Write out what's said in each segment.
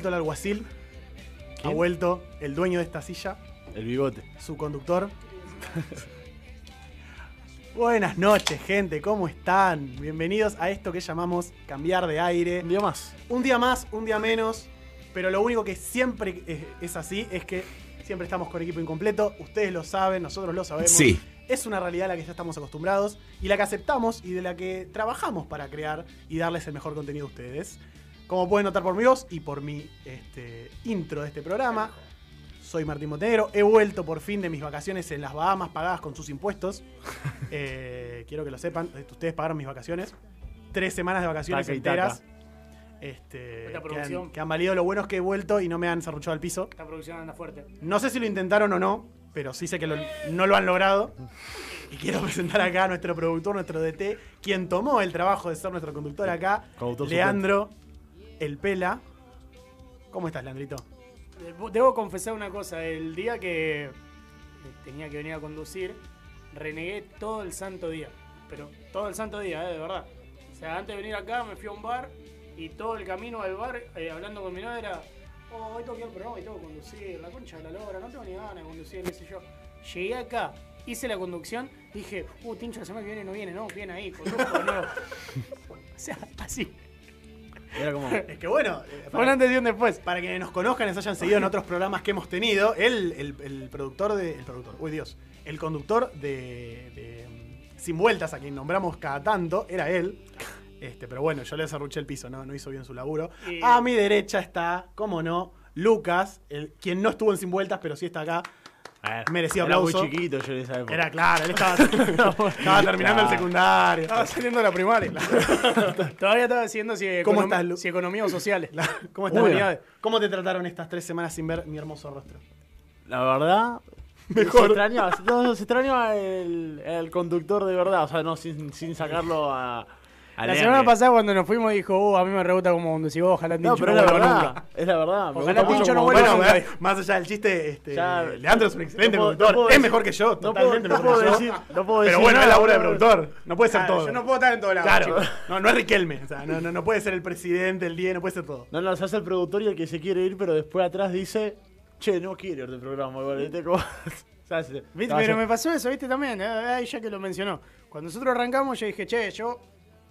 vuelto el alguacil, ha ¿Quién? vuelto el dueño de esta silla, El bigote. su conductor. Buenas noches, gente, ¿cómo están? Bienvenidos a esto que llamamos cambiar de aire. Un día más. Un día más, un día menos, pero lo único que siempre es, es así es que siempre estamos con equipo incompleto. Ustedes lo saben, nosotros lo sabemos. Sí. Es una realidad a la que ya estamos acostumbrados y la que aceptamos y de la que trabajamos para crear y darles el mejor contenido a ustedes. Como pueden notar por mi voz y por mi este, intro de este programa, soy Martín Montenegro. He vuelto por fin de mis vacaciones en las Bahamas pagadas con sus impuestos. Eh, quiero que lo sepan, ustedes pagaron mis vacaciones. Tres semanas de vacaciones Taca y enteras. Este, Esta que, han, producción. que han valido lo bueno es que he vuelto y no me han serruchado al piso. Esta producción anda fuerte. No sé si lo intentaron o no, pero sí sé que lo- no lo han logrado. Y quiero presentar acá a nuestro productor, nuestro DT, quien tomó el trabajo de ser nuestro conductor acá, Leandro El Pela. ¿Cómo estás, Leandrito? Debo- confesar una cosa. El día que tenía que venir a conducir, renegué todo el santo día. Pero todo el santo día, eh, de verdad. O sea, antes de venir acá me fui a un bar y todo el camino al bar, eh, hablando con mi novia, era, oh, hoy tengo que ir programa y tengo que conducir, la concha de la lora, no tengo ni ganas de conducir, qué sé yo. Llegué acá, hice la conducción, dije, uh, Tincho, la semana que viene no viene, no, viene ahí, conduzco nuevo. o sea, así. Era como. Es que bueno, eh, un antes y un después. para quienes nos conozcan y nos hayan seguido en otros programas que hemos tenido, él, el, el productor de. El productor, uy Dios. El conductor de, de, mm, Sin Vueltas, a quien nombramos cada tanto, era él. Este, pero bueno, yo le desarruché el piso, no, no hizo bien su laburo. Y- A mi derecha está, cómo no, Lucas, el, quien no estuvo en Sin Vueltas, pero sí está acá. Merecido Era muy aplauso. chiquito yo en esa época. Era claro, él estaba, estaba terminando el secundario. Estaba saliendo de la primaria. Todavía estaba diciendo si, ¿Cómo econom- estás, Lu? si economía o sociales. ¿Cómo, estás, Uy. ¿Cómo te trataron estas tres semanas sin ver mi hermoso rostro? La verdad. Mejor. Se extrañaba, no, se extrañaba el, el conductor de verdad. O sea, no, sin, sin sacarlo a. La semana pasada cuando nos fuimos dijo, uh, a mí me re gusta como conducís vos, ojalá No, pero no es la vuelva verdad. nunca. Es la verdad. me Ojalá gusta mucho Tincho no vuelva. Bueno, nunca. más allá del chiste, este, Ya- Leandro es un excelente no puedo- productor. no puedo es decir- mejor que yo, No puedo, totalmente no mejor puedo yo. decir. No puedo Pero decir bueno, es laburo de productor. No puede ser Claro, todo. yo no puedo estar en todo lado, Claro, no, no es Riquelme. O sea, no, no, no puede ser el presidente, el día, no puede ser todo. No, no, se hace el productor y el que se quiere ir, pero después atrás dice, che, no quiero ir del programa. igual, ¿viste? Como- se hace- ¿Viste? Pero me pasó eso, ¿viste? También, eh, ya que lo mencionó. Cuando nosotros arrancamos, yo dije, che, yo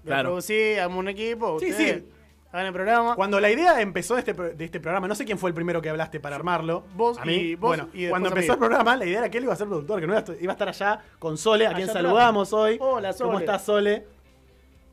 Claro. producir, hago un equipo, Sí, ustedes sí. hagan el programa. Cuando la idea empezó de este, pro- de este programa, no sé quién fue el primero que hablaste para armarlo. Vos a mí. y- vos bueno, y después cuando a mí. empezó el programa, la idea era que él iba a ser productor, que no iba a, iba a estar allá con Sole, a Allá quien atrás. saludamos hoy. Hola, ¿Cómo Sole. estás, Sole?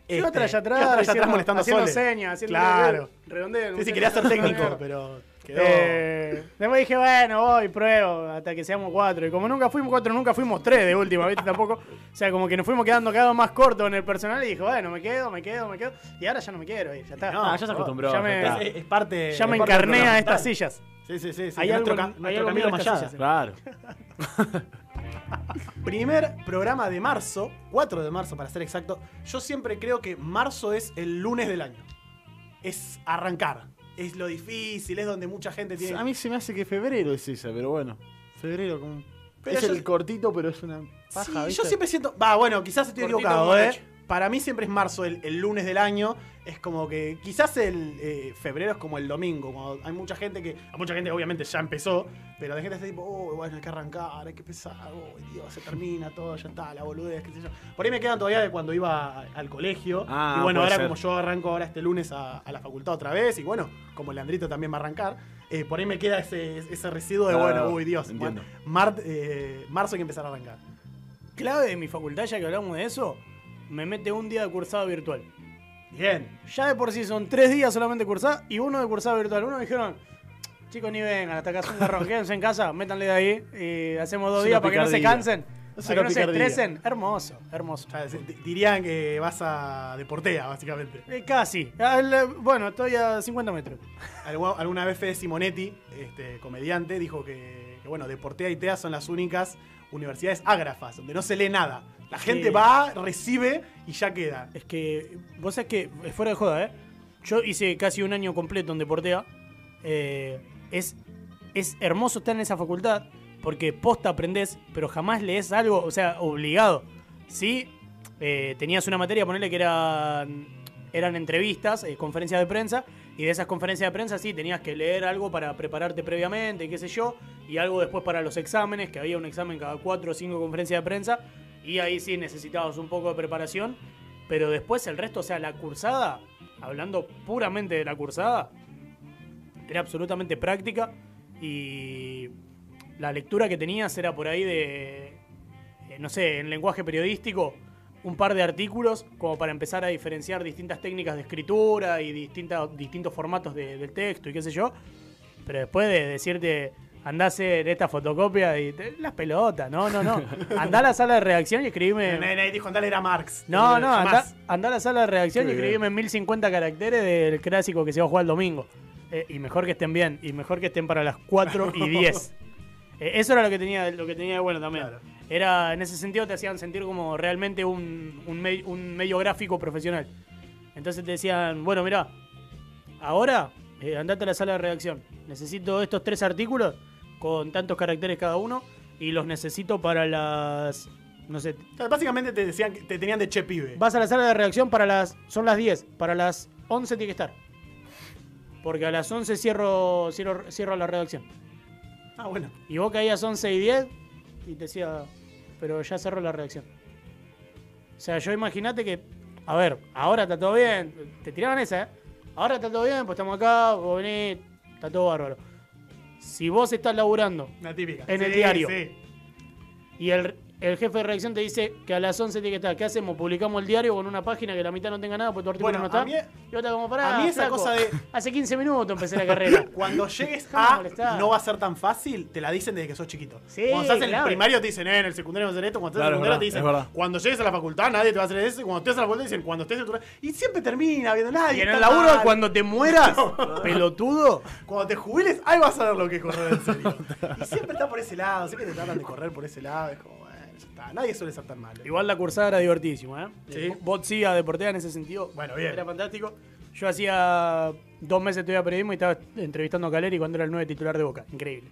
Yo Este, atrás, allá atrás, haciendo- molestando a haciendo Sole. señas, haciendo Claro. redondeo. Sí, sí, quería ser técnico, pero. Eh, después dije, bueno, voy, pruebo, hasta que seamos cuatro. Y como nunca fuimos cuatro, nunca fuimos tres de última, ¿viste? Tampoco. O sea, como que nos fuimos quedando cada vez más cortos en el personal y dije, bueno, me quedo, me quedo, me quedo. Y ahora ya no me quiero ir, ya está. No, ya se acostumbró. ya me- ya. Es, es parte. ya me es parte del encarné a programa. estas sillas. Sí, sí, sí. sí. Hay nuestro algo ca- en- hay nuestro algo Camilo en estas Mayada. sillas. Claro. Primer programa de marzo, 4 de marzo para ser exacto. Yo siempre creo que marzo es el lunes del año. Es arrancar. Es lo difícil, es donde mucha gente tiene. A mí se me hace que febrero es esa, pero bueno. Febrero como... Pero es yo- el cortito, pero es una paja, Sí, yo siempre siento. Va, bueno, quizás estoy Cortito equivocado, ¿eh? Para mí siempre es marzo el, el lunes del año. Es como que quizás el eh, febrero es como el domingo. Cuando hay mucha gente que. Hay mucha gente obviamente ya empezó. Pero hay gente que está tipo, oh, bueno, hay que arrancar, hay que empezar. Oh, Dios, se termina todo, ya está, la boludez, qué sé yo. Por ahí me quedan todavía de cuando iba a- al colegio. Ah, y bueno, ahora ser. como yo arranco ahora este lunes a, a la facultad otra vez. Y bueno, como Leandrito también va a arrancar. eh, por ahí me queda ese, ese residuo de, Ah, bueno, uy, Dios. entiendo. mar- eh, marzo hay que empezar a arrancar. Clave de mi facultad, ya que hablamos de eso, me mete un día de cursado virtual. Bien. Ya de por sí son tres días solamente cursado y uno de cursado virtual. Uno me dijeron, chicos, ni vengan, hasta acá es un garrón, quédense en casa, métanle de ahí y hacemos dos Es días para que no se cansen. Para que no se estresen, hermoso, hermoso. O sea, dirían que vas a Deportea, básicamente. Eh, casi. El- bueno, estoy a 50 metros. Algu- Alguna vez Fede Simonetti, este comediante, dijo que, que, bueno, Deportea y TEA son las únicas universidades ágrafas, donde no se lee nada. La gente va, recibe y ya queda. Es que, vos sabés que, es fuera de joda, ¿eh? Yo hice casi un año completo en Deportea. Eh, es, es hermoso estar en esa facultad porque posta aprendés, pero jamás lees algo, o sea, obligado. Sí, eh, tenías una materia, ponerle que eran, eran entrevistas, eh, conferencias de prensa, y de esas conferencias de prensa sí, tenías que leer algo para prepararte previamente, qué sé yo, y algo después para los exámenes, que había un examen cada cuatro o cinco conferencias de prensa, y ahí sí necesitabas un poco de preparación, pero después el resto, o sea, la cursada, hablando puramente de la cursada, era absolutamente práctica y la lectura que tenías era por ahí de, eh, no sé, en lenguaje periodístico, un par de artículos como para empezar a diferenciar distintas técnicas de escritura y distintos formatos de- del texto y qué sé yo. Pero después de decirte, andá a hacer esta fotocopia y te- las pelotas, no, no, no. Andá a la sala de redacción y escribime... Nadie nadie dijo andale era Marx. No, Eh, no, andá, jamás. andá a la sala de redacción Qué y bien. escribime en 1050 caracteres del clásico que se va a jugar el domingo. Eh, y mejor que estén bien, y mejor que estén para las 4 y 10. Eh, eso era lo que tenía lo que tenía de bueno también. Claro. Era, en ese sentido te hacían sentir como realmente un, un, me- un medio gráfico profesional. Entonces te decían, bueno, mirá, ahora eh, andate a la sala de redacción. Necesito estos tres artículos con tantos caracteres cada uno y los necesito para las... No sé, O sea, básicamente te decían que te tenían de che pibe. Vas a la sala de reacción para las. Son las 10. Para las 11 tiene que estar. Porque a las 11 cierro, cierro, cierro la redacción. Ah, bueno. Y vos caías 11 y 10 y te decía. Pero ya cerró la redacción. O sea, yo imagínate que. A ver, ahora está todo bien. Te tiraban esa, ¿eh? Ahora está todo bien, pues estamos acá, vos venís, está todo bárbaro. Si vos estás laburando. En el diario. sí. y el, el jefe de redacción te dice que a las 11 tiene que estar, ¿qué hacemos? Publicamos el diario con una página que la mitad no tenga nada, pues tu artículo Bueno, no está. a mí- y vos estás como pará, a mí esa flaco, cosa de- Hace 15 minutos empecé la carrera. Cuando llegues a no va a ser tan fácil, te la dicen desde que sos chiquito. Sí, cuando estás en el primario te dicen, eh, en el secundario vas a hacer esto, cuando estás Claro, en el secundario verdad, te dicen, cuando llegues a la facultad nadie te va a hacer eso, y cuando estés a la facultad dicen, cuando estés en tu... Y siempre termina viendo nadie. y en el laburo, mal. cuando te mueras, pelotudo, Cuando te jubiles, ahí vas a ver lo que es correr en serio. y siempre está por ese lado, siempre te tratan de correr por ese lado, es como, está. Nadie suele ser tan malo. igual la cursada era divertísima, ¿eh? Sí. Vos sí a Deportea en ese sentido. Bueno, bien. Era fantástico. Yo hacía dos meses estudiaba periodismo y estaba entrevistando a Caleri cuando era el 9 titular de Boca. Increíble.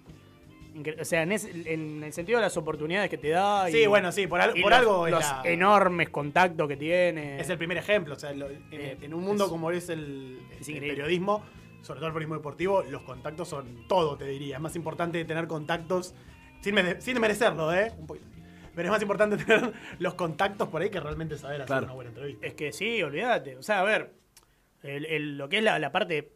Incre- o sea, en, ese- en el sentido de las oportunidades que te da. Sí, bueno, sí, por, al- y por los, algo es, los la- enormes contactos que tiene. es el primer ejemplo. O sea, lo- en, Eh, en un mundo es- como es el, es el periodismo, sobre todo el periodismo deportivo, los contactos son todo, te diría. Es más importante tener contactos, sin merecerlo, ¿eh? Un poquito. Pero es más importante tener los contactos por ahí que realmente saber hacer Claro. una buena entrevista. Es que sí, olvídate. O sea, a ver, el- el- lo que es la, la parte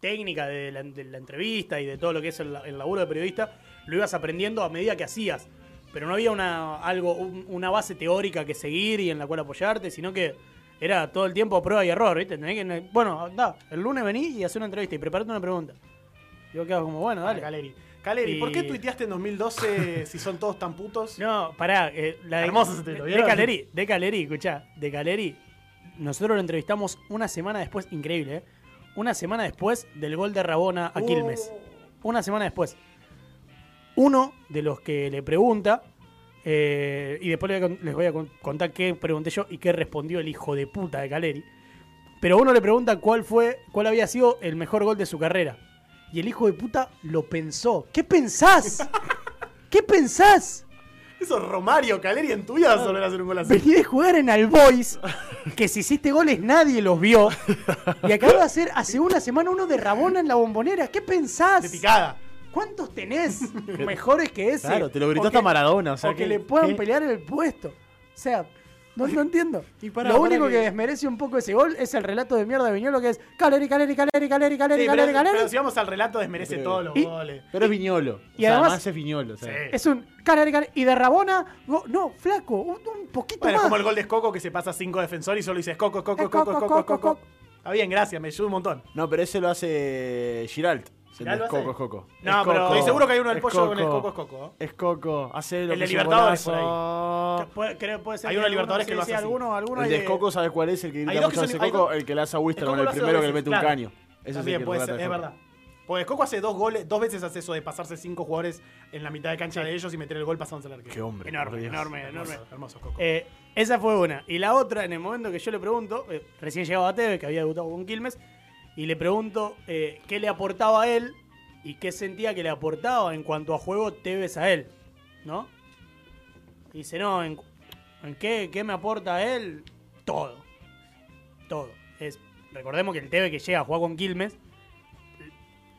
técnica de la, de la entrevista y de todo lo que es el, el laburo de periodista, lo ibas aprendiendo a medida que hacías. Pero no había una, algo, un- una base teórica que seguir y en la cual apoyarte, sino que era todo el tiempo prueba y error, ¿viste? Tenés que, bueno, anda, el lunes vení y hacer una entrevista y preparate una pregunta. Yo quedaba como, bueno, Dale, dale. Caleri. ¿por qué tuiteaste en 2012 si son todos tan putos? No, pará. eh, la de, Hermoso tuit, ¿lo de? Caleri, de Caleri, escuchá. De Caleri, nosotros lo entrevistamos una semana después, increíble, ¿eh? Una semana después del gol de Rabona a Quilmes. Una semana después. Uno de los que le pregunta, eh, y después les voy a contar qué pregunté yo y qué respondió el hijo de puta de Caleri. Pero uno le pregunta cuál fue, cuál había sido el mejor gol de su carrera. Y el hijo de puta lo pensó. ¿Qué pensás? ¿Qué pensás? Eso es Romario, Caleri en tu vida vas a volver a hacer un gol así. Vení de jugar en Albois, que si hiciste goles nadie los vio. Y acaba de hacer hace una semana uno de Rabona en la bombonera. ¿Qué pensás? De picada. ¿Cuántos tenés mejores que ese? Claro, te lo gritó O hasta que- Maradona. O sea, o que que- le puedan ¿qué? pelear el puesto. O sea, no, no entiendo. Y pará, Lo pará único que... que- desmerece un poco ese gol es el relato de mierda de Viñolo que es Caleri, Caleri, Caleri, Caleri, Caleri, Sí, pero, Caleri, Caleri. pero si vamos al relato, desmerece Pero- todos los y- goles. Pero es Viñolo. Y o sea, además- es Viñolo. o sea. Sí. Es un Caleri, Caleri. Y de Rabona, go- no, flaco, un, un poquito Bueno, es más. como el gol de Escoco que se pasa cinco defensores y solo dices Coco, Coco, Coco, Coco, Coco, Coco, Coco. Coco. Está bien, gracias, me ayuda un montón. No, pero ese lo hace Giralt. De Coco hace. es Coco. No, Es pero- Coco. Estoy seguro que hay uno del Es pollo con el Coco. es coco. ¿eh? Es Coco. Hace lo El que de es un Libertadores por golazo. Puede, creo, puede ser Hay que uno de alguno- Libertadores que sí, lo sí, hace así. alguno, alguno El hay de Coco, ¿sabes cuál es? El que grita dos que mucho son- ese hay Coco, dos- el que le hace a Wister El con Coco el lo hace primero que le veces, mete un claro. caño. Ese es el que puede relata ser, el es Coco. verdad. Porque Coco hace dos goles, dos veces hace eso de pasarse cinco jugadores en la mitad de cancha de ellos y meter el gol pasándose al arquero. Qué hombre. Enorme, Dios. enorme, enorme. Hermoso, hermoso Coco. Eh, esa fue una. Y la otra, en el momento que yo le pregunto, eh, recién llegaba a Tevez, que había debutado con Quilmes, y le pregunto eh, qué le aportaba a él y qué sentía que le aportaba en cuanto a juego Tevez a él, ¿no? Y dice, no, ¿en, en qué, qué me aporta a él? Todo. Todo. Es, recordemos que el Tevez que llega a jugar con Quilmes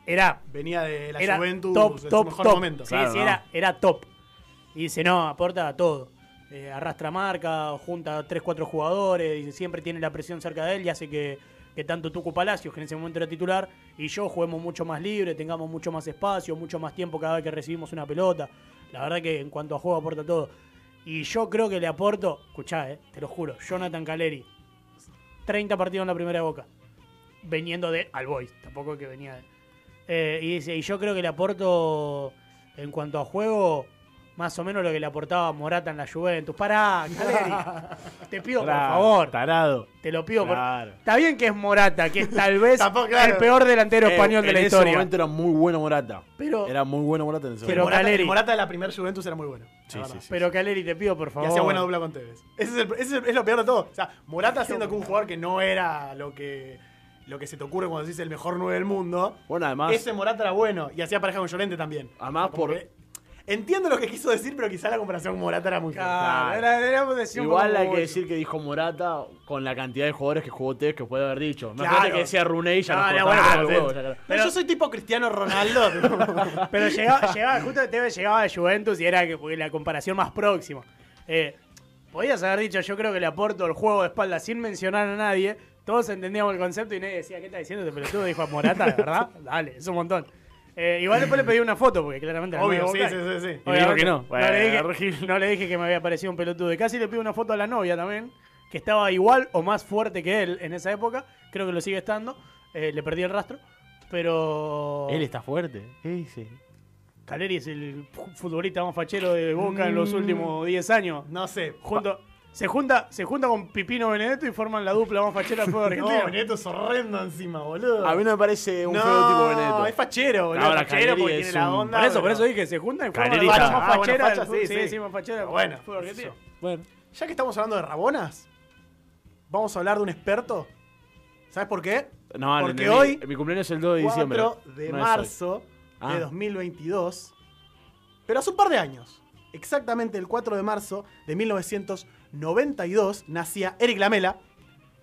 era Venía de la era Juventus top, en su top, mejor top. momento. Sí, Claro, sí, no. era, era top. Y dice, no, aporta a todo. Eh, arrastra marca, junta 3, 4 jugadores, y siempre tiene la presión cerca de él y hace que, que tanto Tucu Palacios, que en ese momento era titular, y yo juguemos mucho más libre, tengamos mucho más espacio, mucho más tiempo cada vez que recibimos una pelota. La verdad que en cuanto a juego aporta todo. Y yo creo que le aporto, escuchá, eh, te lo juro, Jonathan Caleri, 30 partidos en la primera Boca, veniendo de All Boys, tampoco que venía de... Eh, y dice, y yo creo que le aporto en cuanto a juego más o menos lo que le aportaba Morata en la Juventus. Pará, Caleri. Te pido por Claro, favor. Tarado. Te lo pido Claro. por Está bien que es Morata, que es tal vez Tampoco, claro. el peor delantero Eh, español de en la ese historia. momento era muy bueno Morata. Pero- Era muy bueno Morata en ese Pero momento. Morata, Caleri. el Morata de la primera Juventus era muy bueno. Sí, sí, sí. Pero Caleri, te pido por Y favor. hacía buena dupla con Tevez. Ese es, el- ese es el- es lo peor de todo. O sea, Morata siendo que un jugador que no era lo que, lo que se te ocurre cuando decís el mejor 9 del mundo. Bueno, además, Ese Morata era bueno y hacía pareja con Llorente también. Además, Como por- Entiendo lo que quiso decir, pero quizá la comparación con Morata era muy. Claro, era- igual hay que decir que dijo Morata con la cantidad de jugadores que jugó Tevez que puede haber dicho. Claro. Imagínate que decía Runei ya No, no, bueno, pero- ya, claro. Pero yo soy tipo Cristiano Ronaldo. Pero llegaba, llegaba justo Tevez llegaba de Juventus y era la comparación más próxima. Eh, podías haber dicho, yo creo que le aporto el juego de espalda sin mencionar a nadie. Todos entendíamos el concepto y nadie decía, ¿qué está diciendo este pelotudo? Dijo a Morata, ¿de verdad? Dale, es un montón. Eh, igual después le pedí una foto, porque claramente la Obvio, sí, sí, sí, sí. Y dijo que no. le dije, no le dije que me había parecido un pelotudo. Y casi le pido una foto a la novia también, que estaba igual o más fuerte que él en esa época. Creo que lo sigue estando. Eh, le perdí el rastro. Pero. Él está fuerte. ¿Qué dice? Caleri es el fu- futbolista más fachero de Boca en los Mm. últimos 10 años. No sé. Junto, se, junta, se junta con Pipino Benedetto y forman la dupla más fachera del fútbol argentino. No, Benedetto es horrendo encima, boludo. A mí no me parece un no, feo tipo Benedetto. es fachero, boludo. Ahora, fachero porque es tiene la onda. por eso, por eso dije, se juntan y forman la más Ah, bueno, fachera facha, sí, sí, sí. más fachera del Bueno, fútbol argentino. Bueno. Ya que estamos hablando de Rabonas, vamos a hablar de un experto. ¿Sabes por qué? No, no Porque entendí. hoy, Mi cumpleaños es el 2 de diciembre. 4 de No marzo Ah. de 2022, pero hace un par de años, exactamente el 4 de marzo de 1992, nacía Eric Lamela,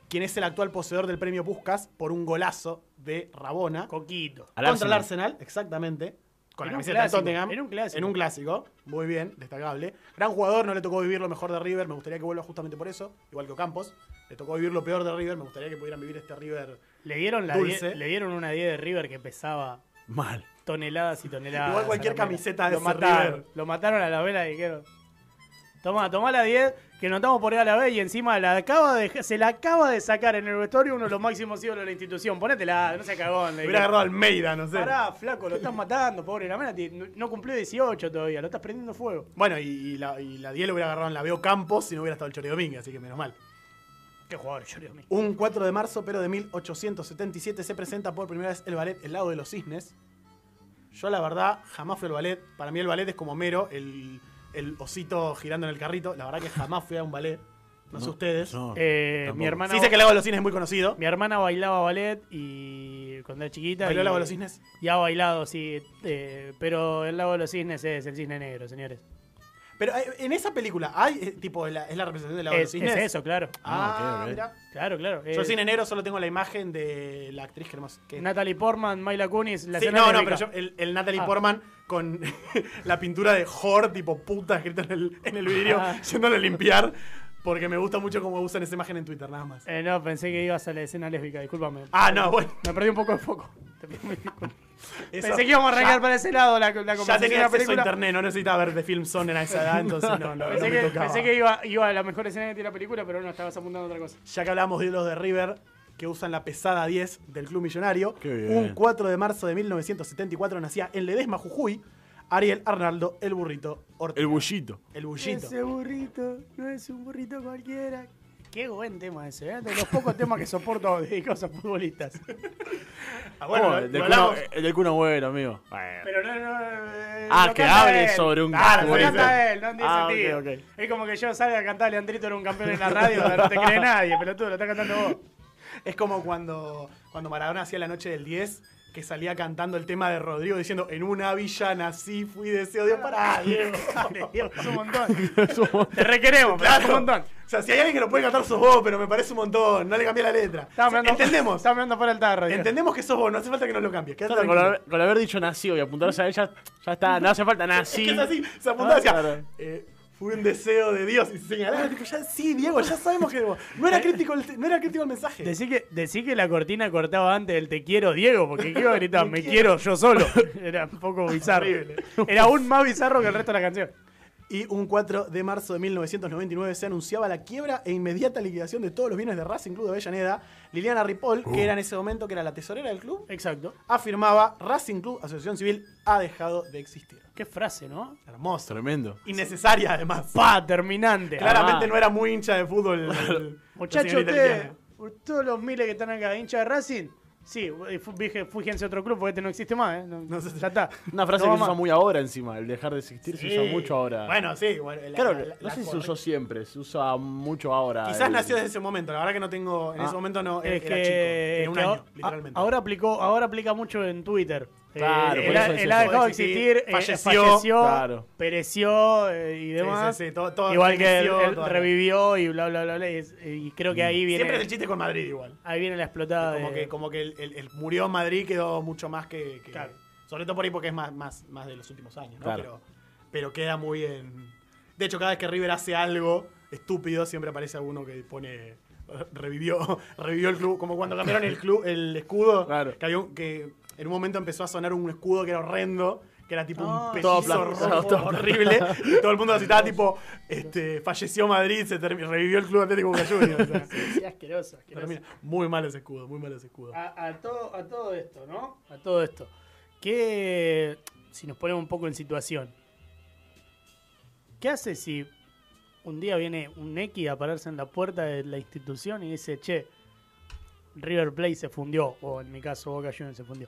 quien es el actual poseedor del premio Puskas por un golazo de Rabona Coquito. Al contra el Arsenal. Arsenal, exactamente. Con En la un camiseta de clásico, Tottenham. en un clásico. En un clásico. Muy bien, destacable. Gran jugador, no le tocó vivir lo mejor de River. Me gustaría que vuelva justamente por eso. Igual que Ocampos. Le tocó vivir lo peor de River. Me gustaría que pudieran vivir este River. Le dieron, la Dulce. die- le dieron una 10 de River que pesaba Mal. toneladas y toneladas. Igual cualquier camiseta de lo ese mataron. River. Lo mataron a la vela y dijeron. Toma, toma la 10, que nos estamos por ir a la B y encima la acaba de, se la acaba de sacar en el vestuario uno de los máximos ídolos de la institución. Ponétela, no se cagón. le Hubiera agarrado a Almeida, no sé. Pará, flaco, lo estás matando, pobre. La no, no cumplió 18 todavía, lo estás prendiendo fuego. Bueno, y, y la, y la 10 lo hubiera agarrado en la Veo Campos si no hubiera estado el Chori Domínguez, así que menos mal. Qué jugador, Dios mío. Un 4 de marzo, pero de 1877, se presenta por primera vez el ballet El lado de los cisnes. Yo, la verdad, jamás fui al ballet. Para mí, el ballet es como mero, el, el osito girando en el carrito. La verdad que jamás fui a un ballet. No, sé No, ustedes. no. Eh, tampoco. mi hermana. Sí sé que el lago de los cisnes es muy conocido. Mi hermana bailaba ballet y cuando era chiquita. ¿Bailó y- el lago de los cisnes? Y ha bailado, sí. eh, pero el lago de los cisnes es el cisne negro, señores. Pero eh, en esa película, ¿hay eh, tipo la- es la representación de los Es, es eso, claro. Ah, Ah, mira. Claro, claro. Yo eh, cine negro solo tengo la imagen de la actriz que hermosa. que- Natalie Portman, Mayla Kunis, la Sí, no, no, pero yo, el, el Natalie Ah. Portman con la pintura de Hor, tipo puta, escrita en el, en el vidrio, Ah. yéndole a limpiar, porque me gusta mucho cómo usan esa imagen en Twitter, nada más. Eh, no, pensé que ibas a la escena lésbica, discúlpame. Ah, no, bueno. Me perdí un poco de foco. Te pido Pensé que íbamos a arrancar ya- para ese lado la, la Ya tenía de acceso a internet, no necesitaba ver The Film Zone en esa edad, entonces no, no, no Pensé, me que, tocaba. pensé que iba, iba a la mejor escena que tiene la película, pero no, estabas apuntando a otra cosa. Ya que hablamos de los de River, que usan la pesada 10 del Club Millonario. Qué bien. Un 4 de marzo de 1974 nacía en Ledesma, Jujuy, Ariel Arnaldo, el burrito Ortega. El bullito. El bullito. Ese burrito no es un burrito cualquiera. Qué buen tema ese, ¿eh? De los pocos temas que soporto dedicados a futbolistas. Ah, bueno, Oh, el, del. Kun- el del amigo. Bueno. Pero no, no. eh, Ah, que hable él. sobre un lo futbolista. canta él, no tiene Ah, sentido. Es como que yo salga a cantar Leandrito era un campeón en la radio, no te cree nadie, pelotudo, lo está cantando vos. Es como cuando, cuando Maradona hacía la noche del 10, que salía cantando el tema de Rodrigo diciendo, en una villa nací, fui deseo de Diego. Dale, Diego, es un montón. Te requeremos, pero es un montón. O sea, si hay alguien que lo puede cantar sos vos, pero me parece un montón, no le cambié la letra. O sea, entendemos, Estaba mirando fuera el tarro. Entendemos que sos vos, no hace falta que nos lo cambies. Claro, con, haber, con haber dicho nació y apuntarse a ella, ya está, no hace falta nací. Es que es así, se apuntaba Claro. eh, fue un deseo de Dios. Y señalaba, tipo, ya, sí, Diego, ya sabemos que no era crítico el, no era crítico el mensaje. Decí que, decí que la cortina cortaba antes del te quiero Diego, porque ¿qué iba a gritar? Me Me quiero. quiero yo solo. Era un poco bizarro. Horrible. Era aún más bizarro que el resto de la canción. Y un 4 de marzo de 1999 se anunciaba la quiebra e inmediata liquidación de todos los bienes de Racing Club de Avellaneda. Liliana Ripoll, que era en ese momento que era la tesorera del club, Exacto. afirmaba Racing Club, Asociación Civil, ha dejado de existir. Qué frase, ¿no? Hermoso. Tremendo. Innecesaria además. Pa, terminante. Claramente Ah. no era muy hincha de fútbol. Muchachos, ustedes, todos los miles que están acá, hincha de Racing, sí, fu- fije- fíjense otro club porque este no existe más, ¿eh? No, No sé- ya está. Una frase No que se usa más. muy ahora encima, el dejar de existir se usa mucho ahora. Bueno, sí. bueno, la- claro, la- que- la- no la sé si se usó siempre, se usa mucho ahora. Quizás el- nació desde ese momento. La verdad que no tengo. En Ah. ese momento no. Es era que, chico. Tenía un que año, ahora- literalmente. ahora aplicó, ahora aplica mucho en Twitter. Claro, Eh, él, ha- él ha dejado de Existir, existir, eh, falleció. falleció, Claro. pereció eh, y demás. Sí, sí, sí, todo- todo Igual que él, envejeció, él todo- revivió y bla bla bla bla. Y, creo que ahí viene, Siempre es el chiste con Madrid igual. ahí viene la explotada. Como de- que, como que el, el- el murió en Madrid quedó mucho más que. que- Claro. Sobre todo por ahí porque es más, más, más de los últimos años, ¿no? Claro. Pero, pero queda muy en. De hecho, cada vez que River hace algo estúpido, siempre aparece alguno que pone. Revivió, revivió el club. Como cuando cambiaron el club, el escudo. Claro. Que, había un- que en un momento empezó a sonar un escudo que era horrendo. Que era tipo Ah, un pellizo todo plan- rojo todo- horrible. Y todo el mundo así estaba tipo. Este, falleció Madrid, se revivió el club Atlético Boca Juniors. o sea. Sí, asqueroso, asqueroso. Pero mira, muy mal ese escudo, muy mal ese escudo. a, a todo, a todo esto, ¿no? A todo esto. ¿Qué, si nos ponemos un poco en situación, qué hace si un día viene un X a pararse en la puerta de la institución y dice, che, River Plate se fundió, o en mi caso Boca Juniors se fundió?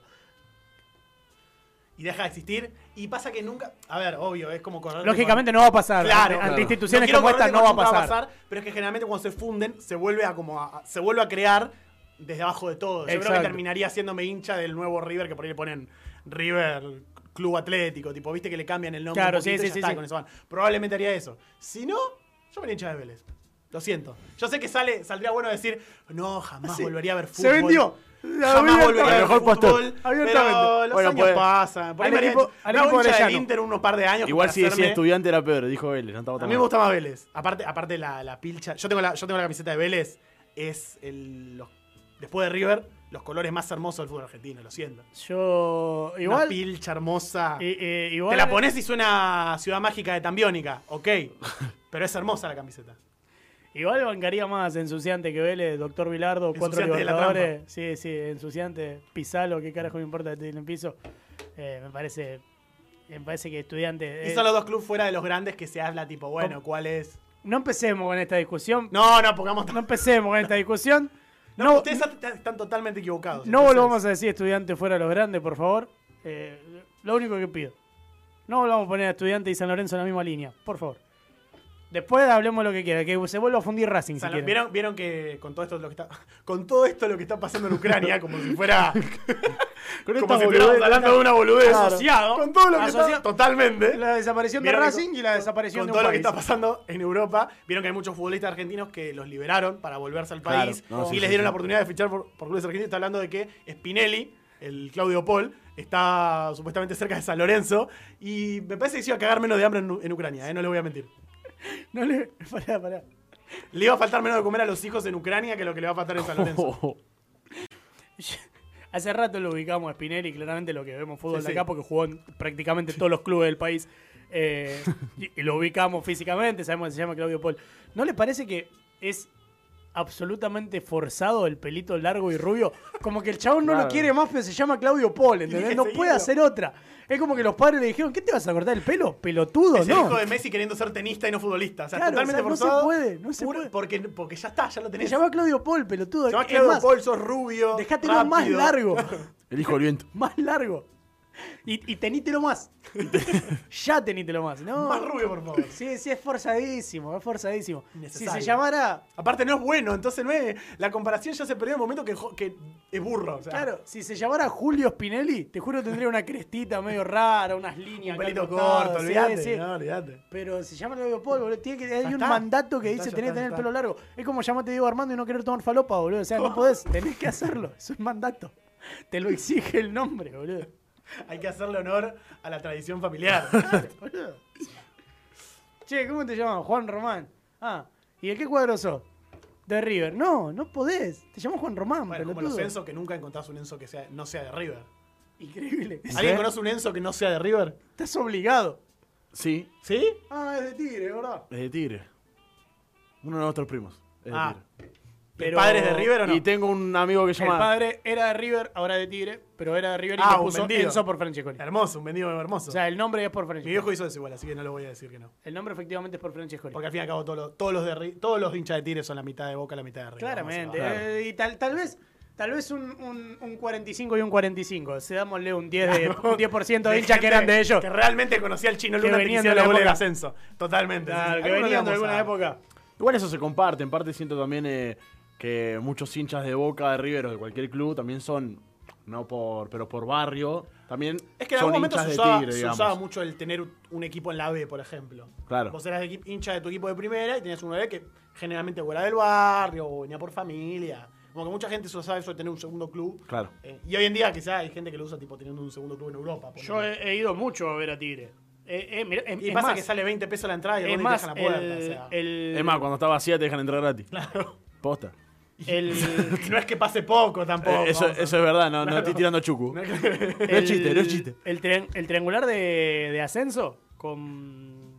Y deja de existir. Y pasa que nunca. A ver, obvio, es como correr. Lógicamente no va a pasar. Claro, ante, claro. instituciones quiero como esta no va a porque nunca pasar. Pero es que generalmente cuando se funden, se vuelve a como a- se vuelve a crear desde abajo de todo. Yo creo que terminaría haciéndome hincha del nuevo River que por ahí le ponen River Club Atlético, tipo, viste que le cambian el nombre. Claro, un sí, y sí, ya sí, está, sí. con eso van. Probablemente haría eso. Si no, yo me hincha de Vélez. Lo siento. Yo sé que sale, saldría bueno decir, no, jamás Sí. volvería a ver Se fútbol. Vendió. Jamás volvería a Mejor fútbol. Pero los Bueno, años puede- pasan. Por ahí me hincha del. Inter unos par de años. Igual si decía estudiante era peor, dijo Vélez, no estaba A tan mí me gusta más Vélez. Aparte, aparte la, la pilcha. Yo tengo la, yo tengo la camiseta de Vélez. Es el. los- después de River, los colores más hermosos del fútbol argentino, lo siento. Yo, Una igual, pilcha hermosa. eh, eh, igual Te la pones y suena Ciudad Mágica de Tambiónica, ok. Pero es hermosa la camiseta. Igual bancaría más ensuciante que Vélez, Doctor Vilardo, cuatro libertadores. Sí, sí, ensuciante. Pisalo, qué carajo me importa que te en piso. Eh, me parece. Me parece que estudiante. Y eh, son los dos clubes fuera de los grandes que se habla, tipo, bueno, ¿Cómo? ¿cuál es? No empecemos con esta discusión. No, no, pongamos. No empecemos con esta discusión. No, No, ustedes están, están totalmente equivocados. no entonces- volvamos a decir estudiante fuera de los grandes, por favor. Eh, lo único que pido. No volvamos a poner a estudiante y San Lorenzo en la misma línea, por favor. Después hablemos lo que quiera, que se vuelva a fundir Racing O sea, si quieren. ¿vieron, vieron que con todo esto lo que está con todo esto lo que está pasando en Ucrania como si fuera Con como si estuviéramos hablando de una boludez Claro. Asociado. con todo lo que Asociado. está totalmente La desaparición de que Racing con- y la desaparición con de todo un lo que está pasando en Europa vieron que hay muchos futbolistas argentinos que los liberaron para volverse al Claro. país No, y sí, les dieron sí. la oportunidad de fichar por, por clubes argentinos está hablando de que Spinelli el Claudio Paul está supuestamente cerca de San Lorenzo y me parece que se iba a cagar menos de hambre en, en Ucrania, eh, no le voy a mentir. No le... Pará, pará. Le iba a faltar menos de comer a los hijos en Ucrania que lo que le va a faltar en San Lorenzo. Hace rato lo ubicamos a Spinelli, claramente lo que vemos fútbol Sí, de sí. acá, porque jugó en prácticamente todos los clubes del país. eh, y, y lo ubicamos físicamente, sabemos que se llama Claudio Paul. ¿No les parece que es absolutamente forzado, el pelito largo y rubio. Como que el chabón no lo quiere más, pero se llama Claudio Paul, ¿entendés? No puede hacer otra. Es como que los padres le dijeron, ¿qué te vas a cortar el pelo? Pelotudo, Es el ¿no? hijo de Messi queriendo ser tenista y no futbolista. O sea, Claro, totalmente o sea, no se forzado. puede, no se puro- puede. Porque, porque ya está, ya lo Se tenés. llama Claudio Paul, pelotudo. Se llama Es Claudio más, Paul, sos rubio. Dejátelo más rápido. largo. El hijo del viento. más largo. Y, y tenítelo más. ya tenítelo más. No. Más rubio, por favor. Sí, sí, es forzadísimo, es forzadísimo. Si se llamara. Aparte no es bueno, entonces no es. La comparación ya se perdió en el momento que, es burro. O sea, Claro, si se llamara Julio Spinelli, te juro que tendría una crestita medio rara, unas líneas. Un pelito corto, olvídate. sí. No, olvídate. Pero se llama Claudio Paul, boludo. Tiene que, hay un está. mandato que dice tenés que tener el pelo largo. Es como llamarte Diego Armando y no querer tomar falopa, boludo. O sea, no podés, tenés que hacerlo. Es un mandato. Te lo exige el nombre, boludo. Hay que hacerle honor a la tradición familiar. Che, ¿cómo te llamas? Juan Román. Ah, ¿y de qué cuadro sos? De River. No, no podés. Te llamas Juan Román, bueno, como los Enzo que nunca encontrás un Enzo que sea, no sea de River. Increíble. ¿Alguien conoce un Enzo que no sea de River? Estás obligado. Sí, ¿Sí? Ah, es de Tigre, ¿verdad? es de Tigre. Uno de nuestros primos. Es de Ah. Tigre. ¿El padre es de River o no? Y tengo un amigo que se El llama. padre era de River, ahora de Tigre, pero era de River y Ah, un puso vendido. Enzo por Francescoli. Hermoso, un vendido hermoso. O sea, el nombre es por Mi Francescoli. viejo hizo eso igual, así que no lo voy a decir que no. El nombre efectivamente es por Francescoli. Porque al fin y al cabo todos los, todos los, de todos los hinchas de Tigre son la mitad de Boca, la mitad de River. Claramente. Eh, y tal, tal vez. Tal vez un, un, un 45 y un 45. Se dámosle un 10%, de, un 10 de hinchas que eran de ellos. Que realmente conocía al chino Que Luna que venían de la época. ascenso. Totalmente. Claro, sí. que venían de alguna época. Igual eso se comparte. En parte siento también eh, que muchos hinchas de Boca, de River o de cualquier club también son, no por, pero por barrio, también Es que en son algún momento hinchas se de usaba, Tigre, se digamos. usaba mucho el tener un equipo en la B, por ejemplo. Claro. Vos eras equi- hincha de tu equipo de primera y tenías uno B que generalmente o era del barrio o venía por familia. Como que mucha gente se sabe eso de tener un segundo club. Claro. Eh, y hoy en día quizá hay gente que lo usa tipo teniendo un segundo club en Europa. Yo he, he ido mucho a ver a Tigre. Eh, eh, mirá, es, y es pasa más, que sale 20 pesos la entrada y es el te más, dejan la puerta. el, o sea. el- Es más, cuando está vacía te dejan entrar gratis. Claro. Posta. El- no es que pase poco tampoco. Eh, eso, eso es verdad, no, no estoy tirando chucu. No No es que- es chiste, no es chiste. El, trian- el triangular de, de ascenso con,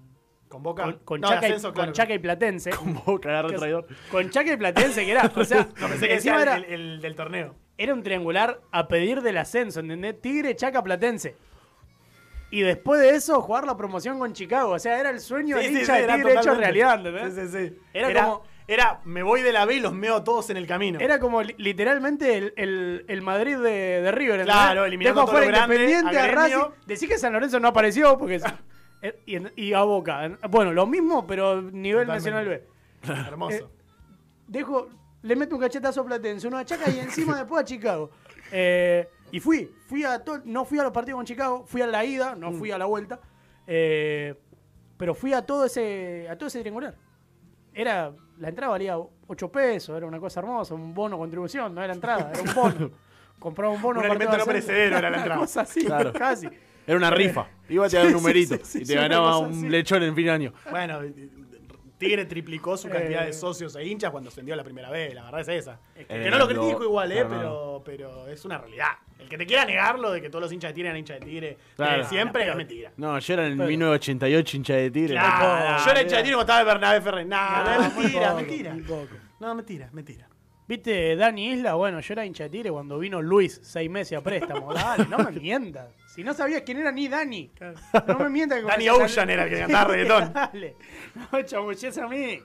Con Boca. con, con No, Chaca, y, con. Chaca y Platense. Con Boca, agarra Que el es- traidor. Con Chaca y Platense, que era. O sea, No, pensé que encima era, el, el del torneo. era un triangular a pedir del ascenso, ¿entendés? Tigre, Chaca, Platense. Y después de eso, jugar la promoción con Chicago. O sea, era el sueño del hincha de Tigre hecho realidad, ¿entendés? Sí, sí, sí. Era Era, como- era, me voy de la B y los meo a todos en el camino. Era como li- literalmente el, el- el Madrid de, de River. ¿entendés? Claro, eliminando a todo lo grande, Independiente, a a Gremio. Racing. Decí que San Lorenzo no apareció porque... es- eh, y, y a Boca. Bueno, lo mismo, pero nivel Totalmente. Nacional B. Hermoso. Eh, Dejo, le meto un cachetazo a Platense, uno a Chaca y encima después a Chicago. Eh, y fui, fui a todo, no fui a los partidos con Chicago, fui a la ida, no fui a la vuelta. eh, pero fui a todo ese, a todo ese triangular. Era, la entrada valía 8 pesos, era una cosa hermosa, un bono contribución, no era entrada, era un bono. Compraba un bono Un alimento no perecedero era la Una entrada. cosa así, Claro. casi. Era una rifa. Iba a te dar un sí, numerito sí, sí, y te ganaba un así. lechón en fin de año. Bueno, Tigre triplicó su cantidad Eh. de socios e hinchas cuando ascendió la primera vez, la verdad es esa. Eh, que no lo lo- critico igual, eh, claro, pero, pero es una realidad. El que te quiera negarlo de que todos los hinchas de Tigre eran hinchas de Tigre Claro. eh, siempre es mentira. No, yo era en el Pero- 1988 hincha de Tigre. Claro, yo era hincha de Tigre cuando estaba en Bernabé Ferrer. No, No, no, es muy mentira, mentira. No, mentira, mentira. ¿Viste Dani Isla? Bueno, yo era hincha de Tigre cuando vino Luis, seis meses a préstamo. Dale, no me mientas. Si no sabías quién era ni Dani. No me mientas que cuando- Ocean era el que cantaba reggaetón. Dale, no chamuches a mí.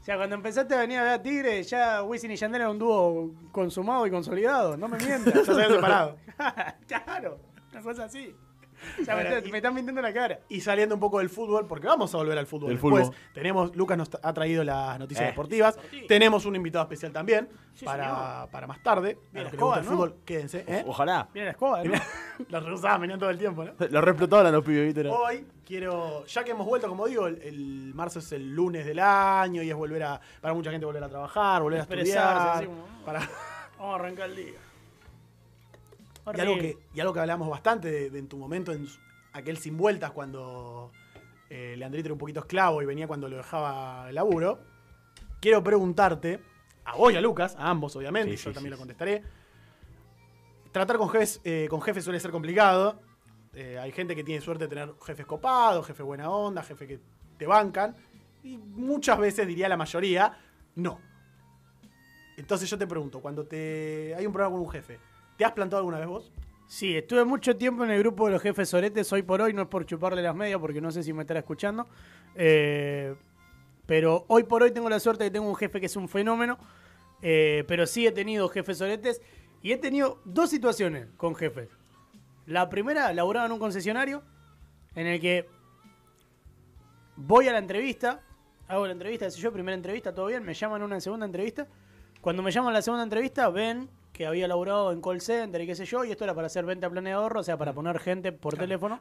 O sea, cuando empezaste a venir a ver a Tigre, ya Wisin y Yandel era un dúo consumado y consolidado. No me mientas. Ya se habían separado. claro, una cosa así. O sea, me, Bueno, y- me están mintiendo la cara. Y saliendo un poco del fútbol, porque vamos a volver al fútbol después. fútbol. Tenemos, Lucas nos ha traído las noticias Eh. deportivas. Tenemos un invitado especial también Sí, para, para más tarde. A Bien los que les el ¿no? fútbol, quédense. ¿eh? Ojalá. Viene la escoba, ¿no? Los rehusaban, venían todo el tiempo, ¿no? Lo reexplotaban a los pibes, ¿viste? Hoy quiero, ya que hemos vuelto, como digo, el, el marzo es el lunes del año y es volver a, para mucha gente volver a trabajar, volver a estudiar. así como, para- Vamos a arrancar el día. Y, algo que, y algo que hablamos bastante de, de en tu momento, en su- aquel sin vueltas cuando eh, Leandrito era un poquito esclavo y venía cuando lo dejaba el laburo. Quiero preguntarte, a vos y a Lucas, a ambos obviamente, Sí, y yo sí, también sí, lo contestaré. Tratar con jefes, eh, con jefes suele ser complicado. Eh, hay gente que tiene suerte de tener jefes copados, jefes buena onda, jefes que te bancan. Y muchas veces, diría la mayoría, no. Entonces yo te pregunto, cuando te hay un problema con un jefe, ¿te has plantado alguna vez vos? Sí, estuve mucho tiempo en el grupo de los jefes soretes. Hoy por hoy no es por chuparle las medias porque no sé si me estará escuchando. Eh, pero hoy por hoy tengo la suerte de que tengo un jefe que es un fenómeno. eh, pero sí he tenido jefes soretes y he tenido dos situaciones con jefes. La primera, laburaba en un concesionario en el que voy a la entrevista, hago la entrevista, sé yo, primera entrevista, todo bien, me llaman a una segunda entrevista. Cuando me llaman a la segunda entrevista, ven que había laburado en call center y qué sé yo, y esto era para hacer venta a plan de ahorro, o sea, para poner gente por teléfono.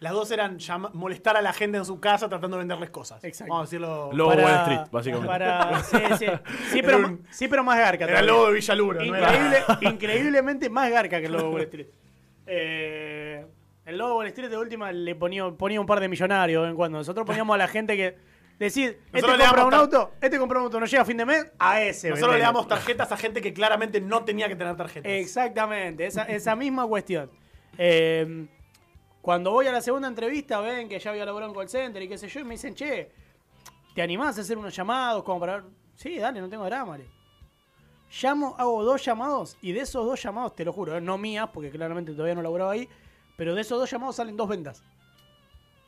Las dos eran molestar a la gente en su casa tratando de venderles cosas. Exacto. Vamos a decirlo. Lobo Para- Wall Street, básicamente. para- sí, sí. Sí, pero, un- sí, pero más garca. Era el lobo de Villaluro, ¿no? Era- Increíble, increíblemente más garca que el lobo de Wall Street. Eh, el lobo de Wall Street de última le ponía, ponía un par de millonarios de vez en cuando. Nosotros poníamos a la gente que. Decir, este le compra damos un tar- auto, este compra un auto, no llega a fin de mes, a ese. Nosotros le damos tarjetas a gente que claramente no tenía que tener tarjetas. Exactamente, esa, esa misma cuestión. Eh, cuando voy a la segunda entrevista, ven que ya había laburado en call center y qué sé yo, y me dicen, che, ¿te animás a hacer unos llamados como para ver? Sí, dale, no tengo drama. le. Llamo, hago dos llamados y de esos dos llamados, te lo juro, eh, no mías, porque claramente todavía no laburaba ahí, pero de esos dos llamados salen dos ventas.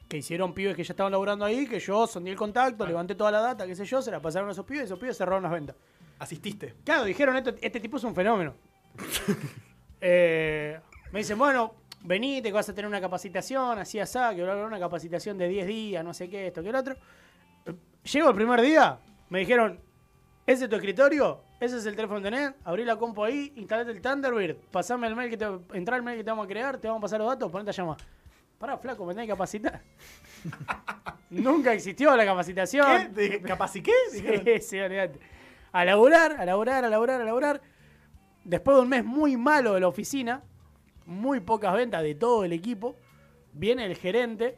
Que hicieron pibes que ya estaban laburando ahí, que yo sondé el contacto, levanté toda la data, qué sé yo, se la pasaron a esos pibes y esos pibes cerraron las ventas. Asististe. Claro, dijeron, "Esto- este tipo es un fenómeno. Eh, me dicen, bueno, venite, que vas a tener una capacitación, así asá, que va a haber una capacitación de 10 días, no sé qué, esto, que el otro. Eh, Llego el primer día, me dijeron, ¿ese es tu escritorio? ¿Ese es el teléfono que tenés? Abrí la compu ahí, instalate el Thunderbird, pasame el mail que te, entra el mail que te vamos a crear, te vamos a pasar los datos, ponete a llamar. Pará, flaco, me tenés que capacitar. Nunca existió la capacitación. ¿Qué? Te dije, ¿Capaz y qué? Dijeron. Sí, sí, olvidate. A laburar, a laburar, a laburar, a laburar. Después de un mes muy malo de la oficina, muy pocas ventas de todo el equipo, viene el gerente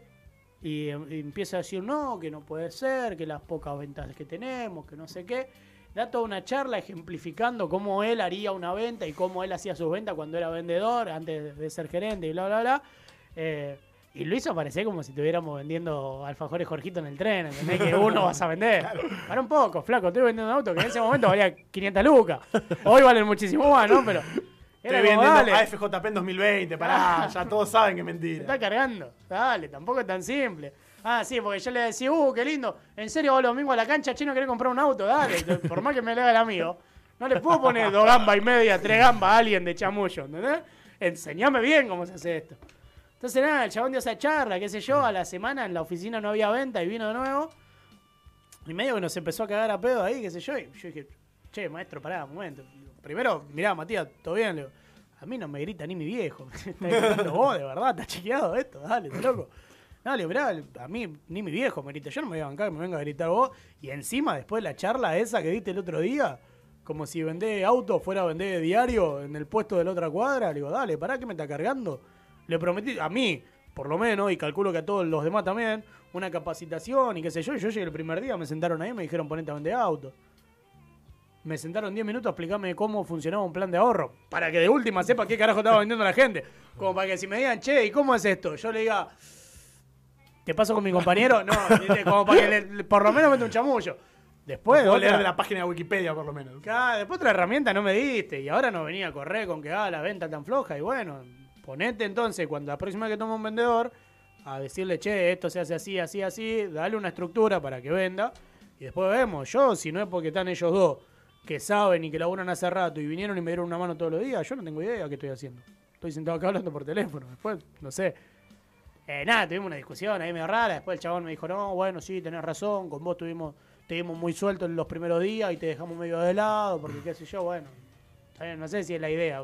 y, y empieza a decir, no, que no puede ser, que las pocas ventas que tenemos, que no sé qué. Da toda una charla ejemplificando cómo él haría una venta y cómo él hacía sus ventas cuando era vendedor, antes de ser gerente y bla, bla, bla. Eh, y lo hizo parecer como si estuviéramos vendiendo alfajores Jorgito en el tren, ¿entendés? Que uno vas a vender. Para un poco, flaco, estoy vendiendo un auto que en ese momento valía 500 lucas. Hoy valen muchísimo más, ¿no? Pero era Estoy como, vendiendo dale, AFJP en 2020, pará, ya todos saben que es mentira. está cargando. Dale, tampoco es tan simple. Ah, sí, porque yo le decía, uh, qué lindo. En serio, vos los domingos a la cancha, chino, querés comprar un auto, dale. Por más que me le haga el amigo. No le puedo poner dos gambas y media, tres gambas a alguien de chamullo, ¿entendés? Enseñame bien cómo se hace esto. Entonces, nada, el chabón dio esa charla, qué sé yo, a la semana en la oficina no había venta y vino de nuevo. Y medio que nos empezó a cagar a pedo ahí, qué sé yo. Y yo dije, che, maestro, pará, un momento. Primero, mirá, Matías, todo bien. Le digo, a mí no me grita ni mi viejo. Estás vos, de verdad, está chequeado esto, dale, está loco. Dale, mirá, a mí ni mi viejo me grita. Yo no me voy a bancar que me venga a gritar vos. Y encima, después de la charla esa que diste el otro día, como si vendé auto fuera a vender diario en el puesto de la otra cuadra, le digo, dale, pará que me está cargando. Le prometí, a mí, por lo menos, y calculo que a todos los demás también, una capacitación y qué sé yo. Y yo llegué el primer día, me sentaron ahí y me dijeron, ponete a vender auto. Me sentaron 10 minutos a explicarme cómo funcionaba un plan de ahorro. Para que de última sepa qué carajo estaba vendiendo la gente. Como para que si me digan, che, ¿y cómo es esto? Yo le diga, ¿te paso con mi compañero? No, como para que le- por lo menos mete un chamullo. Después, Puedo leer de la página de Wikipedia, por lo menos. Claro, después otra herramienta no me diste y ahora no venía a correr con que ah, la venta tan floja y bueno, ponete entonces cuando la próxima vez que toma un vendedor a decirle, che, esto se hace así, así, así, dale una estructura para que venda y después vemos, yo si no es porque están ellos dos que saben y que laburan hace rato y vinieron y me dieron una mano todos los días, yo no tengo idea qué estoy haciendo. Estoy sentado acá hablando por teléfono, después, no sé. Eh, nada, tuvimos una discusión ahí medio rara. Después el chabón me dijo, no, bueno, sí, tenés razón. Con vos tuvimos, te dimos muy suelto en los primeros días y te dejamos medio de lado, porque qué sé yo, bueno. No sé si es la idea.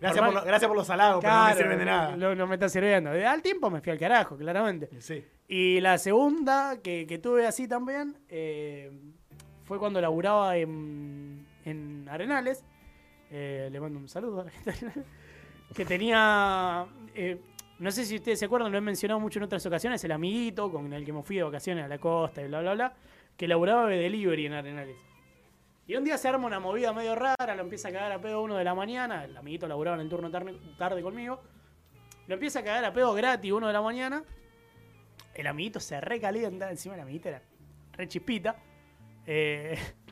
Gracias Por por, más- lo- gracias por los halagos, pero no me Claro, sirven de nada. No, no me está sirviendo. Al tiempo me fui al carajo, claramente. Sí. Y la segunda que, que tuve así también eh, fue cuando laburaba en, en Arenales. Eh, le mando un saludo a la gente de Arenales. Que tenía. eh, no sé si ustedes se acuerdan, lo he mencionado mucho en otras ocasiones, el amiguito con el que me fui de vacaciones a la costa y bla, bla, bla, que laburaba de delivery en Arenales. Y un día se arma una movida medio rara, lo empieza a cagar a pedo uno de la mañana, el amiguito laburaba en el turno tarde, conmigo, lo empieza a cagar a pedo gratis uno de la mañana, el amiguito se recalienta, encima el amiguito era re chispita, eh,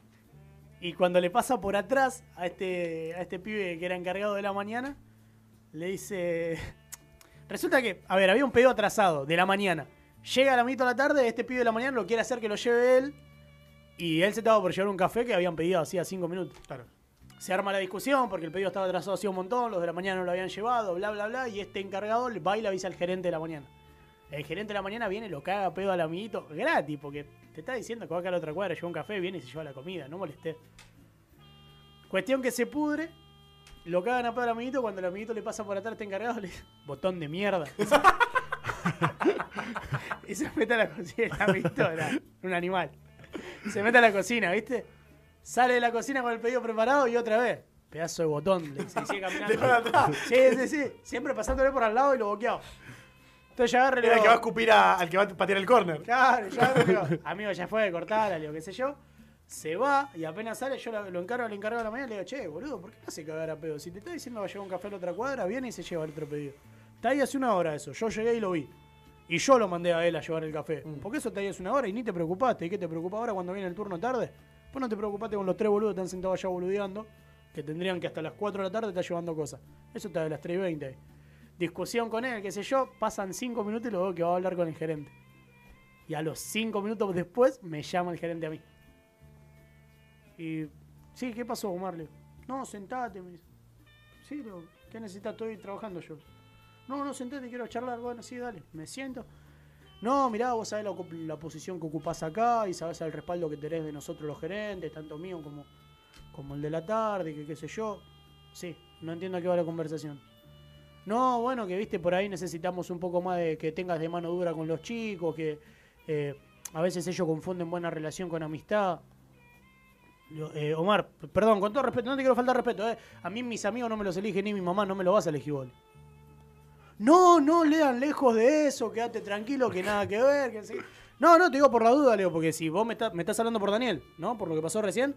Y cuando le pasa por atrás a este, a este pibe que era encargado de la mañana, le dice. Resulta que, a ver, había un pedido atrasado de la mañana. Llega a la mitad de la tarde, este pibe de la mañana lo quiere hacer que lo lleve él. Y él se estaba por llevar un café que habían pedido hacía cinco minutos. Claro. Se arma la discusión porque el pedido estaba atrasado hacía un montón, los de la mañana no lo habían llevado, bla, bla, bla. Y este encargado le va y le avisa al gerente de la mañana. El gerente de la mañana viene y lo caga a pedo al amiguito gratis, porque te está diciendo que va acá a la otra cuadra, lleva un café, viene y se lleva la comida, no molesté. Cuestión que se pudre, lo cagan a pedo al amiguito, cuando el amiguito le pasa por atrás este encargado, le dice, botón de mierda. y se mete a la cocina, el amiguito era un animal. Se mete a la cocina, ¿viste? Sale de la cocina con el pedido preparado y otra vez. Pedazo de botón, le se sigue caminando. Sí, sí, sí. Siempre pasándole por al lado y lo boqueado. Entonces ya le Era el que va a escupir a- al que va a patear el córner. Claro, ya digo, amigo, ya fue de cortar, le digo, qué sé yo. Se va y apenas sale, yo lo, lo encargo, le encargo a la mañana y le digo, che, boludo, ¿por qué no hace cagar a pedo? Si te está diciendo que va a llevar un café a la otra cuadra, viene y se lleva el otro pedido. Está ahí hace una hora eso. Yo llegué y lo vi. Y yo lo mandé a él a llevar el café. Porque eso ahí hace una hora y ni te preocupaste. ¿Y qué te preocupa ahora cuando viene el turno tarde? Pues no te preocupaste con los tres boludos que están sentados allá boludeando, que tendrían que hasta las 4 de la tarde estar llevando cosas. Eso está de las 3 y 20 ahí. Discusión con él, qué sé yo, pasan 5 minutos y lo veo que va a hablar con el gerente. Y a los 5 minutos después me llama el gerente a mí. Y, sí, ¿qué pasó, Omar? No, sentate, me dice. Sí, digo, ¿qué necesitas? Estoy trabajando yo. No, no, sentate, quiero charlar. Bueno, sí, dale. Me siento. No, mirá, vos sabés la, posición que ocupás acá y sabés el respaldo que tenés de nosotros los gerentes, tanto mío como, como el de la tarde, que qué sé yo. Sí, no entiendo a qué va la conversación. No, bueno, que viste, por ahí necesitamos un poco más de que tengas de mano dura con los chicos, que eh, a veces ellos confunden buena relación con amistad. Eh, Omar, perdón, con todo respeto, no te quiero faltar respeto, eh. A mí mis amigos no me los elige ni mi mamá, no me lo vas a elegir vos. No, no, lean lejos de eso, quédate tranquilo, que nada que ver. Que sí. No, no, te digo por la duda, Leo, porque si vos me, estás- hablando por Daniel, ¿no? Por lo que pasó recién,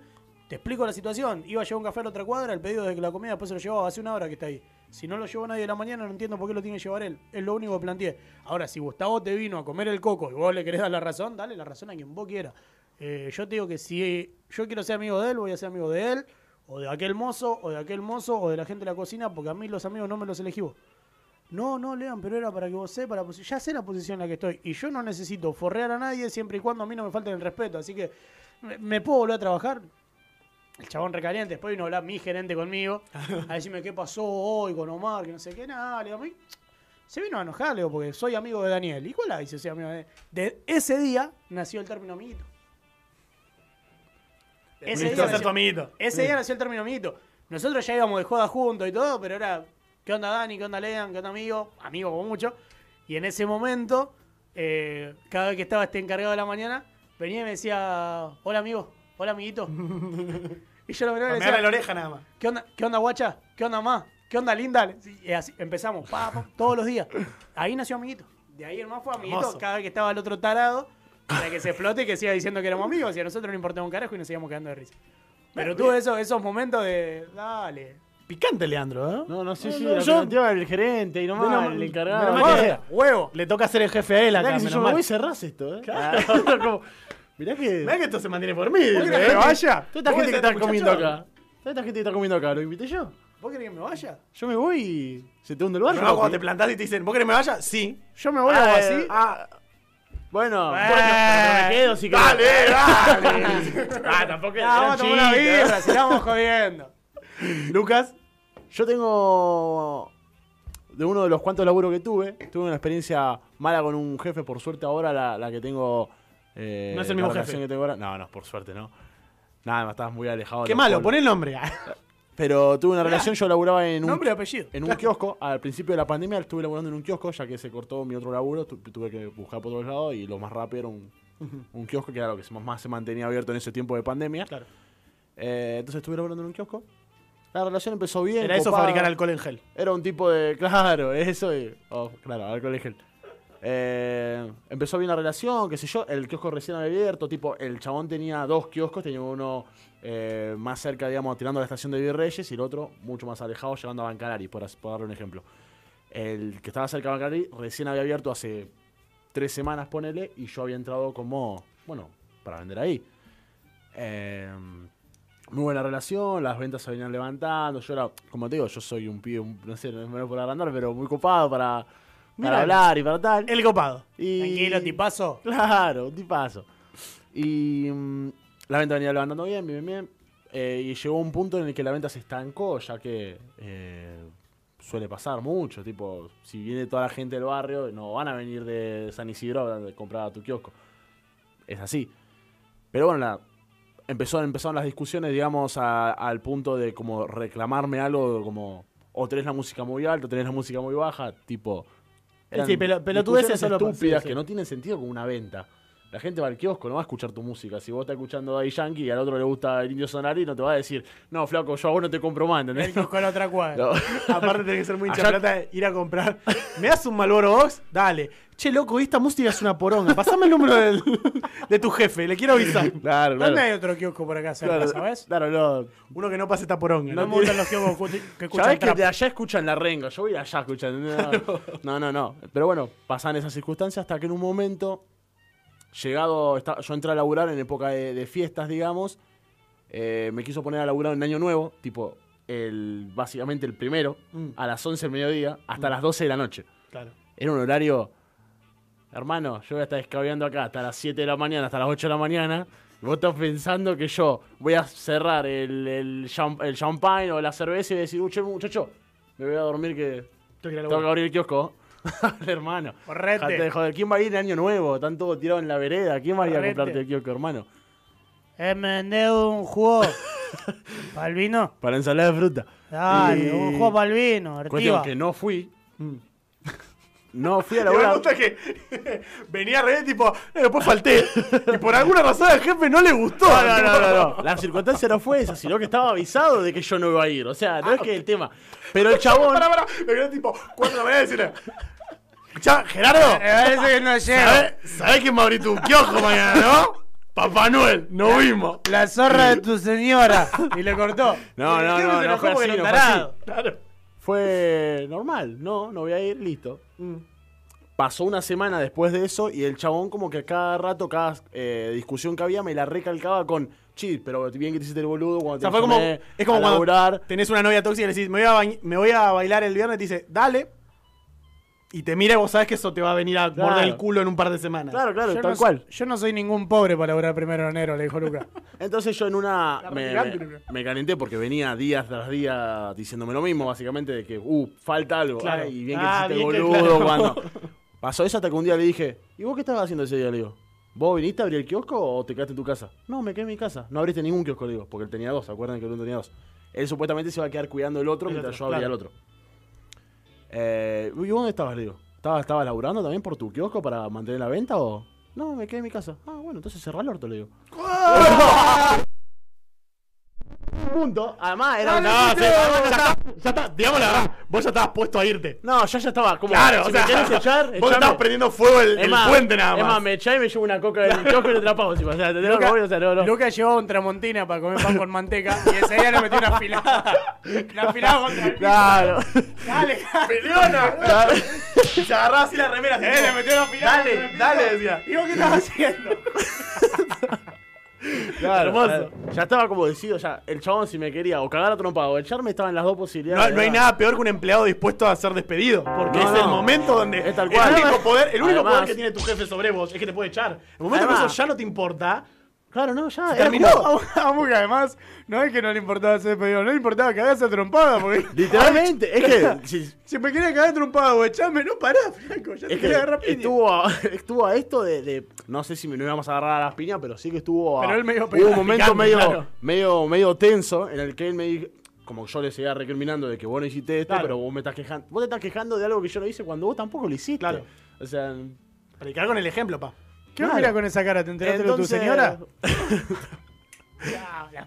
te explico la situación. Iba a llevar un café a la otra cuadra, el pedido de que la comida después se lo llevaba hace una hora que está ahí. Si no lo llevó nadie de la mañana, no entiendo por qué lo tiene que llevar él. Es lo único que planteé. Ahora, si Gustavo te vino a comer el coco y vos le querés dar la razón, dale la razón a quien vos quieras. Eh, yo te digo que si yo quiero ser amigo de él, voy a ser amigo de él, o de aquel mozo, o de aquel mozo, o de la gente de la cocina, porque a mí los amigos no me los elegí vos. No, no, Lean, pero era para que vos sepas la posición. Ya sé la posición en la que estoy. Y yo no necesito forrear a nadie siempre y cuando a mí no me falte el respeto. Así que, ¿me, me puedo volver a trabajar? El chabón recaliente. Después vino a hablar mi gerente conmigo. A decirme qué pasó hoy con Omar, que no sé qué. Nada, le digo, a mí. Se vino a enojar, le digo, porque soy amigo de Daniel. ¿Y cuál la dice soy amigo de De ese día nació el término amiguito. Ese día nació- ese día nació el término amiguito. Nosotros ya íbamos de joda juntos y todo, pero era, ¿qué onda Dani? ¿Qué onda Lean? ¿Qué onda amigo? Amigo como mucho. Y en ese momento, eh, cada vez que estaba este encargado de la mañana, venía y me decía, hola amigo, hola amiguito. y yo lo miraba y Me le da la decía, oreja nada más. ¿qué onda, ¿qué onda guacha? ¿Qué onda más? ¿Qué onda linda? Y así empezamos, pa, pa, todos los días. Ahí nació amiguito. De ahí en más fue amiguito Hermoso. cada vez que estaba el otro tarado, para que se explote y que siga diciendo que éramos amigos. Y a nosotros no importaba un carajo y nos íbamos quedando de risa. Pero tuve esos momentos de. Dale. Picante, Leandro, ¿eh? No, no, sí, No, sí, no, yo- planteaba el gerente y nomás Menos- el menos encargado. mal que- huevo. Le toca ser el jefe a él Mirá acá, que si menos yo me mal. voy cerrás esto, ¿eh? Claro. Como- Mirá que... Mirá que esto se mantiene por mí. ¿Vos querés que ¿eh? me vaya? Toda esta ¿Vos gente que está comiendo acá. Toda esta gente que está comiendo acá, ¿lo invité yo? ¿Vos querés que me vaya? Yo me voy y se te hunde el barco. No, cuando te plantás y te dicen, ¿vos querés que me vaya? Sí. Yo me voy Ah, a eh, así. ah, bueno, pero me quedo si Dale, dale. Ah, tampoco Ah, vamos a tomar una birra, sigamos jodiendo. Lucas. Yo tengo de uno de los cuantos laburos que tuve, tuve una experiencia mala con un jefe, por suerte ahora la, la que tengo... eh, No es el mismo jefe. que tengo ahora. No, no, por suerte no. Nada, me estabas muy alejado. Qué malo, pon el nombre. Pero tuve una relación, yo laburaba en un, Nombre apellido. en un kiosco. Al principio de la pandemia estuve laburando en un kiosco, ya que se cortó mi otro laburo, tu- tuve que buscar por otro lado y lo más rápido era un, un kiosco, que era lo que más se mantenía abierto en ese tiempo de pandemia. Claro. Eh, entonces estuve laburando en un kiosco. La relación empezó bien. Era eso fabricar alcohol en gel. Era un tipo de. Claro, eso y. Oh, claro, alcohol y gel. Eh, empezó bien la relación, qué sé yo. El kiosco recién había abierto. Tipo, el chabón tenía dos kioscos. Tenía uno eh, más cerca, digamos, tirando a la estación de Virreyes. Y el otro mucho más alejado, llegando a Bancalari, por, por darle un ejemplo. El que estaba cerca de Bancalari recién había abierto hace tres semanas, ponele. Y yo había entrado como. Bueno, para vender ahí. Eh, muy buena relación, las ventas se venían levantando. Yo era, como te digo, yo soy un pibe, un- no sé, no me por agrandar, pero muy copado para, Mirá. para hablar y para tal. El copado. Y- Tranquilo, tipazo. Claro, un tipazo. Y mm, la venta venía levantando bien, bien, bien. Eh, y llegó un punto en el que la venta se estancó, ya que eh, suele pasar mucho. Tipo, si viene toda la gente del barrio, no van a venir de San Isidro a comprar a tu kiosco. Es así. Pero bueno, la- empezó, empezaron las discusiones, digamos, a- al punto de como reclamarme algo como o tenés la música muy alta o tenés la música muy baja, tipo... Sí, pelo- pelotudeces discusiones solo- estúpidas sí, sí. que no tienen sentido como una venta. La gente va al kiosco, no va a escuchar tu música. Si vos estás escuchando Daddy Yankee y al otro le gusta el Indio Sonari, no te va a decir, no, flaco, yo a vos no te compro más, El ¿entendés? kiosco a la otra cuadra. No. Aparte tenés que ser muy hincha plata ir a comprar. ¿Me das un Malboro Box? Dale. Che, loco, esta música es una poronga. Pasame el número del- de tu jefe, le quiero avisar. Claro, ¿Dónde claro. hay otro kiosco por acá cerca, Claro, sabes? claro, no. Uno que no pase esta poronga. No ¿no? me gustan los kioscos que- que escuchan Sabés que trap. de allá escuchan la renga, yo voy ir allá escuchando. No, no, no. Pero bueno, pasan esas circunstancias hasta que en un momento, llegado, yo entré a laburar en época de, de fiestas, digamos, eh, me quiso poner a laburar en Año Nuevo, tipo, el básicamente el primero, Mm. a las 11 del mediodía, hasta las 12 de la noche. Claro. Era un horario, hermano, yo voy a estar escabeando acá hasta las 7 de la mañana, hasta las 8 de la mañana. y Vos estás pensando que yo voy a cerrar el, el, el champagne o la cerveza y voy a decir, "Uh, che, muchacho, me voy a dormir que Tengo que abrir el kiosco. Hermano. Correte. Joder. ¿Quién va a ir en año nuevo? Están todos tirados en la vereda. ¿Quién va a ir a comprarte el kiosco, hermano? Me vendé un jugo. ¿Para el vino? Para ensalada de fruta. Dale, Y- un jugo para el vino, Cuestión que no fui. No fui a Y me laburar. gusta que venía re tipo, eh, después falté. Y por alguna razón al jefe no le gustó. No, no, no, no, no. La circunstancia no fue esa, sino que estaba avisado de que yo no iba a ir. O sea, no es que el tema. Pero el chabón. Pará, pará. Me quedé tipo, cuatro de la mañana y decirle, "Escuchá, Gerardo, Me parece que no llego. ¿sabés, sabés quién va a abrir tu kiosco mañana, no? Papá Noel, no vimos. La zorra de tu señora. Y le cortó. No, no, no, no enojó fue así, no fue así. Claro. Fue normal. No, no voy a ir, listo. Mm. Pasó una semana después de eso y el chabón como que cada rato, cada eh, discusión que había me la recalcaba con, chi, pero bien que te hiciste el boludo cuando O sea, te fue como, es como cuando laburar". tenés una novia tóxica y le decís, me voy, a me voy a bailar el viernes y te dice, dale. Y te mira y vos sabés que eso te va a venir a Claro. morder el culo en un par de semanas. Claro, claro, Yo tal no, cual. yo no soy ningún pobre para laburar primero de enero, le dijo Luca. Entonces yo en una me, calenté porque venía día tras día diciéndome lo mismo, básicamente, de que, uh, falta algo. Claro. Ay, y bien que Ah, te que- boludo claro. cuando. Pasó eso hasta que un día le dije, ¿y vos qué estabas haciendo ese día? Le digo, ¿vos viniste a abrir el kiosco o te quedaste en tu casa? No, me quedé en mi casa. No abriste ningún kiosco, le digo, porque él tenía dos, ¿se acuerdan que uno tenía dos? Él supuestamente se iba a quedar cuidando el otro El mientras otro, yo abría claro. el otro. Eh, ¿Y dónde estabas? Le digo, ¿estabas, ¿estabas laburando también por tu kiosco para mantener la venta o...? No, me quedé en mi casa. Ah, bueno, entonces cerrá el orto, le digo. punto. Además, era No, una- sí, ya está, ya está, digamos la verdad, vos ya estabas puesto a irte. No, yo ya estaba como. Claro, si o sea, me querés echar, vos echame. estabas prendiendo fuego el, Es el más, puente nada Es más, más. me echá y me llevo una coca del kiosco y le trapago. O sea, te tengo que o sea, no, no. Luca llevó un tramontina para comer pan con manteca y ese día le metió una afilada. Una afilada contra el piso. Claro. Dale, ¡Peleona! Se agarraba así la remera. Eh, le metió una el Dale, dale, decía. ¿Y vos qué estás haciendo? Claro, Hermoso. claro. Ya estaba como decidido, ya. El chabón, si me quería o cagar a trompada o echarme, estaban las dos posibilidades. No, no hay nada peor que un empleado dispuesto a ser despedido. Porque No, es el momento donde Es tal el cual. único poder, el único Además- poder que tiene tu jefe sobre vos es que te puede echar. El momento Además- que eso ya no te importa, Claro, no, ya. Se era terminó. como- A además, no es que no le importaba ser despedido, no le importaba cagarse a trompada, porque. Literalmente, es que. si- Si me quería cagar trompada o echarme, no pará, flaco, ya te Es quería que agarrar piña. estuvo a, estuvo a esto de, de- No sé si nos íbamos a agarrar a las piñas, pero sí que estuvo a. Pero él medio Hubo un momento picante, medio, claro. medio, medio tenso en el que él me dijo. Como yo le seguía recriminando de que vos no hiciste esto, Claro. pero vos me estás quejando. Vos te estás quejando de algo que yo no hice cuando vos tampoco lo hiciste. Claro. O sea. predicar con el ejemplo, pa. ¿Qué me Claro. mira con esa cara? ¿Te enteraste de tu entonces- señora?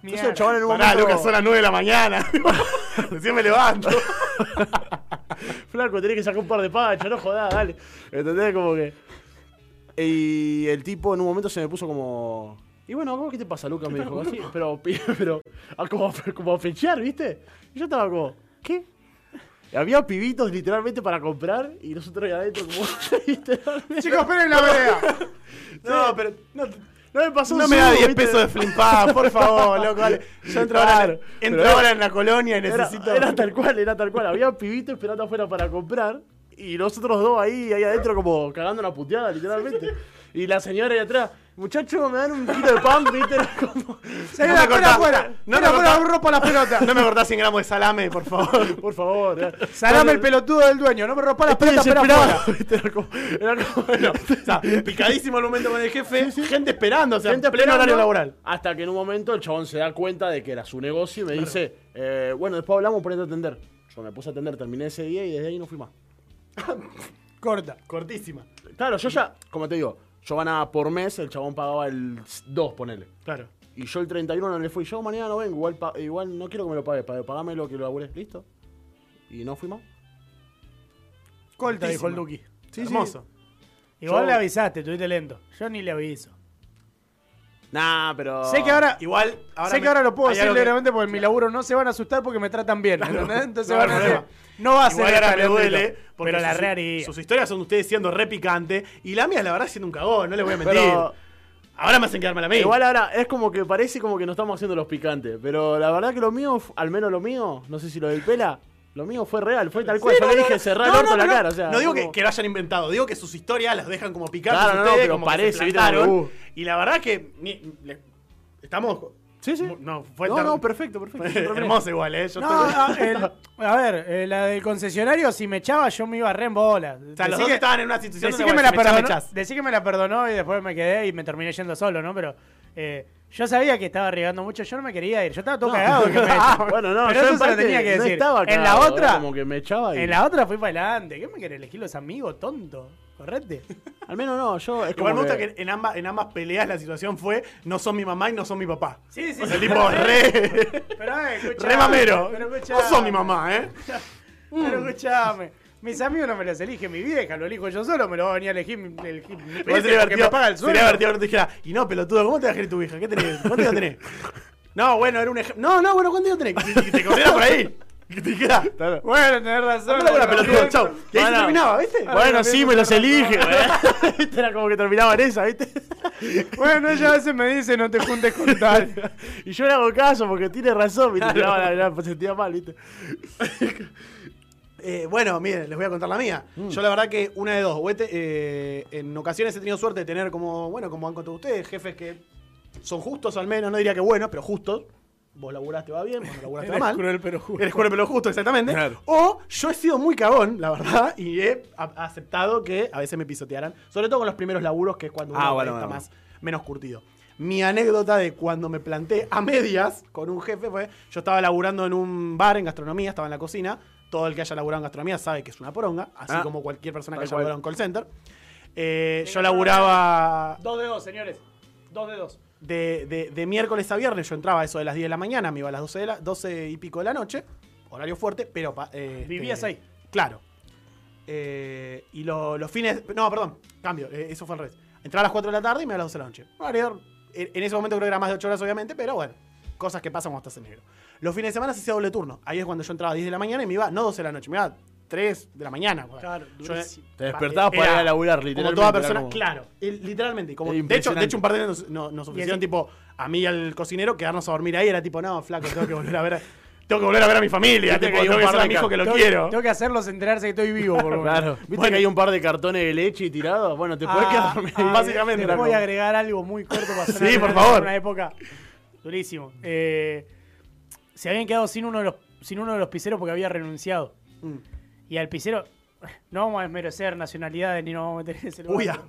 Entonces el chabón en un Pará, momento. Lucas, son las 9 de la mañana. Recién me levanto. Flaco, tenés que sacar un par de pachas, no jodás, dale. ¿Entendés? Como que. Y el tipo en un momento se me puso como. Y bueno, ¿vos qué te pasa, Lucas? Me dijo así, pero, pero a como, como a fechear, ¿viste? Y yo estaba como, ¿qué? Había pibitos literalmente para comprar y nosotros ahí adentro como. Chicos, esperen la vereda. No, pero. No, No me pasó No un me da subo, 10 ¿viste? pesos de Flimpá, por favor, loco. dale. Yo entro, ahora, entro ahora en la colonia y Era, necesito. era tal cual, era tal cual. Había pibitos esperando afuera para comprar y nosotros dos ahí, ahí adentro como cagando una puteada, literalmente. Y la señora ahí atrás, muchachos, me dan un kilo de pan, ¿viste? Era como... Señora, me espera cortás. afuera. No me afuera, rompo la pelota. No me cortás 100 gramos de salame, por favor. Por favor. eh. Salame el pelotudo del dueño, no me rompa la pelota, desesperado, afuera. Era como... Era como Bueno, o sea, picadísimo el momento con el jefe, gente esperando, o sea, Gente pleno horario laboral. Hasta que en un momento el chabón se da cuenta de que era su negocio y me dice, eh, bueno, después hablamos, ponete a atender. Yo me puse a atender, terminé ese día y desde ahí no fui más. Corta. Cortísima. Claro, yo ya, como te digo, yo ganaba por mes, el chabón pagaba el 2, ponele. Claro. Y yo el 31 no le fui, yo mañana no vengo, igual, pa- igual no quiero que me lo pague, pa- pagame lo que lo laburé, listo. Y no fui más. Corta, dijo el. Duki. Sí, Hermoso. Igual Yo- le avisaste, tuviste lento. Yo ni le aviso. Nah, pero... Sé que ahora, Igual, ahora sé me- que ahora lo puedo decir que- libremente porque en mi laburo no se van a asustar porque me tratan bien. ¿entendés? Entonces no van a decir, no va a ser ahora me duele. porque Pero la sus- rearía. Sus historias son de ustedes siendo re picante. Y la mía, la verdad, siendo un cagón, no le voy a mentir. Pero- Ahora me hacen quedarme a la mía. Igual ahora es como que parece como que nos estamos haciendo los picantes. Pero la verdad que lo mío, al menos lo mío, no sé si lo del pela, lo mío fue real, fue tal cual. Sí, Yo no, le dije cerrar No, el orto no, la cara. O sea, no digo que, como- que lo hayan inventado, digo que sus historias las dejan como picantes Claro, no, ustedes, pero como que parece, se como, uh. Y la verdad que ni- le- estamos... Sí, sí. No, fue no, no, perfecto, perfecto. hermoso igual, ¿eh? Yo No, estoy- ah, el- a ver, eh, la del concesionario, si me echaba, yo me iba re en bola. O sea, los Decí dos que- estaban en una situación Decí que me la si me me perdonó, decí que me la perdonó y después me quedé y me terminé yendo solo, ¿no? Pero eh, yo sabía que estaba arriesgando mucho, yo no me quería ir, yo estaba todo No. cagado que me bueno, no, Pero yo eso se lo tenía que no decir. estaba en la otra, como que me echaba y... en la otra fui para adelante. ¿Qué me querés elegir los amigos, tonto? Correte. Al menos no, yo es Igual me gusta que en ambas, en ambas peleas la situación fue no son mi mamá y no son mi papá. Sí, sí, O sí. sea, tipo, re, Pero, eh, re mamero. Pero No son mi mamá, ¿eh? Pero escuchame. Mis amigos no me los elige mi vieja, lo elijo yo solo, me lo va a venir a elegir mi, elegir mi sería divertido, me paga el sueldo. sería divertido que te dijera, y no, pelotudo, ¿cómo te va a querer tu hija? ¿Qué tenés? ¿Cuántos años tenés? No, bueno, era un ejemplo. No, no, bueno, ¿cuántos años tenés? Que te, que corriera por ahí. Que te dijera. Bueno, tenés razón. Con la pelotudo, chau. Y ahí se Bueno. terminaba, ¿viste? Bueno, sí, me los elige, güey. Viste, Era como que terminaba en esa, ¿viste? Bueno, ella a veces me dice no te juntes con tal. Y yo le hago caso porque tiene razón, ¿viste? No, la, la, se sentía mal, ¿viste? Eh, bueno, miren, les voy a contar la mía. Yo la verdad que una de dos. o este, eh, en ocasiones he tenido suerte de tener como, bueno, como han contado ustedes, jefes que son justos al menos, no diría que buenos, pero justos. Vos laburaste va bien, vos no laburaste va Eres mal. cruel pero justo. Eres cruel pero justo, exactamente. Claro. O yo he sido muy cagón, la verdad, y he aceptado que a veces me pisotearan. Sobre todo con los primeros laburos, que es cuando uno Ah, bueno, está bueno, más, menos curtido. Mi anécdota de cuando me planté a medias con un jefe fue, yo estaba laburando en un bar en gastronomía, estaba en la cocina. Todo el que haya laburado en gastronomía sabe que es una poronga, así Ah. como cualquier persona que haya cual. laburado en call center. Eh, yo laburaba Dos de dos, señores. Dos de dos. de, de- de miércoles a viernes, yo entraba a eso de las 10 de la mañana, me iba a las 12, de la, 12 y pico de la noche, horario fuerte, pero... pa- eh, Vivías este, ahí. Claro. Eh, y lo- los fines... No, perdón, cambio, eh, eso fue al revés. Entraba a las 4 de la tarde y me iba a las 12 de la noche. Horario- en, en ese momento creo que era más de 8 horas, obviamente, pero bueno, cosas que pasan cuando estás en negro. Los fines de semana se hacía doble turno. Ahí es cuando yo entraba a 10 de la mañana y me iba, no 12 de la noche, me iba 3 de la mañana. bueno. Claro, Yo- durísimo. Te despertabas para era ir a laburar, Como literalmente. toda era persona, como- claro, literalmente. Como, Era de, hecho, de impresionante. hecho, un par de años nos, nos- nos ofrecieron, así- tipo, a mí y al cocinero, quedarnos a dormir ahí. Era tipo, no, flaco, tengo que volver a ver a, tengo que, volver a, ver a mi familia. Viste tipo, que hay tengo un que par a de mi hijo ca- que lo Tengo, quiero. tengo que hacerlos enterarse que estoy vivo, por lo menos. Claro. ¿Viste Bueno. que hay un par de cartones de leche tirados? Bueno, te podés Ah, quedar dormido. ah, básicamente, Te era voy a como- agregar algo muy corto para Sí, sonar por en favor. una época durísimo. Eh, se habían quedado sin uno de los sin uno de los piseros porque había renunciado. Mm. Y al pisero no vamos a desmerecer nacionalidades ni nos vamos a meter en ese lugar. Uy, ah,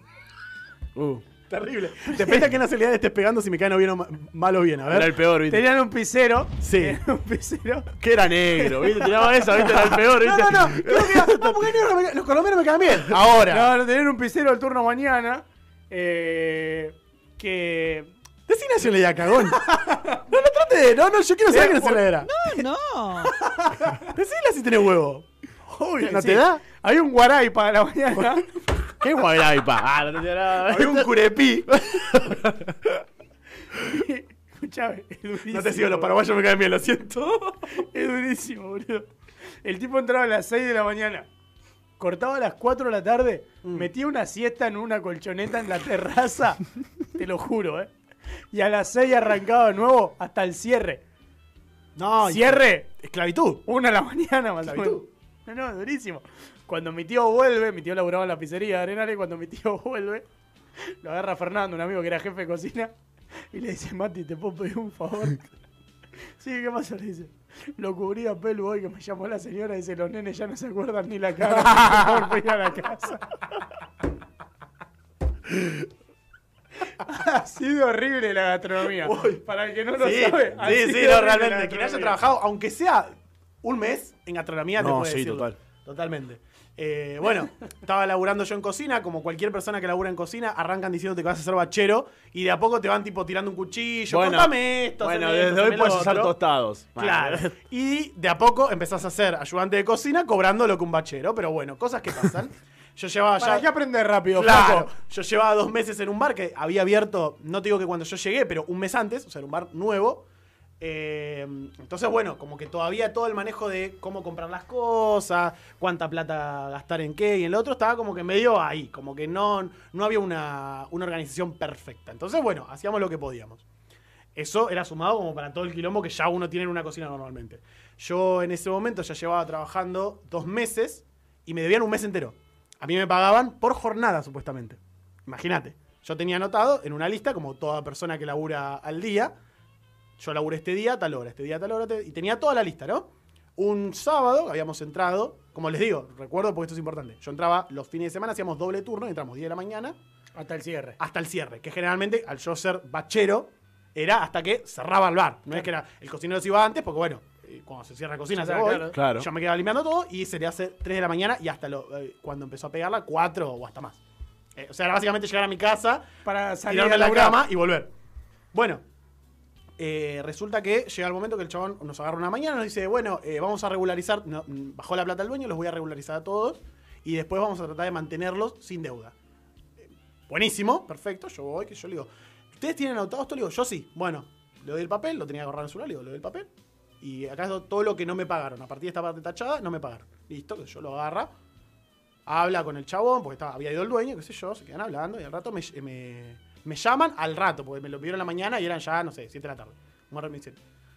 Uh, terrible. Depende a qué nacionalidad estés pegando si me caen o bien o ma- mal o bien. A era ver. el peor, ¿viste? Tenían un pisero. Sí. tenían un pisero. Que era negro, ¿viste? Tiraba esa, ¿viste? Era el peor, No, ¿viste? no, no. Creo que, no, porque no, me- los colombianos me caen bien. Ahora. No, no, tenían un pisero al turno mañana. eh, que. Decí nacionalidad, cagón. No, no. No, no, yo quiero saber qué nacionalidad era. No. Decila si tenés huevo. Uy, ¿no sí, te da? Había un guaray para la mañana. ¿Qué guayraipa? Ah, no te. Había un curepí. Escuchame, es durísimo. No te sigo, los paraguayos me caen bien, lo siento. Es durísimo, boludo. El tipo entraba a las 6 de la mañana, cortaba a las 4 de la tarde, Mm. metía una siesta en una colchoneta en la terraza, te lo juro, ¿eh? Y a las 6 arrancaba de nuevo hasta el cierre. No, y- Cierre, Esclavitud. una de la mañana más Esclavitud. No, no, durísimo. Cuando mi tío vuelve, mi tío laburaba en la pizzería de Arenales, cuando mi tío vuelve, lo agarra Fernando, un amigo que era jefe de cocina, y le dice, Mati, ¿te puedo pedir un favor? sí, ¿qué pasa? Le dice, lo cubrí a Pelu hoy que me llamó la señora, dice, los nenes ya no se acuerdan ni la cara, por a la casa. ha sido horrible la gastronomía. Para el que no lo Sí, sabe. ha sí, sido sí, no, realmente. Quien haya trabajado, aunque sea un mes en gastronomía, te No, puede sí, decirlo. total. Totalmente. Eh, bueno, estaba laburando yo en cocina, como cualquier persona que labura en cocina, arrancan diciéndote que vas a ser bachero y de a poco te van tipo tirando un cuchillo, Bueno, cortame esto, Bueno, esto, desde hoy puedes usar tostados. Claro. Y de a poco empezás a ser ayudante de cocina cobrando lo que un bachero. Pero bueno, cosas que pasan. Yo llevaba ¿Para ya. qué aprender rápido, Claro, flaco? yo llevaba dos meses en un bar que había abierto, no te digo que cuando yo llegué, pero un mes antes, o sea, era un bar nuevo. Eh, entonces, bueno, como que todavía todo el manejo de cómo comprar las cosas, cuánta plata gastar en qué y en lo otro, estaba como que medio ahí, como que no, no había una, una organización perfecta. Entonces, bueno, hacíamos lo que podíamos. Eso era sumado como para todo el quilombo que ya uno tiene en una cocina normalmente. Yo en ese momento ya llevaba trabajando dos meses y me debían un mes entero. A mí me pagaban por jornada, supuestamente. Imagínate. Yo tenía anotado en una lista, como toda persona que labura al día, yo laburé este día a tal hora, este día a tal hora, y tenía toda la lista, ¿no? Un sábado habíamos entrado, como les digo, recuerdo porque esto es importante. Yo entraba los fines de semana, hacíamos doble turno, entramos 10 de la mañana Hasta el cierre. hasta el cierre, que generalmente al yo ser bachero era hasta que cerraba el bar. No es que era el cocinero se iba antes, porque bueno, eh, cuando se cierra la cocina se Claro, voy. claro. Claro. Yo me quedaba limpiando todo y se le hace 3 de la mañana y hasta lo, eh, cuando empezó a pegarla, 4 o hasta más. Eh, o sea, era básicamente llegar a mi casa, Para salir tirarme a la laburar. cama y volver. Bueno, eh, resulta que llega el momento que el chabón nos agarra una mañana y nos dice, bueno, eh, vamos a regularizar, no, mm, bajó la plata al dueño, los voy a regularizar a todos y después vamos a tratar de mantenerlos sin deuda. Eh, buenísimo, perfecto, yo voy, que yo le digo, ¿ustedes tienen anotado esto? Le digo, yo sí. Bueno, le doy el papel, lo tenía que agarrar en el celular, le digo, le doy el papel. Y acá es todo lo que no me pagaron. A partir de esta parte tachada, no me pagaron. Listo, yo lo agarra, habla con el chabón, porque había ido el dueño, qué sé yo, se quedan hablando y al rato me, me- me llaman al rato, porque me lo pidieron la mañana y eran ya, no sé, 7 de la tarde.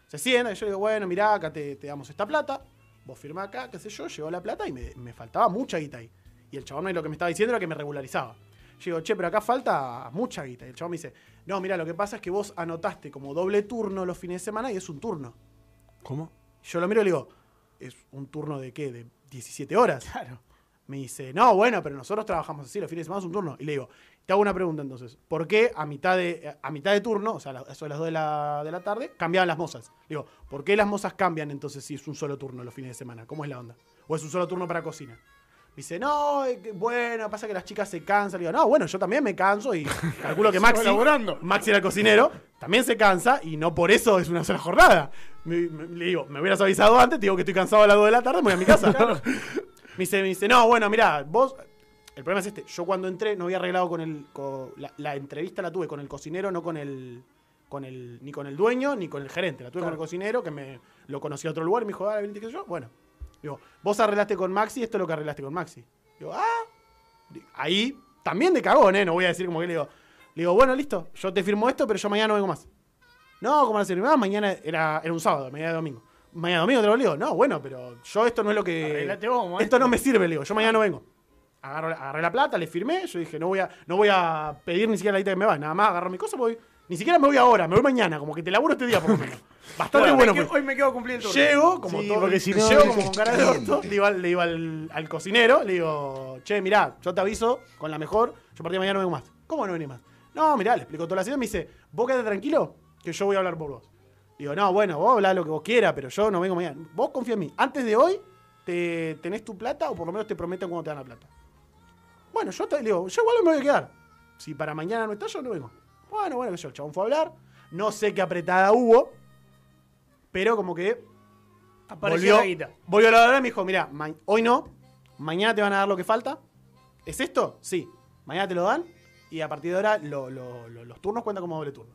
Se sientan y yo digo, bueno, mirá, acá te, te damos esta plata, vos firmá acá, qué sé yo, llegó la plata y me, me faltaba mucha guita ahí. Y el chabón lo que me estaba diciendo era que me regularizaba. Yo digo, che, pero acá falta mucha guita. Y el chabón me dice, no, mira, lo que pasa es que vos anotaste como doble turno los fines de semana y es un turno. ¿Cómo? Yo lo miro y le digo, ¿es un turno de qué? ¿De 17 horas? Claro. Me dice, no, bueno, pero nosotros trabajamos así, los fines de semana es un turno. Y le digo, te hago una pregunta entonces. ¿Por qué a mitad de, a mitad de turno, o sea, a eso de las 2 de la, de la tarde, cambiaban las mozas? Le digo, ¿por qué las mozas cambian entonces si es un solo turno los fines de semana? ¿Cómo es la onda? ¿O es un solo turno para cocina? Dice, no, bueno, pasa que las chicas se cansan. Le digo, no, bueno, yo también me canso y calculo que Maxi. Maxi era el cocinero, también se cansa y no por eso es una sola jornada. Me- me- le digo, me hubieras avisado antes, te digo que estoy cansado a las 2 de la tarde, me voy a mi casa. Me dice, me dice, no, bueno, mirá, vos. El problema es este. Yo cuando entré no había arreglado con el. con- la, la entrevista la tuve con el cocinero, no con el. Con el, ni con el dueño, ni con el gerente. La tuve con el cocinero, que me lo conocí a otro lugar y me dijo, ah, venite, qué sé yo. Bueno. Digo, vos arreglaste con Maxi, esto es lo que arreglaste con Maxi. Digo, ah. Ahí, también de cagón, ¿eh? No voy a decir como que le digo. Le digo, bueno, listo, yo te firmo esto, pero yo mañana no vengo más. No, como la firmás, mañana era, era un sábado, mañana de domingo. Mañana domingo te lo digo, no, bueno, pero yo esto no es lo que. Vos. Esto no me sirve, le digo, yo mañana no vengo. Agarro, agarré la plata, le firmé, yo dije, no voy a, no voy a pedir ni siquiera la guita que me va, nada más agarro mi cosa, voy. Ni siquiera me voy ahora, me voy mañana, como que te laburo este día por lo menos. Bastante Bueno, bueno, hoy, me quedo turno. Llego, como Sí, todo, porque si no, llego como con cara de orto, le digo, al, le digo al, al cocinero, le digo, che, mirá, yo te aviso con la mejor, yo a partir de mañana no vengo más. ¿Cómo no venís más? No, mirá, le explico toda la situación, me dice, vos quedate tranquilo, que yo voy a hablar por vos. Digo, no, bueno, vos hablá lo que vos quieras, pero yo no vengo mañana. Vos confía en mí. Antes de hoy, te, tenés tu plata, o por lo menos te prometen cuando te dan la plata. Bueno, yo te le digo, yo igual me voy a quedar. Si para mañana no está, yo no vengo. Bueno, bueno, yo, el chabón fue a hablar. No sé qué apretada hubo, pero como que Apareció volvió, la guita. volvió a la hora y me dijo, mira, hoy no, mañana te van a dar lo que falta. ¿Es esto? Sí. Mañana te lo dan y a partir de ahora lo- lo- lo- los turnos cuentan como doble turno.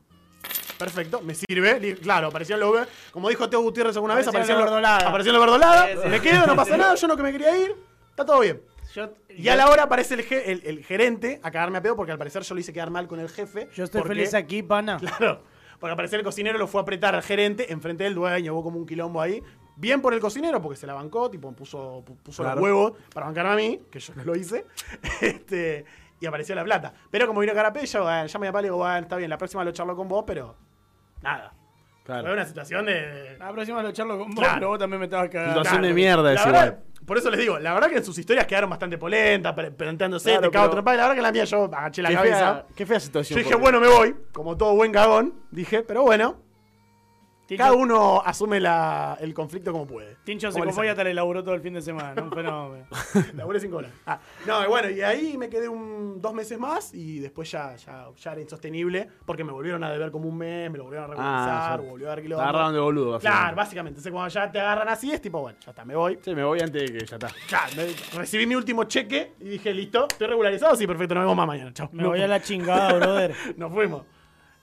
Perfecto, me sirve. Claro, aparecían los... Como dijo Teo Gutiérrez alguna vez, verdolaga. Aparecían los verdolaga. Sí, sí. Me quedo, no pasa nada, yo no que me quería ir. Está todo bien. Yo, Y a la hora aparece el, ge- el- el gerente a cagarme a pedo porque al parecer yo lo hice quedar mal con el jefe. yo estoy porque- feliz aquí, pana. Claro. Porque al parecer el cocinero lo fue a apretar al gerente enfrente del dueño, hubo como un quilombo ahí. Bien por el cocinero, porque se la bancó, tipo, puso, pu- puso Claro. los huevos para bancarme a mí, que yo no lo hice. Este, y apareció la plata. Pero como vino Carapé, yo bueno, ya me le digo, bueno, está bien, la próxima lo charlo con vos, pero nada. Fue Claro. una situación de. La próxima lo charlo con vos, Claro. pero vos también me estabas cagando. Situación de mierda, la es verdad. Por eso les digo, la verdad que en sus historias quedaron bastante polentas, planteándose, Claro, te cago trompada, la verdad que la mía yo agaché la Qué cabeza. fea, qué fea Yo situación. dije, porque- bueno, me voy, como todo buen cagón, dije, pero bueno, Tincho, cada uno asume la- el conflicto como puede. Tincho se copó y hasta le laburó todo el fin de semana. Un fenómeno. Laburé cinco horas. Ah, no, y bueno, y ahí me quedé un, dos meses más y después ya, ya, ya era insostenible porque me volvieron a deber como un mes, me lo volvieron a regularizar, Ah, volvió a dar Te quilombo. agarraron de boludo. Claro, básicamente. Entonces cuando ya te agarran así es tipo, bueno, ya está, me voy. Sí, me voy antes de que ya está. Claro, me- recibí mi último cheque y dije, listo, estoy regularizado, sí, perfecto, nos vemos más mañana. Chao. Me voy a la chingada, brother. Nos fuimos.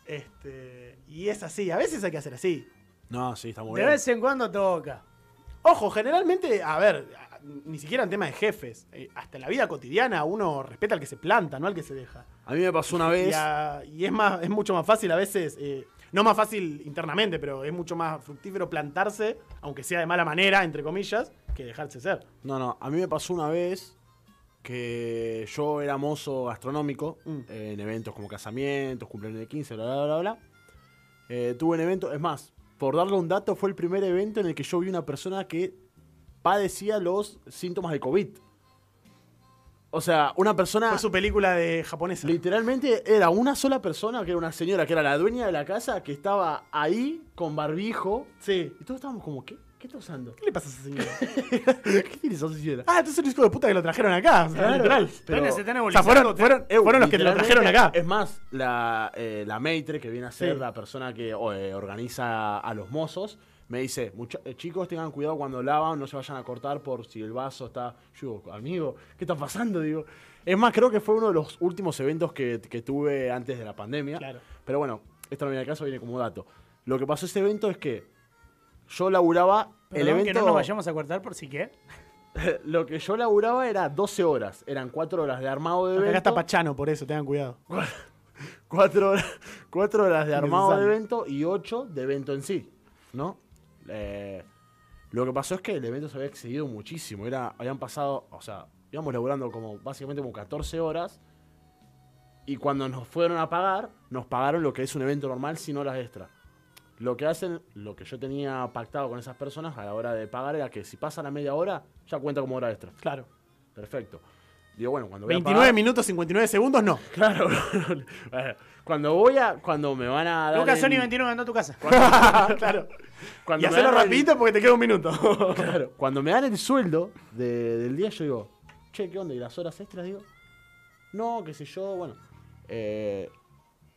Este, y es así, a veces hay que hacer así. No, sí, está muy De bien. vez en cuando toca. Ojo, generalmente, a ver, ni siquiera en tema de jefes, eh, hasta en la vida cotidiana uno respeta al que se planta, no al que se deja. A mí me pasó una Y, vez. a- y es más, es mucho más fácil a veces, eh, no más fácil internamente, pero es mucho más fructífero plantarse, aunque sea de mala manera, entre comillas, que dejarse ser. No, no, a mí me pasó una vez que yo era mozo gastronómico Mm. eh, en eventos como casamientos, cumpleaños de 15, bla, bla, bla, bla. Eh, tuve un evento, es más, por darle un dato, fue el primer evento en el que yo vi una persona que padecía los síntomas de COVID. O sea, una persona... Fue su película de japonesa. Literalmente era una sola persona, que era una señora, que era la dueña de la casa, que estaba ahí con barbijo. Sí. Y todos estábamos como, ¿qué? ¿Qué está usando? ¿Qué le pasa a esa señora? ¿Qué tiene esa señora? ah, entonces es un hijo de puta que lo trajeron acá. o sea, Claro, literal. pero- se están O sea, fueron, fueron, Eh, fueron los que lo trajeron acá. Es más, la, eh, la maitre que viene a ser Sí. la persona que eh, organiza a los mozos, me dice, "Mucha- eh, chicos, tengan cuidado cuando lavan, no se vayan a cortar por si el vaso está... Yo digo, amigo, ¿qué está pasando? Digo, es más, creo que fue uno de los últimos eventos que, que tuve antes de la pandemia. Claro. Pero bueno, esto no viene al caso, viene como dato. Lo que pasó ese evento es que yo laburaba... el Perdón, evento, que no nos vayamos a cortar por si qué. lo que yo laburaba era 12 horas. Eran 4 horas de armado de evento. Acá está Pachano, por eso, tengan cuidado. cuatro horas, cuatro horas de armado de evento y ocho de evento en sí, ¿no? Eh, lo que pasó es que el evento se había excedido muchísimo. Era, habían pasado, o sea, íbamos laburando como básicamente como 14 horas. Y cuando nos fueron a pagar, nos pagaron lo que es un evento normal sin horas extra. Lo que hacen, lo que yo tenía pactado con esas personas a la hora de pagar era que si pasan la media hora, ya cuenta como hora extra. Claro. Perfecto. Digo, bueno, cuando voy a 29 pagar- minutos 59 segundos, no. Claro, cuando voy a. Cuando me van a dar. Lucas el- Sony 29 anda a tu casa. claro. Cuando y hacerlo el- rapidito porque te queda un minuto. Claro, cuando me dan el sueldo de- del día, yo digo, che, ¿qué onda? ¿Y las horas extras? Digo, no, qué sé yo, bueno. eh,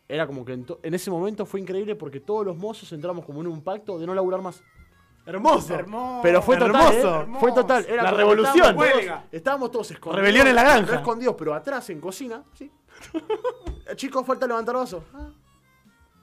era como que en, to- en ese momento fue increíble porque todos los mozos entramos como en un pacto de no laburar más. Hermoso. Hermoso. Pero fue total, hermoso, ¿eh? Fue total. Era La revolución. Estábamos todos, Huelga. estábamos todos escondidos. Rebelión en la granja. No escondidos, pero atrás, en cocina. Sí. Eh, Chicos, falta levantar vaso. Ah.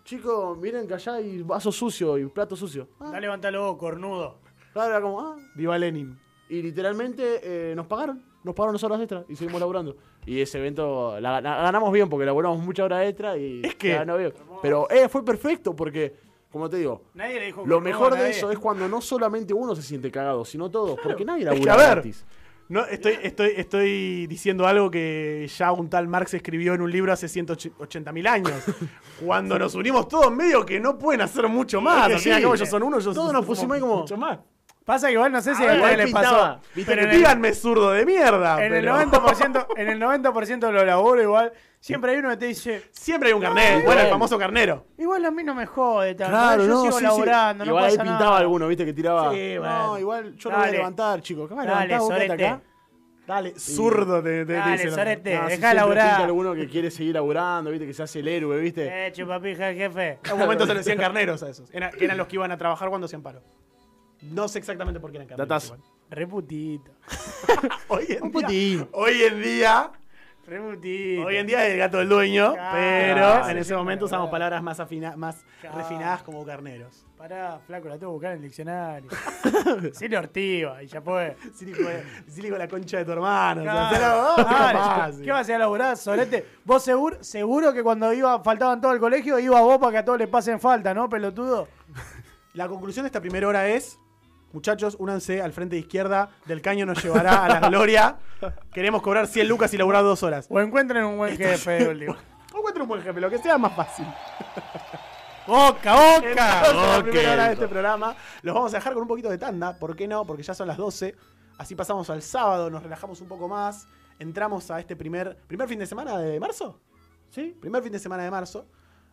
Chicos, miren que allá hay vaso sucio y plato sucio. Ah. Dale, levántalo, cornudo. Claro, era como, ah. Viva Lenin. Y literalmente eh, nos pagaron. Nos pagaron las horas extras y seguimos laburando. Y ese evento la, la ganamos bien porque laburamos muchas horas extra y Es que- la ganó bien. Pero eh, fue perfecto porque, como te digo, Nadie le dijo lo mejor de nadie. eso es cuando no solamente uno se siente cagado, sino todos. Porque nadie Es labura que, a ver, gratis. No, estoy, estoy, estoy diciendo algo que ya un tal Marx escribió en un libro hace 180 mil años. Cuando nos unimos todos, medio que no pueden hacer mucho más. Es ellos son uno, yo Todos nos pusimos ahí como- mucho más. Pasa que igual no sé si A a ustedes ahí les pasó. Pero el, Díganme zurdo de mierda. en el pero- 90%, en el 90% de los laburo igual, siempre hay uno que te dice, Siempre hay un carnero. Bueno, el famoso carnero. igual a mí no me jode, tal, Claro, yo no, sigo sí, sí. laburando, no igual ahí pasa pintaba nada. alguno, viste, que tiraba. Sí, no, bueno. igual yo lo voy a levantar, chicos. ¿Qué vas a Dale, levantar? Sorete. acá. Dale, zurdo te, te Dale, dicen. sorete. No, sí, dejá de siempre laburar. alguno que quiere seguir laburando, viste, que se hace el héroe, viste. Eh, chupapija, jefe. En un momento se le decían carneros a esos. Era- que eran los que iban a trabajar cuando hacían paro. No sé exactamente por qué eran carneros. Datazo. Re putito. Hoy en Un día, putín. hoy en día Remutito. Hoy en día es el gato del dueño, Claro, pero sí, en sí, ese momento usamos palabras más, afina- más Claro. refinadas como carneros. Pará, flaco, la tengo que buscar en el diccionario. Silvio Ortiva, y ya fue. Cílico la concha de tu hermano. o sea, Claro. ¿Qué vas a ir a laburar, Solete? Vos seguro, seguro que cuando iba, faltaban todo el colegio, iba vos para que a todos les pasen falta, ¿no, pelotudo? La conclusión de esta primera hora es, muchachos, únanse al frente de izquierda, del caño nos llevará a la gloria. Queremos cobrar 100 lucas y laburar dos horas. O encuentren un buen jefe de último. Encuentra un buen jefe, lo que sea más fácil. ¡Boca, Entonces, boca! la primera hora de Ok. este programa los vamos a dejar con un poquito de tanda. ¿Por qué no? Porque ya son las 12. Así pasamos al sábado, nos relajamos un poco más. Entramos a este primer, primer fin de semana de marzo. ¿Sí? Primer fin de semana de marzo.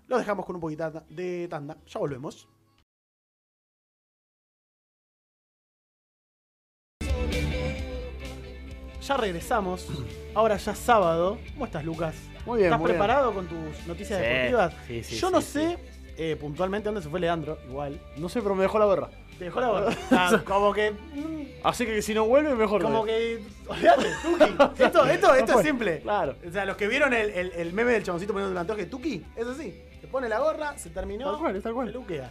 Los dejamos con un poquito de tanda. Ya volvemos. Ya regresamos. Ahora ya es sábado. ¿Cómo estás, Lucas? Muy bien, ¿Estás muy bien. preparado con tus noticias Sí, deportivas? sí, sí, Yo sí, no sí. sé eh, puntualmente dónde se fue Leandro, igual. No sé, pero me dejó la gorra. Te dejó la bola. Ah, como que. mm, Así que si no vuelve, mejor. Como que. Olvídate, Tuki. Esto, esto, esto es simple. Claro. O sea, los que vieron el, el, el meme del chaboncito poniendo el antoje, Tuki, es así. Se pone la gorra, se terminó. Tal cual, tal cual. Se luquea.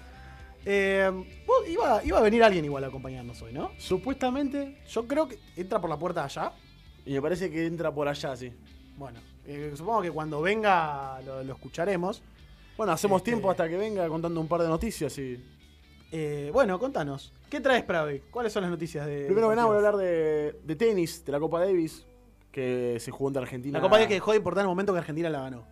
Eh, vos- iba, iba a venir alguien igual a acompañarnos hoy, ¿no? Supuestamente, Yo creo que entra por la puerta de allá. Y me parece que entra por allá, sí. Bueno, eh, supongo que cuando venga lo, lo escucharemos. Bueno, hacemos Este- tiempo hasta que venga contando un par de noticias y... Eh, bueno, contanos. ¿Qué traes para hoy? ¿Cuáles son las noticias de. Primero que nada voy a hablar de, de tenis, de la Copa Davis, que se jugó entre Argentina. La Copa de que dejó de importar en el momento que Argentina la ganó.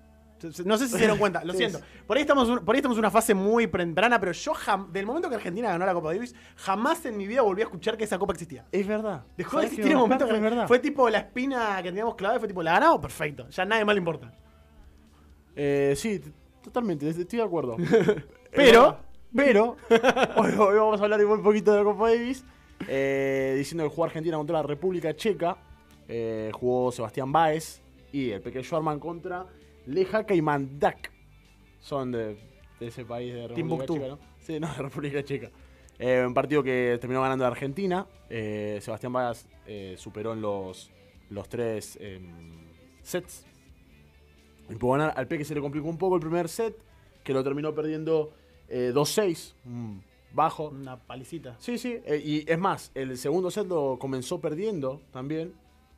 No sé si se dieron cuenta, lo Sí, siento. Por ahí, estamos, por ahí estamos en una fase muy temprana, pero yo jam- del momento que Argentina ganó la Copa Davis, jamás en mi vida volví a escuchar que esa copa existía. Es verdad. Dejó de ¿Sabés existir en un me momento que es verdad. fue tipo la espina que teníamos clavada y fue tipo, ¿la ganamos? Perfecto. Ya nadie más le importa. Eh, sí, totalmente, estoy de acuerdo. Pero- pero, hoy, hoy vamos a hablar un poquito de la Copa Davis, eh, diciendo que jugó Argentina contra la República Checa, eh, jugó Sebastián Báez y el pequeño Schwarman contra Lejaka y Mandak. Son de, de ese país de República Timbuktu. Checa, ¿no? Sí, no, de República Checa. Eh, un partido que terminó ganando Argentina. eh, Sebastián Báez eh, superó en los, los tres em, sets. Y pudo ganar al Peque se le complicó un poco el primer set, que lo terminó perdiendo eh, 2-6, mm, bajo. Una palicita. Sí, sí, y es más, el segundo set lo comenzó perdiendo también.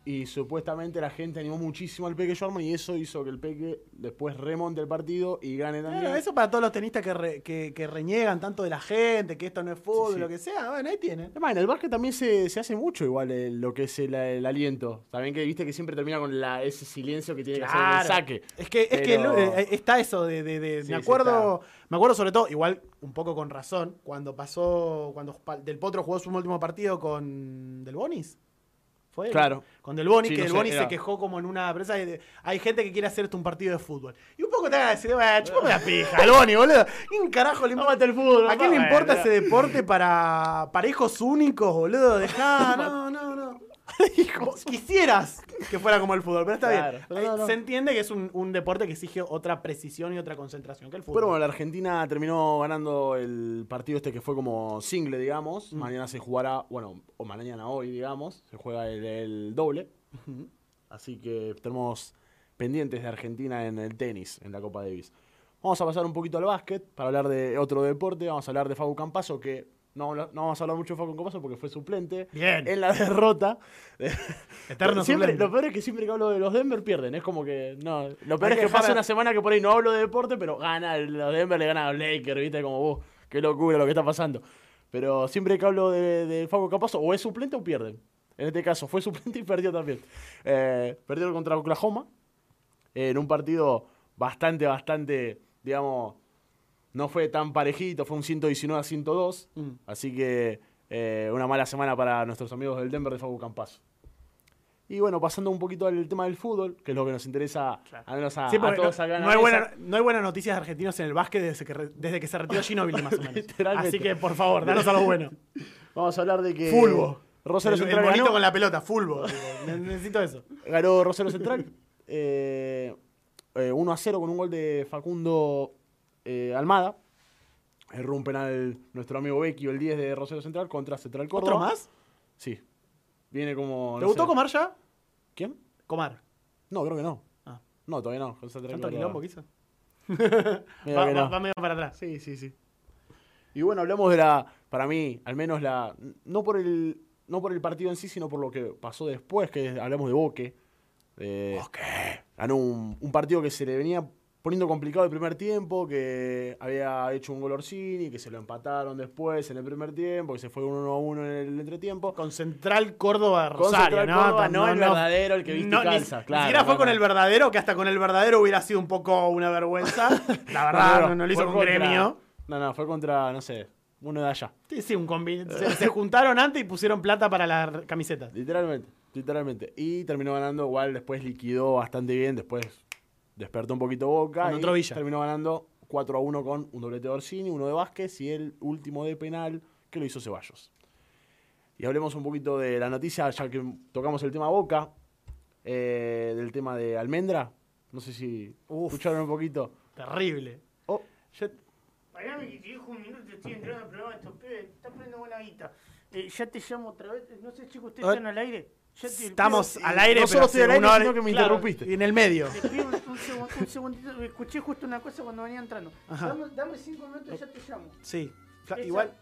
Y supuestamente la gente animó muchísimo al Peque Schwarman y eso hizo que el Peque después remonte el partido y gane también. Bueno, eso para todos los tenistas que, re- que, que reniegan tanto de la gente, que esto no es fútbol, Sí, sí. lo que sea. Bueno, ahí tienen. Además, en el básquet también se, se hace mucho igual el- lo que es el, el aliento. También que viste que siempre termina con la, ese silencio que tiene que hacer en el saque. Es que, es que lo- eh, está eso de. de- de- Sí, me acuerdo. me acuerdo sobre todo, igual, un poco con razón, cuando pasó. Cuando Del Potro jugó su último partido con Del Bonis. ¿Fue? Claro. Con Del Bonis, Sí, que no Del sé, Bonis se quejó como en una prensa. hay gente que quiere hacer esto un partido de fútbol. Y un poco te van a decir, bueno, chupame la pija, Del Bonis, boludo. ¿Quién carajo le importa el fútbol? ¿A quién le importa ese deporte para, para hijos únicos, boludo? Dejá, no, no, Vos Quisieras que fuera como el fútbol, pero está Claro, bien. pero no, no. Se entiende que es un, un deporte que exige otra precisión y otra concentración que el fútbol. Pero bueno, la Argentina terminó ganando el partido este que fue como single, digamos. Mm. Mañana se jugará, bueno, o mañana hoy, digamos, se juega el, el doble. Así que tenemos pendientes de Argentina en el tenis, en la Copa Davis. Vamos a pasar un poquito al básquet para hablar de otro deporte. Vamos a hablar de Facu Campazo, que no, no vamos a hablar mucho de Facu Campazo porque fue suplente Bien. en la derrota. Eterno Siempre- suplente. Lo peor es que siempre que hablo de los Denver pierden. Es como que. No, lo peor Hay es que que pasa a- una semana que por ahí no hablo de deporte, pero gana. Los Denver le ganan a los Lakers, ¿viste? Como vos. Qué locura lo que está pasando. Pero siempre que hablo de, de Facu o es suplente o pierden. En este caso, fue suplente y perdió también. Eh, perdieron contra Oklahoma. en un partido bastante, bastante, digamos. No fue tan parejito, fue un 119 a 102. Mm. Así que eh, una mala semana para nuestros amigos del Denver de Facu Campazo. Y bueno, pasando un poquito al tema del fútbol, que es lo que nos interesa al menos a, Sí, a porque todos no, acá en no hay buena- no hay buenas noticias de argentinos en el básquet desde que, desde que se retiró Ginóbili, más o menos. Así que, por favor, danos algo bueno. Vamos a hablar de que Fulbo. Rosario el, el Central bonito ganó, con la pelota, fulbo. Necesito eso. ganó Rosario Central eh, eh, 1 a 0 con un gol de Facundo eh, Almada. Erró un penal nuestro amigo Vecchio, el 10 de Rosario Central, contra Central Córdoba. ¿Otro más? Sí. Viene como. ¿Te no gustó sé. Comar ya? ¿Quién? Comar. No, creo que no. Ah. No, todavía no. Cosa ¿Tanto quilombo? Medio Va, que va- no. va medio para atrás. Sí, sí, sí. Y bueno, hablamos de la, para mí, al menos la, no por el, no por el partido en sí, sino por lo que pasó después, que hablamos de Boque. De, Ganó un, un partido que se le venía poniendo complicado el primer tiempo, que había hecho un gol Orsini, que se lo empataron después en el primer tiempo, que se fue 1 a 1 en el entretiempo. Con Central Córdoba Con Rosario, Central ¿no? Córdoba, no el verdadero, el que viste ni- calza, Ni, claro, siquiera fue con el verdadero, que hasta con el verdadero hubiera sido un poco una vergüenza. La verdad, no, no lo hizo con contra- gremio. No, no, fue contra, no sé, uno de allá. Sí, sí, un combi. Se, se juntaron antes y pusieron plata para las camisetas. Literalmente, literalmente. Y terminó ganando, igual después liquidó bastante bien, después despertó un poquito Boca. Con y otro Villa. Terminó ganando 4 a 1 con un doblete de Orsini, uno de Vázquez y el último de penal que lo hizo Ceballos. Y hablemos un poquito de la noticia, ya que tocamos el tema Boca, eh, del tema de Almendra. No sé si Uf. escucharon un poquito. Terrible. Oh, Yo- Parame que te dejo un minuto, estoy entrando al programa de estos pibes, está poniendo buena guita. Eh, ya te llamo otra vez, no sé chicos, ¿ustedes están al aire? Estamos al aire, no pero solo estoy al aire, sino que me claro, interrumpiste. Y en el medio. Te pido un, un segun- un segundito, escuché justo una cosa cuando venía entrando. Ajá. Dame, dame cinco minutos y ya te llamo. Sí. Esa- Igual.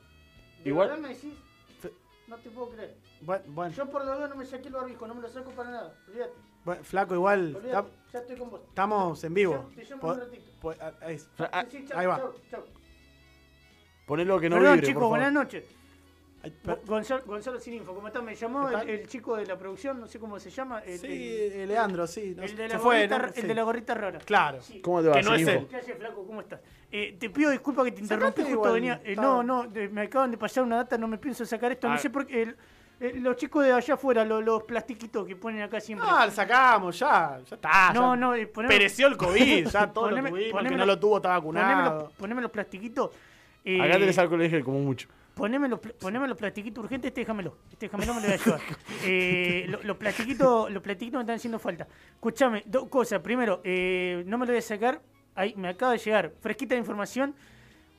¿De Igual- me decís? No te puedo creer. Bueno, bueno, Yo por lo menos no me saqué el barbijo, no me lo saco para nada. Olvídate, bueno, flaco, igual. olvídate. tam- Ya estoy con vos. Estamos en vivo. Te llamo un ratito. po- ah, ahí- ah, Sí, sí, chau, ahí va. chau, chau. ponelo que no Perdón, vibre, chicos, por favor. buenas noches. Gonzalo, Gonzalo Sininfo, ¿cómo estás? Me llamó ¿Qué el, chico de la producción, no sé cómo se llama. El, Sí, el- Leandro, sí. no el de se la fue, gorrita, ¿no? el Sí. de la gorrita rara. Claro. Sí. ¿Cómo te va, Que no es Sininfo? él. ¿Qué haces, flaco? ¿Cómo estás? Eh, te pido disculpas que te interrumpí, Sacate justo igual, venía. eh, está- no, no, de- me acaban de pasar una data, no me pienso sacar esto. Ah. No sé por qué. el- eh, los chicos de allá afuera, lo- los plastiquitos que ponen acá siempre. Ah, lo sacamos, ya. Ya está. no, ya no, eh, poneme, Pereció el COVID, ya todo Poneme- lo tuvimos. El poneme que no lo tuvo está poneme, vacunado. los, poneme los plastiquitos. eh, Acá tenés alcohol gel como mucho. Poneme los, poneme los plastiquitos urgentes, este déjamelo. Este déjamelo, me lo voy a llevar. Eh, lo- los, plastiquitos, los plastiquitos me están haciendo falta. Escúchame, dos cosas. Primero, eh, no me lo voy a sacar. Ahí me acaba de llegar, fresquita de información,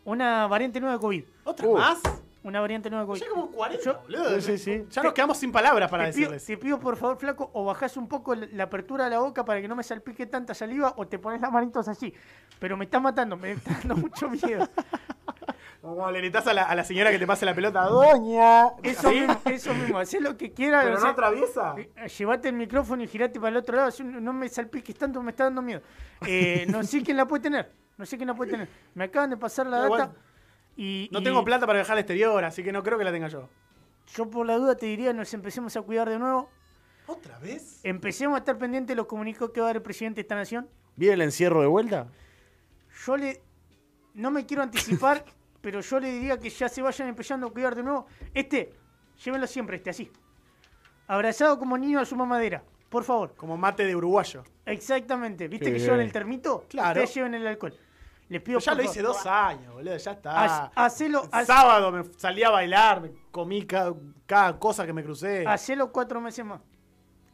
una variante nueva de COVID. ¿Otra Uh. más? Una variante nueva de COVID. Ya como 40, Yo- boludo. Sí, sí, sí. Ya nos quedamos sin palabras para te, pido, decirles. te pido, por favor, flaco, o bajás un poco la, la apertura de la boca para que no me salpique tanta saliva, o te pones las manitos así. Pero me está matando, me está dando mucho miedo. Como le gritas a la, a la señora que te pase la pelota. ¡Doña! Eso ¿Sí? mismo, eso mismo, hacé lo que quieras. Pero o no sea, atraviesa. Eh, Llévate el micrófono y girate para el otro lado. No me salpiques tanto, me está dando miedo. Eh, no sé quién la puede tener. No sé quién la puede tener. Me acaban de pasar la No, data. Y, No y tengo plata para viajar al exterior, así que no creo que la tenga yo. Yo, por la duda, te diría: nos empecemos a cuidar de nuevo. ¿Otra vez? Empecemos a estar pendientes de los comunicados que va a dar el presidente de esta nación. ¿Viene el encierro de vuelta? Yo le. No me quiero anticipar, pero yo le diría que ya se vayan empezando a cuidar de nuevo. Este, llévenlo siempre, este, así. Abrazado como niño a su mamadera. Por favor. Como mate de uruguayo. Exactamente. ¿Viste Qué que llevan el termito? Claro. Ustedes lleven el alcohol. Les pido ya lo hice dos años, boludo. Ya está. Hacelo, El sábado me salí a bailar, me comí ca- cada, cosa que me crucé. hacelo cuatro meses más.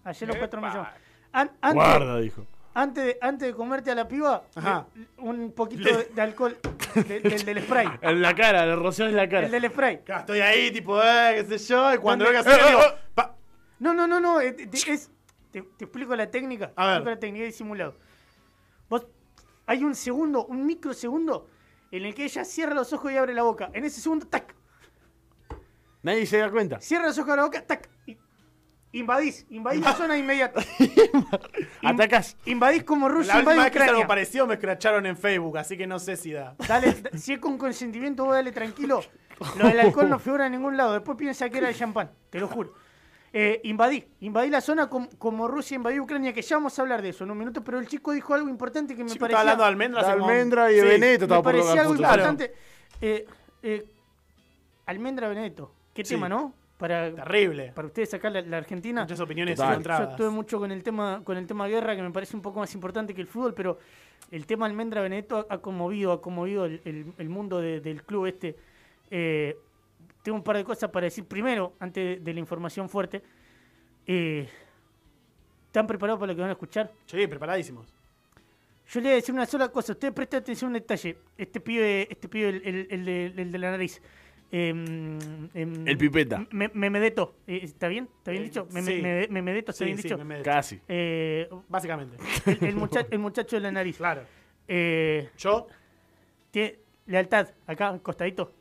Hacelo cuatro meses más. An- antes, Guarda, dijo. Antes, de, antes de comerte a la piba, Ajá. le- un poquito de, de alcohol de- del, del spray. En la cara, le roció en la cara. El del spray. Claro, estoy ahí, tipo, eh, qué sé yo, y cuando venga a hacer, Eh, digo, eh, pa- No, no, no, no. eh, te- te- es- te, te explico la técnica. A ver. Te explico la técnica de simulado. Vos, hay un segundo, un microsegundo, en el que ella cierra los ojos y abre la boca. En ese segundo, tac. Nadie se da cuenta. Cierra los ojos de la boca, tac. Invadís, invadís la zona inmediata. Atacás. Invadís como Rusia la última vez que hice algo Ucrania. parecido me escracharon en Facebook, así que no sé si da. Dale, da- si es con consentimiento, vos dale tranquilo. Lo del alcohol no figura en ningún lado. Después piensa que era el champán, te lo juro. Eh, invadí, invadí la zona com- como Rusia invadió Ucrania, que ya vamos a hablar de eso en un minuto, pero el chico dijo algo importante que me Chico parecía, estaba hablando de almendras. De hace como- almendra y de Sí. Benedetto me estaba por parecía tocar algo importante. Eh, eh, Almendra Benedetto, qué Sí. tema, ¿no? Para, Terrible. para ustedes sacar la, la Argentina. Muchas opiniones. Yo encontradas. estuve mucho con el tema con el tema guerra, que me parece un poco más importante que el fútbol, pero el tema Almendra Benedetto ha, ha conmovido, ha conmovido el, el- el mundo de- del club este. Eh, tengo un par de cosas para decir. Primero, antes de, de la información fuerte, eh, ¿están preparados para lo que van a escuchar? Sí, preparadísimos. Yo le voy a decir una sola cosa. Usted presta atención a un detalle. Este pibe, este pibe el, el- el de, el de la nariz. Em, em, El pipeta. Me, Memedeto. Eh, ¿Está bien? ¿Está bien Eh, dicho? Me, sí. me- Memedeto, ¿está Sí, bien sí, dicho? Casi. Eh, Básicamente. el, el mucha- el muchacho de la nariz. Claro. Eh, Yo. tiene lealtad, acá, costadito.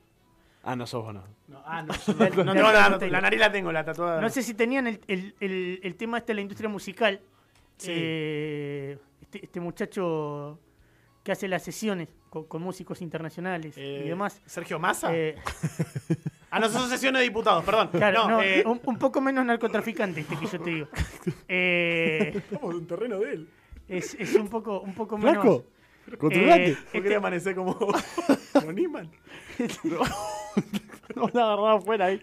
Ah, no sos vos, no. No, ah, no, yo no, la, la nariz la tengo, la tatuada. No sé si tenían el, el, el, el tema este de la industria musical. Sí. Eh, este, este muchacho que hace las sesiones con, con músicos internacionales Eh, y demás. Sergio Massa. Eh, ah, no, son sesión de diputados, perdón. claro, no, no, eh, un, un poco menos narcotraficante este que yo te digo. Eh, estamos en un terreno de él. es, es un poco, un poco menos. Flaco. Controlate. Eh, ¿Por este- qué amanecer como, como Nisman? No la agarraba afuera ahí.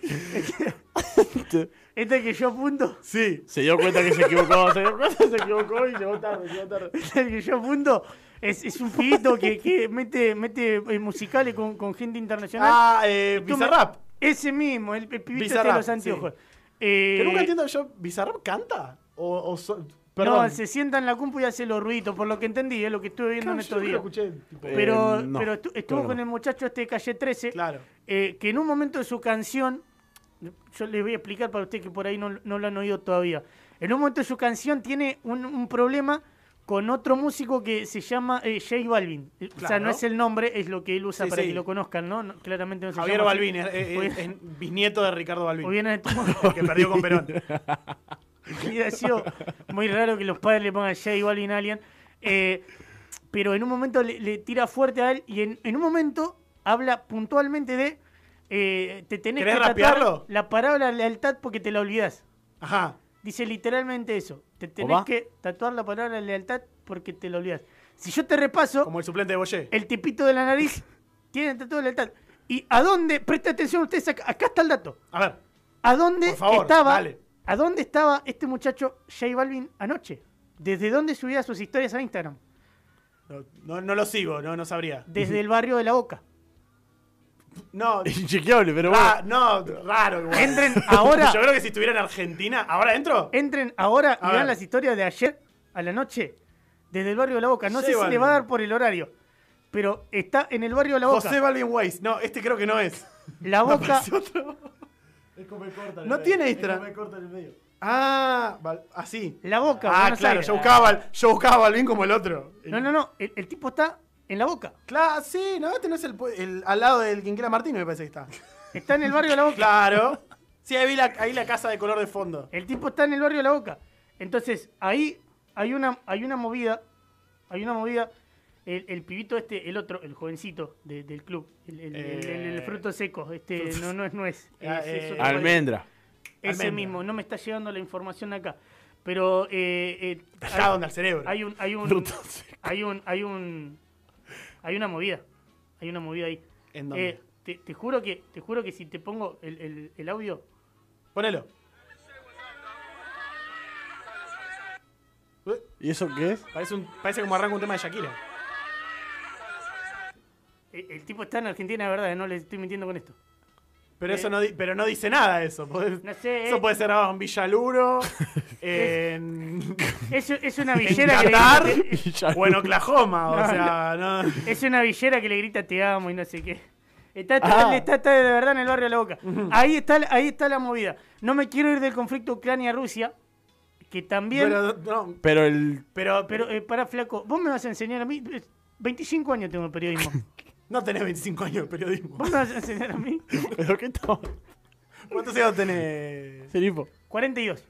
Este que yo apunto, Sí. Se dio cuenta que se equivocó, se dio cuenta que se equivocó y llegó tarde, llegó tarde. este que yo apunto es, es un pibito que, que mete, mete eh, musicales con, con gente internacional. Ah, eh, me- Bizarrap. Ese mismo, el, el pibito este de los anteojos. sí. Eh, Que nunca entiendo yo, ¿Bizarrap canta? O, o so- No, se sienta en la compu y hace los ruidos, por lo que entendí, es lo que estuve viendo Claro, en estos días. lo escuché, tipo, Eh, Pero, no, pero estu- estuvo claro, con el muchacho este de calle 13, Claro. eh, que en un momento de su canción, yo les voy a explicar para ustedes que por ahí no, no lo han oído todavía. En un momento de su canción tiene un, un problema con otro músico que se llama eh, J Balvin. O sea, no es el nombre, es lo que él usa Sí, para sí. que lo conozcan, ¿no? No, claramente no se Javier llama. Balvin, es, es- Hubiera- es bisnieto de Ricardo Balvin. Hubiera, el que perdió con Perón. hubiera sido muy raro que los padres le pongan J Balvin a alguien. Eh, pero en un momento le, le tira fuerte a él y en, en un momento habla puntualmente de eh, te tenés ¿Querés que tatuar la palabra lealtad porque te la olvidás. Ajá. Dice literalmente eso. Te tenés que tatuar la palabra lealtad porque te la olvidás. Si yo te repaso, Como el suplente de Boyé. el tipito de la nariz tiene tatuado lealtad. ¿Y a dónde? Presta atención ustedes, acá, acá está el dato. A ver. ¿A dónde Por favor, estaba? dale. ¿A dónde estaba este muchacho J Balvin anoche? ¿Desde dónde subía sus historias a Instagram? No, no, no lo sigo, no, no sabría. Desde el barrio de la Boca. No, Inchequeable, pero bueno. ah, no, raro igual. Entren ahora, Yo creo que si estuviera en Argentina, ¿ahora entro? entren ahora y vean las historias de ayer a la noche desde el barrio de la Boca. No sé si le va a dar por el horario, pero está en el barrio de la Boca. José Balvin Weiss. No, este creo que no es. La Me Boca, apareció otro. Es como corta No tiene Instagram. corta en el medio. Ah, Val- así. la Boca. Ah, Buenos claro, Aires. yo buscaba, yo buscaba a Balvin como el otro. No, no, no. El, el tipo está en la Boca. Claro, sí, no, este no es el, el- al lado del Quinquela Martínez, me parece que está. Está en el barrio de la Boca. Claro. Sí, ahí vi la, ahí la casa de color de fondo. El tipo está en el barrio de la Boca. Entonces, ahí hay una, hay una movida. Hay una movida. El, el pibito este, el otro, el jovencito de- del club. El, el- el- el- el Eh, fruto seco. Este no, no es nuez. Ah, es- es eh, Almendra. Ese almendra. mismo. No me está llegando la información acá. Pero eh, eh, donde al cerebro. hay un, hay un, Fruto hay un, hay un, hay una movida. Hay una movida ahí. ¿En dónde? Eh, te, te juro que, te juro que si te pongo el, el- el audio, Ponelo. Eh, ¿Y eso qué es? Parece, un, parece como arranca un tema de Shakira. el, el tipo está en Argentina, de verdad, no le estoy mintiendo con esto. Pero Eh. eso no, di- pero no dice nada eso. Podés- No sé, Eso eh. puede ser grabado en Villaluro, en, Es, es una en villera que le Qatar grita, o en Oklahoma. O No, sea, no. es una villera que le grita te amo y no sé qué. Está, está, Ah. él está, está de verdad en el barrio de la boca. Ahí está, ahí está la movida. No me quiero ir del conflicto Ucrania-Rusia, que también. Pero, no, el. pero, pero eh, para flaco, vos me vas a enseñar a mí. eh, 25 años tengo de periodismo. no tenés 25 años de periodismo. ¿Vos me vas a enseñar a mí? ¿Pero qué estamos? ¿Cuántos años tenés? Seripo. 42.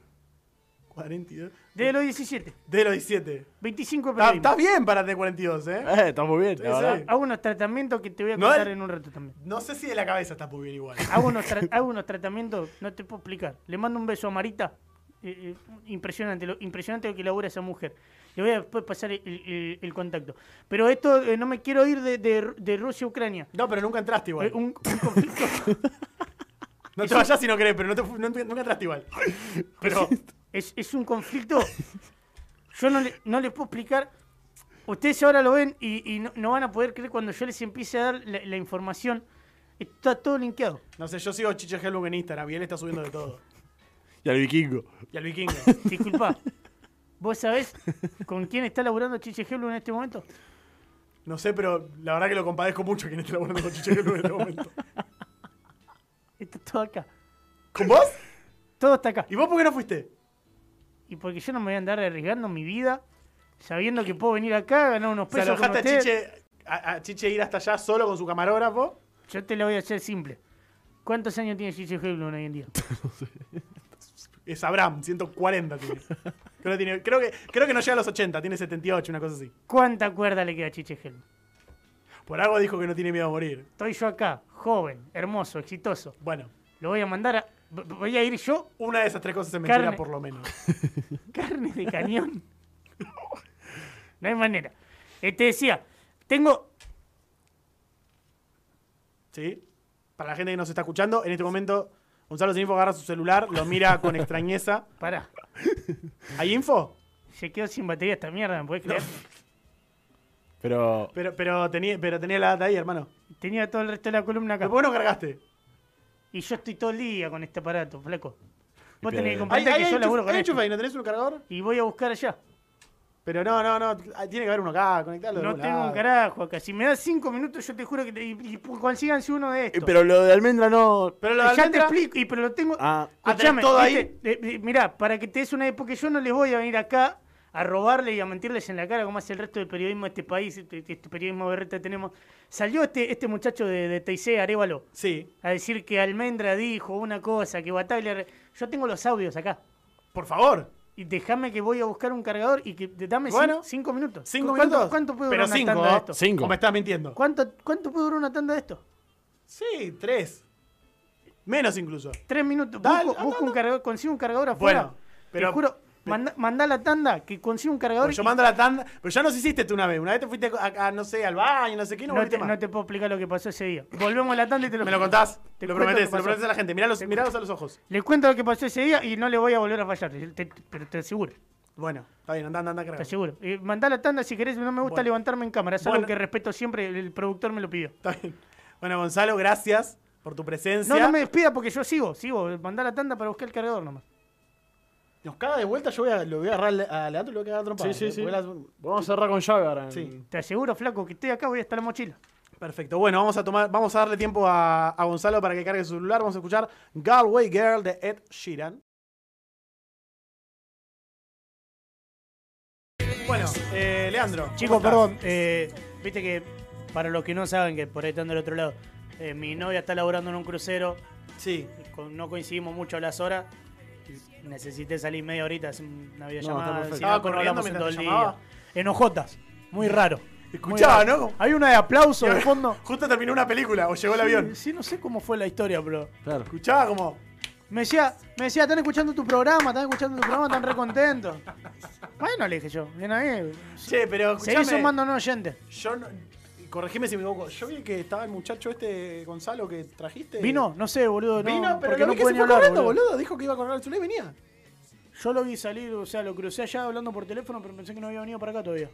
42. Desde los 17. De los 17. 25 de periodismo. está bien para tener 42, ¿eh? Eh, está muy bien, Sí, sí. Hago unos tratamientos que te voy a No, contar en un rato también. No sé si de la cabeza está muy bien igual. Hago unos, tra- hago unos tratamientos, no te puedo explicar. Le mando un beso a Marita. Eh, impresionante, lo, impresionante lo que labura esa mujer. Le voy a después pasar el, el- el contacto. Pero esto, eh, no me quiero ir de, de- de Rusia a Ucrania. No, pero nunca entraste igual. Eh, un, un conflicto. no te vayas si no querés, pero no te, no nunca entraste igual. Pero es, es un conflicto. Yo no, le, no les puedo explicar. Ustedes ahora lo ven y, y no, no van a poder creer cuando yo les empiece a dar la, la información. Está todo linkeado. no sé, yo sigo a Chiche Helmut en Instagram y él está subiendo de todo. Y al vikingo. Y al vikingo. Disculpa. ¿Vos sabés con quién está laburando Chiche Hello en este momento? No sé, pero la verdad que lo compadezco mucho quien esté laburando con Chiche Helmut en este momento. Está todo acá. ¿Con vos? Todo está acá. ¿Y vos por qué no fuiste? Y porque yo no me voy a andar arriesgando mi vida sabiendo que puedo venir acá a ganar unos O sea, pesos. con dejaste a. Chiche, a, a Chiche ir hasta allá solo con su camarógrafo. Yo te lo voy a hacer simple. ¿Cuántos años tiene Chiche Helblum hoy en día? Es Abraham, 140 tiene. Creo, que tiene- creo que, creo que no llega a los 80, tiene 78, una cosa así. ¿Cuánta cuerda le queda a Chiche Helblum? Por algo dijo que no tiene miedo a morir. Estoy yo acá, joven, hermoso, exitoso. Bueno, Lo voy a mandar a... v- Voy a ir yo, una de esas tres cosas es mentira Carne. por lo menos. carne de cañón. No hay manera. Eh, te decía, tengo... ¿Sí? Para la gente que nos está escuchando, en este momento Gonzalo Sinfo agarra su celular, lo mira con extrañeza. Pará, ¿Hay info? se quedó sin batería esta mierda, ¿me puedes creer? Pero. Pero, pero, tenía, pero tenía la data ahí, hermano. Tenía todo el resto de la columna acá. ¿Pero por qué no cargaste? Y yo estoy todo el día con este aparato, flaco. Vos tenés que pero- ¿Hay, comprender hay, que yo laburo con esto. ¿No tenés un cargador? Y voy a buscar allá. Pero no, no, no. Tiene que haber uno acá, conectarlo. No tengo un carajo acá. Si me das cinco minutos, yo te juro que te, y, y consíganse uno de Eh, estos. Pero lo de almendra no. Pero lo de ya te almendra- explico, y pero lo tengo. Ah, Ah, ¿tenés todo ahí? Eh, eh, mirá, para que te des una idea, porque yo no les voy a venir acá a robarle y a mentirles en la cara como hace el resto del periodismo de este país, este, este periodismo berreta tenemos. Salió este, este muchacho de, de TIC, Arevalo, Sí, a decir que Almendra dijo una cosa, que Bataglia... Yo tengo los audios acá. por favor. Y déjame que voy a buscar un cargador y que dame Bueno. cinco minutos. ¿Cinco ¿Cuánto, minutos? ¿Cuánto puede Pero durar cinco, una tanda de esto? Cinco. ¿O me estás mintiendo? ¿Cuánto, ¿Cuánto puede durar una tanda de esto? Sí, tres. Menos incluso. Tres minutos. Dale, busco, un cargador, consigo un cargador afuera. Bueno, pero- Te juro, manda, mandá la tanda que consigo un cargador. Pues yo y mando la tanda. Pero ya nos hiciste tú una vez. Una vez te fuiste a, a, no sé, al baño, no sé qué, no, no, te, más. no te puedo explicar lo que pasó ese día. Volvemos a la tanda y te lo ¿Me lo contás? Te lo qué lo pasó. prometés a la gente. Miralos, miralos a los ojos. Les cuento lo que pasó ese día y no le voy a volver a fallar. te- pero te aseguro, Bueno, está bien, anda, anda, anda, te carga. aseguro. Eh, mandá la tanda si querés, no me gusta Bueno. levantarme en cámara. Es algo que respeto siempre, el, el productor me lo pidió. Está bien. Bueno, Gonzalo, gracias por tu presencia. No, no me despida porque yo sigo, sigo. Mandá la tanda para buscar el cargador nomás. Nos caga de vuelta, yo voy a, lo voy a agarrar a Leandro y lo voy a cagar a Sí, sí, ¿eh? sí. Vamos a cerrar con llave ahora. Sí. Te aseguro, flaco, que estoy acá, voy hasta la mochila. Perfecto. Bueno, vamos a tomar, vamos a darle tiempo a, a Gonzalo para que cargue su celular. Vamos a escuchar Galway Girl de Ed Sheeran. Bueno, eh, Leandro. ¿cómo Chicos, perdón, eh, viste que para los que no saben que por ahí están del otro lado, eh, mi novia está laburando en un crucero, Sí. con- no coincidimos mucho a las horas. Necesité salir media horita, hacer una videollamada. no, Estaba corriendo todo el día. Enojotas, muy raro. Escuchaba. ¿no? Hay una de aplauso de fondo. Justo terminó una película o llegó el avión. Sí, no sé cómo fue la historia, pero. Claro. Escuchaba como. Me decía, me decía, están escuchando tu programa, están escuchando tu programa, están re contentos. Bueno, le dije yo, bien ahí. Che, pero Seguí escuchame. sumando no oyentes. Yo no. Corregime si me equivoco. Yo vi que estaba el muchacho este Gonzalo que trajiste. ¿Vino? No sé, boludo. No, Vino, pero porque lo no vi que se fue hablar, corriendo, boludo. boludo. Dijo que iba a correr al celular y venía. Yo lo vi salir, o sea, lo crucé allá hablando por teléfono, pero pensé que no había venido para acá todavía.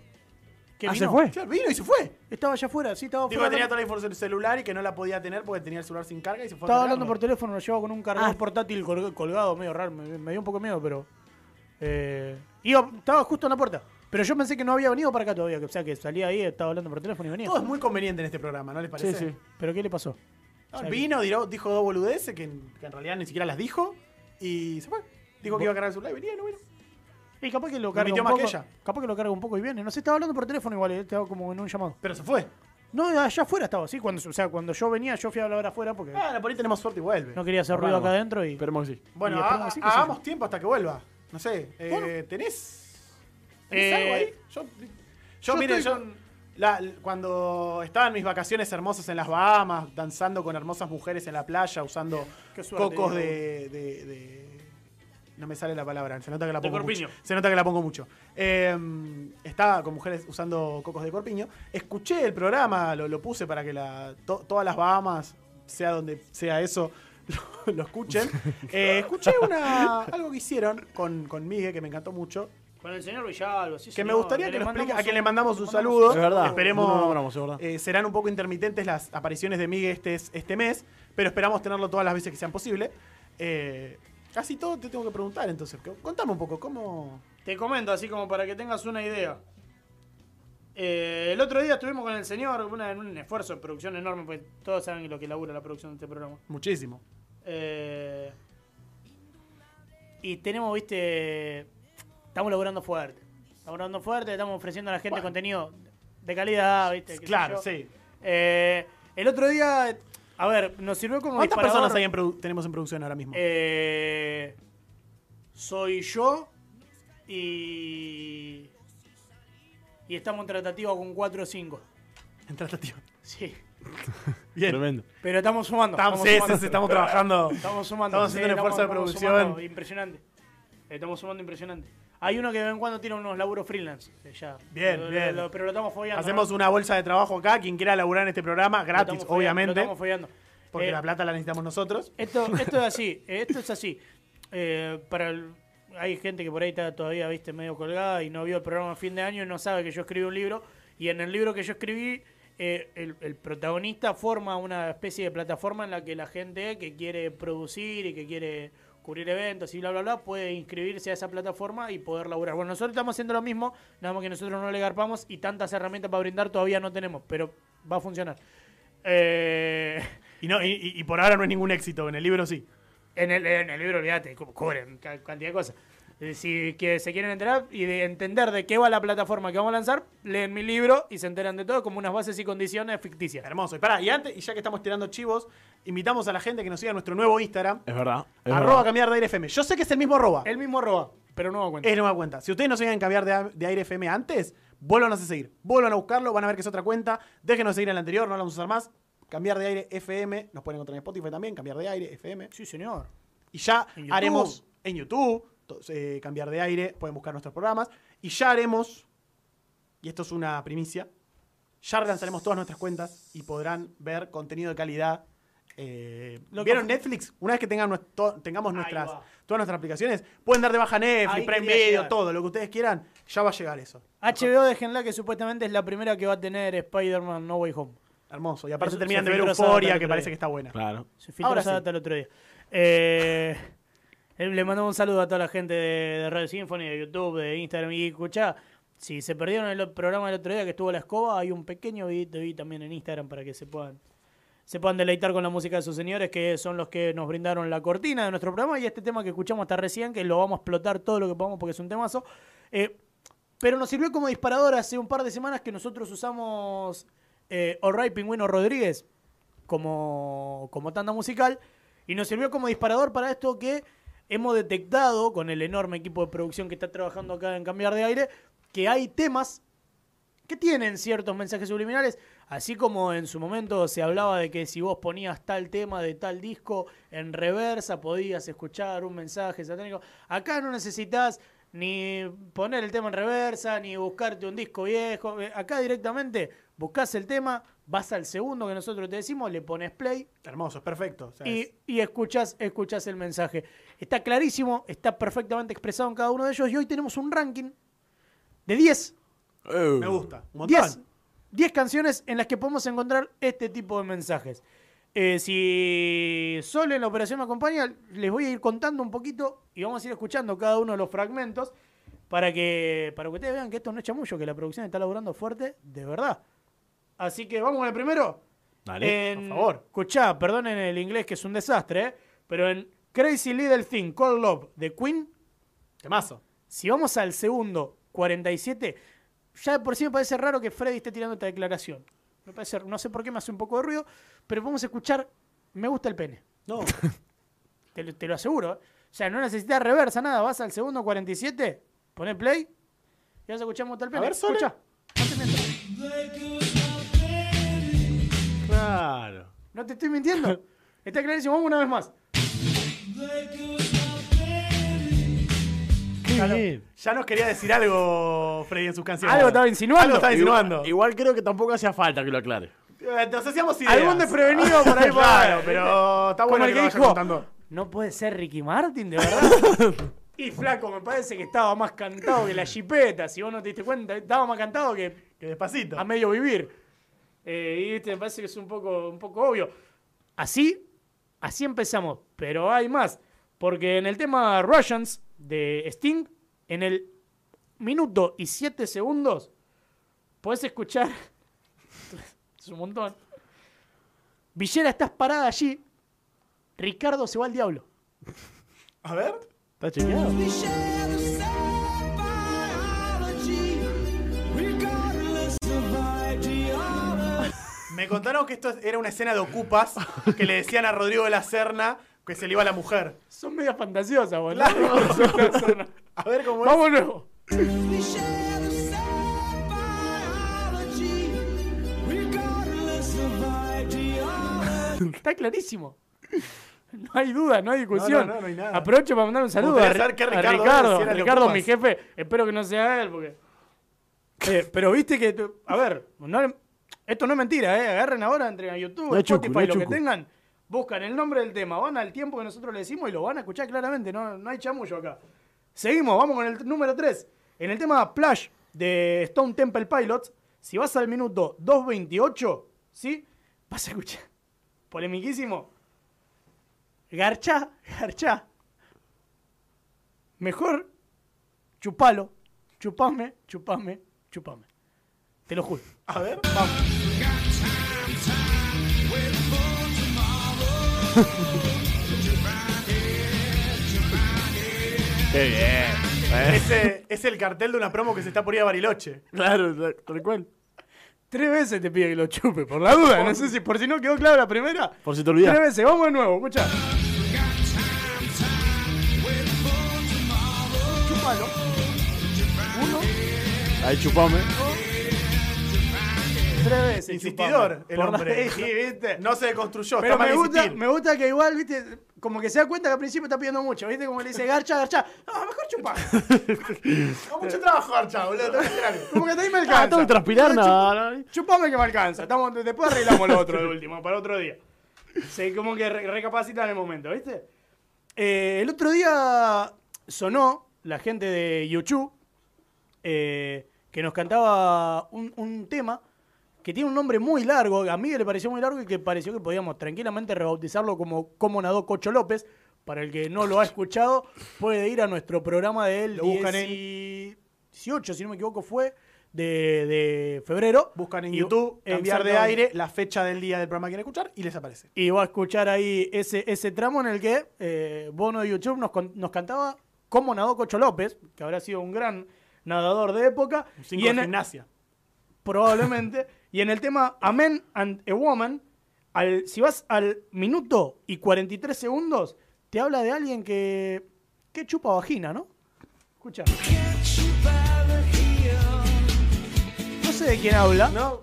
¿Qué Ah, vino? ¿se fue? Claro, vino y se fue. Estaba allá afuera, sí, estaba Dijo afuera. que tenía toda la información del celular y que no la podía tener porque tenía el celular sin carga y se fue a Estaba hablando por teléfono, lo llevaba con un cargador Ah. portátil colg- colgado, medio raro, me, me dio un poco de miedo, pero... Eh, iba, estaba justo en la puerta, pero yo pensé que no había venido para acá todavía, que- o sea, que salía ahí, estaba hablando por teléfono y venía. Todo es muy conveniente en este programa, ¿no les parece? Sí, sí. ¿Pero qué le pasó? No, O sea, vino, diró- dijo dos boludeces que, en- que en realidad ni siquiera las dijo y se fue. Dijo que iba a cargar el celular y venía no vino. Y capaz que lo carga un más poco, que ella. capaz que lo carga un poco y viene. No sé, estaba hablando por teléfono igual, eh, estaba como en un llamado. Pero se fue. No, allá afuera estaba, sí, cuando, o sea, cuando yo venía, yo fui a hablar afuera porque Ah, por ahí tenemos suerte y vuelve. no quería hacer ruido Vamos. acá adentro y... Esperemos que sí. bueno, hagamos tiempo hasta que vuelva. No sé, eh, Bueno. ¿tenés, tenés Eh, algo ahí? Yo, yo, yo mire, estoy yo con- la- cuando estaba en mis vacaciones hermosas en las Bahamas, danzando con hermosas mujeres en la playa, usando cocos de, de- de- No me sale la palabra, se nota que la De pongo corpiño. mucho. Se nota que la pongo mucho. Eh, estaba con mujeres usando cocos de corpiño. Escuché el programa, lo, lo puse para que la, to- todas las Bahamas, sea donde sea eso, lo, lo escuchen. Eh, escuché una, algo que hicieron con, con Miguel, que me encantó mucho. Con el señor Villalba, sí, Que me gustaría que lo explique, a quien le mandamos un saludo. Es verdad. Esperemos. No lo nombramos, es verdad. eh, serán un poco intermitentes las apariciones de Miguel este, este mes, pero esperamos tenerlo todas las veces que sean posible. Eh, casi todo te tengo que preguntar, entonces. que- Contame un poco, ¿cómo...? Te comento, así como para que tengas una idea. Eh, el otro día estuvimos con el señor una- en un esfuerzo de producción enorme, pues todos saben lo que labura la producción de este programa. Muchísimo. Eh, y tenemos, viste, estamos laburando fuerte. Estamos laburando fuerte, estamos ofreciendo a la gente Bueno. contenido de calidad, viste. Claro, sí. Eh, el otro día, a ver, nos sirvió como ¿Cuántas disparador. personas hay en tenemos en producción ahora mismo? Eh, soy yo y. Y estamos en tratativa con 4 o 5. En tratativa. Sí. Bien. Tremendo. Pero estamos sumando. Estamos, estamos sumando. estamos trabajando. Estamos sumando. Estamos haciendo un esfuerzo de producción. sumando impresionante. Estamos sumando impresionante. Hay uno que de vez en cuando tiene unos laburos freelance. Ya. Bien, Lo- bien. lo- pero lo estamos follando. Hacemos ¿no? una bolsa de trabajo acá. Quien quiera laburar en este programa, gratis, follando, Lo obviamente. estamos follando. Porque Eh, la plata la necesitamos nosotros. Esto, esto es así, esto es así. Eh, para el- hay gente que por ahí está todavía, viste, medio colgada y no vio el programa a fin de año y no sabe que yo escribí un libro. Y en el libro que yo escribí, eh, el, el protagonista forma una especie de plataforma en la que la gente que quiere producir y que quiere cubrir eventos y bla, bla, bla, puede inscribirse a esa plataforma y poder laburar. Bueno, nosotros estamos haciendo lo mismo, nada más que nosotros no le garpamos y tantas herramientas para brindar todavía no tenemos, pero va a funcionar. Eh, Y, no, y, y- por ahora no es ningún éxito. En el libro sí. En el, en el libro, olvídate, cu- cubren ca- cantidad de cosas. Eh, Si que se quieren enterar y de entender de qué va la plataforma que vamos a lanzar, leen mi libro y se enteran de todo como unas bases y condiciones ficticias. Hermoso. Y pará, y antes, y ya que estamos tirando chivos, invitamos a la gente que nos siga en nuestro nuevo Instagram. Es verdad. es Arroba verdad. cambiar de aire FM. Yo sé que es el mismo arroba. El mismo arroba, pero no me cuenta. Es nueva cuenta. Si ustedes no siguen cambiar de, a- de aire FM antes, vuelvan a seguir. Vuelvan a buscarlo, van a ver que es otra cuenta. Déjenos seguir en la anterior, no la vamos a usar más. Cambiar de aire FM. Nos pueden encontrar en Spotify también, cambiar de aire FM. Sí, señor. Y ya En haremos en YouTube, eh, cambiar de aire, pueden buscar nuestros programas. Y ya haremos, y esto es una primicia, ya relanzaremos todas nuestras cuentas y podrán ver contenido de calidad. Eh, Lo ¿Vieron que- Netflix? Una vez que tengan nuestro- tengamos nuestras, todas nuestras aplicaciones, pueden dar de baja Netflix, Prime Video, todo, lo que ustedes quieran, ya va a llegar eso. HBO déjenla que supuestamente es la primera que va a tener Spider-Man No Way Home. Hermoso. Y aparte Eso terminan se de ver Euforia, que parece que está buena. Claro. Se filtró Ahora esa sí. data el otro día. Eh, le mandamos un saludo a toda la gente de, de Radio Symphony, de YouTube, de Instagram. Y escuchá, si se perdieron el programa del otro día que estuvo la escoba, hay un pequeño videito ahí también en Instagram para que se puedan se puedan deleitar con la música de sus señores, que son los que nos brindaron la cortina de nuestro programa y este tema que escuchamos hasta recién, que lo vamos a explotar todo lo que podamos porque es un temazo. Eh, pero nos sirvió como disparador hace un par de semanas que nosotros usamos eh, All Right Pingüino Rodríguez como, como tanda musical y nos sirvió como disparador para esto que hemos detectado con el enorme equipo de producción que está trabajando acá en Cambiar de Aire, que hay temas que tienen ciertos mensajes subliminales, así como en su momento se hablaba de que si vos ponías tal tema de tal disco en reversa podías escuchar un mensaje satánico. Acá no necesitas ni poner el tema en reversa, ni buscarte un disco viejo. Eh, Acá directamente buscas el tema, vas al segundo que nosotros te decimos, le pones play Hermoso, es perfecto. O sea, y, es- y escuchás, escuchás el mensaje. Está clarísimo, está perfectamente expresado en cada uno de ellos y hoy tenemos un ranking de 10 Eh, me gusta. Un montón. 10, 10 canciones en las que podemos encontrar este tipo de mensajes. Eh, si Sol en la operación me acompaña, les voy a ir contando un poquito y vamos a ir escuchando cada uno de los fragmentos para que, para que ustedes vean que esto no es chamullo, que la producción está laburando fuerte, de verdad. Así que vamos con el primero. Dale. En- por favor. Escuchá, perdonen el inglés que es un desastre, ¿eh? pero en Crazy Little Thing Called Love de Queen, Temazo. si vamos al segundo 47, ya de por sí me parece raro que Freddy esté tirando esta declaración. Me parece, no sé por qué me hace un poco de ruido, pero vamos a escuchar Me gusta el pene. No. Te, lo- te lo aseguro. ¿eh? O sea, no necesitas reversa, nada. Vas al segundo 47, poné play y vas a escuchar Me gusta el pene. ver, Sole. Claro. No te estoy mintiendo. Está clarísimo. Vamos una vez más. Bien. Ya nos quería decir algo, Freddy, en sus canciones. Algo estaba insinuando. Algo estaba insinuando. Igual, igual creo que tampoco hacía falta que lo aclare. Eh, Nos hacíamos ideas. Algún desprevenido por ahí Claro, pero está Como bueno el que, que lo vaya dijo, contando. No puede ser Ricky Martin, de verdad. y flaco, me parece que estaba más cantado que la chipeta. Si vos no te diste cuenta, estaba más cantado que Que despacito. a medio vivir. Eh, y viste, me parece que es un poco, un poco obvio. Así, así empezamos. Pero hay más. Porque en el tema Russians de Sting, en el minuto y siete segundos, podés escuchar. es un montón. Villera, estás parada allí. Ricardo se va al diablo. A ver. ¿Está chequeado? Me contaron que esto era una escena de ocupas que le decían a Rodrigo de la Serna que se le iba a la mujer. Son medias fantasiosas, boludo. A ver cómo es. Ideology. Está clarísimo. No hay duda, no hay discusión. No, no, no, no hay nada. Aprovecho para mandar un saludo a, Ricardo Ricardo. Ricardo, mi jefe. Espero que no sea él, porque. Eh, pero viste que. A ver, no- esto no es mentira, ¿eh? Agarren ahora entre a YouTube, No chucu, Spotify, no es lo que chucu. tengan. Buscan el nombre del tema, van al tiempo que nosotros le decimos y lo van a escuchar claramente. No, no hay chamullo acá. Seguimos, vamos con el número 3. En el tema Splash de Stone Temple Pilots, si vas al minuto 2.28, ¿sí? Vas a escuchar. Polemiquísimo. Garchá, garchá. Mejor chupalo. Chupame, chupame, chupame. Te lo juro. A ver. Qué bien. Ese es el cartel de una promo que se está por ir a Bariloche. claro, tal cual. Tres veces te pide que lo chupe, por la duda. No sé si por si no quedó claro la primera. Por si te olvidas. Tres veces, vamos de nuevo, escucha. Chupalo. Uno, Ahí chupame. Tres veces. Insistidor, el la- hombre. Sí, ¿viste? No se deconstruyó, Pero está mal me gusta, insistir. me gusta que igual, viste, como que se da cuenta que al principio está pidiendo mucho, viste, como le dice garcha, garcha. No, mejor chupar. Con mucho trabajo, Archa, boludo. que. Como que ahí me Ah, alcanza. tengo que transpirar, no, no. Chupame que me alcanza. Estamos, después arreglamos lo otro de último, para otro día. Se como que re- recapacita en el momento, ¿viste? Eh, el otro día sonó la gente de YouTube eh, que nos cantaba un, un tema que tiene un nombre muy largo. A mí le pareció muy largo y que pareció que podíamos tranquilamente rebautizarlo como Cómo nadó Cocho López. Para el que no lo ha escuchado, puede ir a nuestro programa de él. Lo buscan en- 18, si no me equivoco, fue de, de febrero. Buscan en Y- YouTube, cambiar de aire, la fecha del día del programa que quieren escuchar y les aparece. Y va a escuchar ahí ese, ese tramo en el que eh, Bono de YouTube nos, nos cantaba cómo nadó Cocho López, que habrá sido un gran nadador de época. Un y cinco en de gimnasia. probablemente. Y en el tema A Man and a Woman, al, si vas al minuto y 43 segundos, te habla de alguien que, que chupa vagina, ¿no? Escucha. No sé de quién habla. ¿No?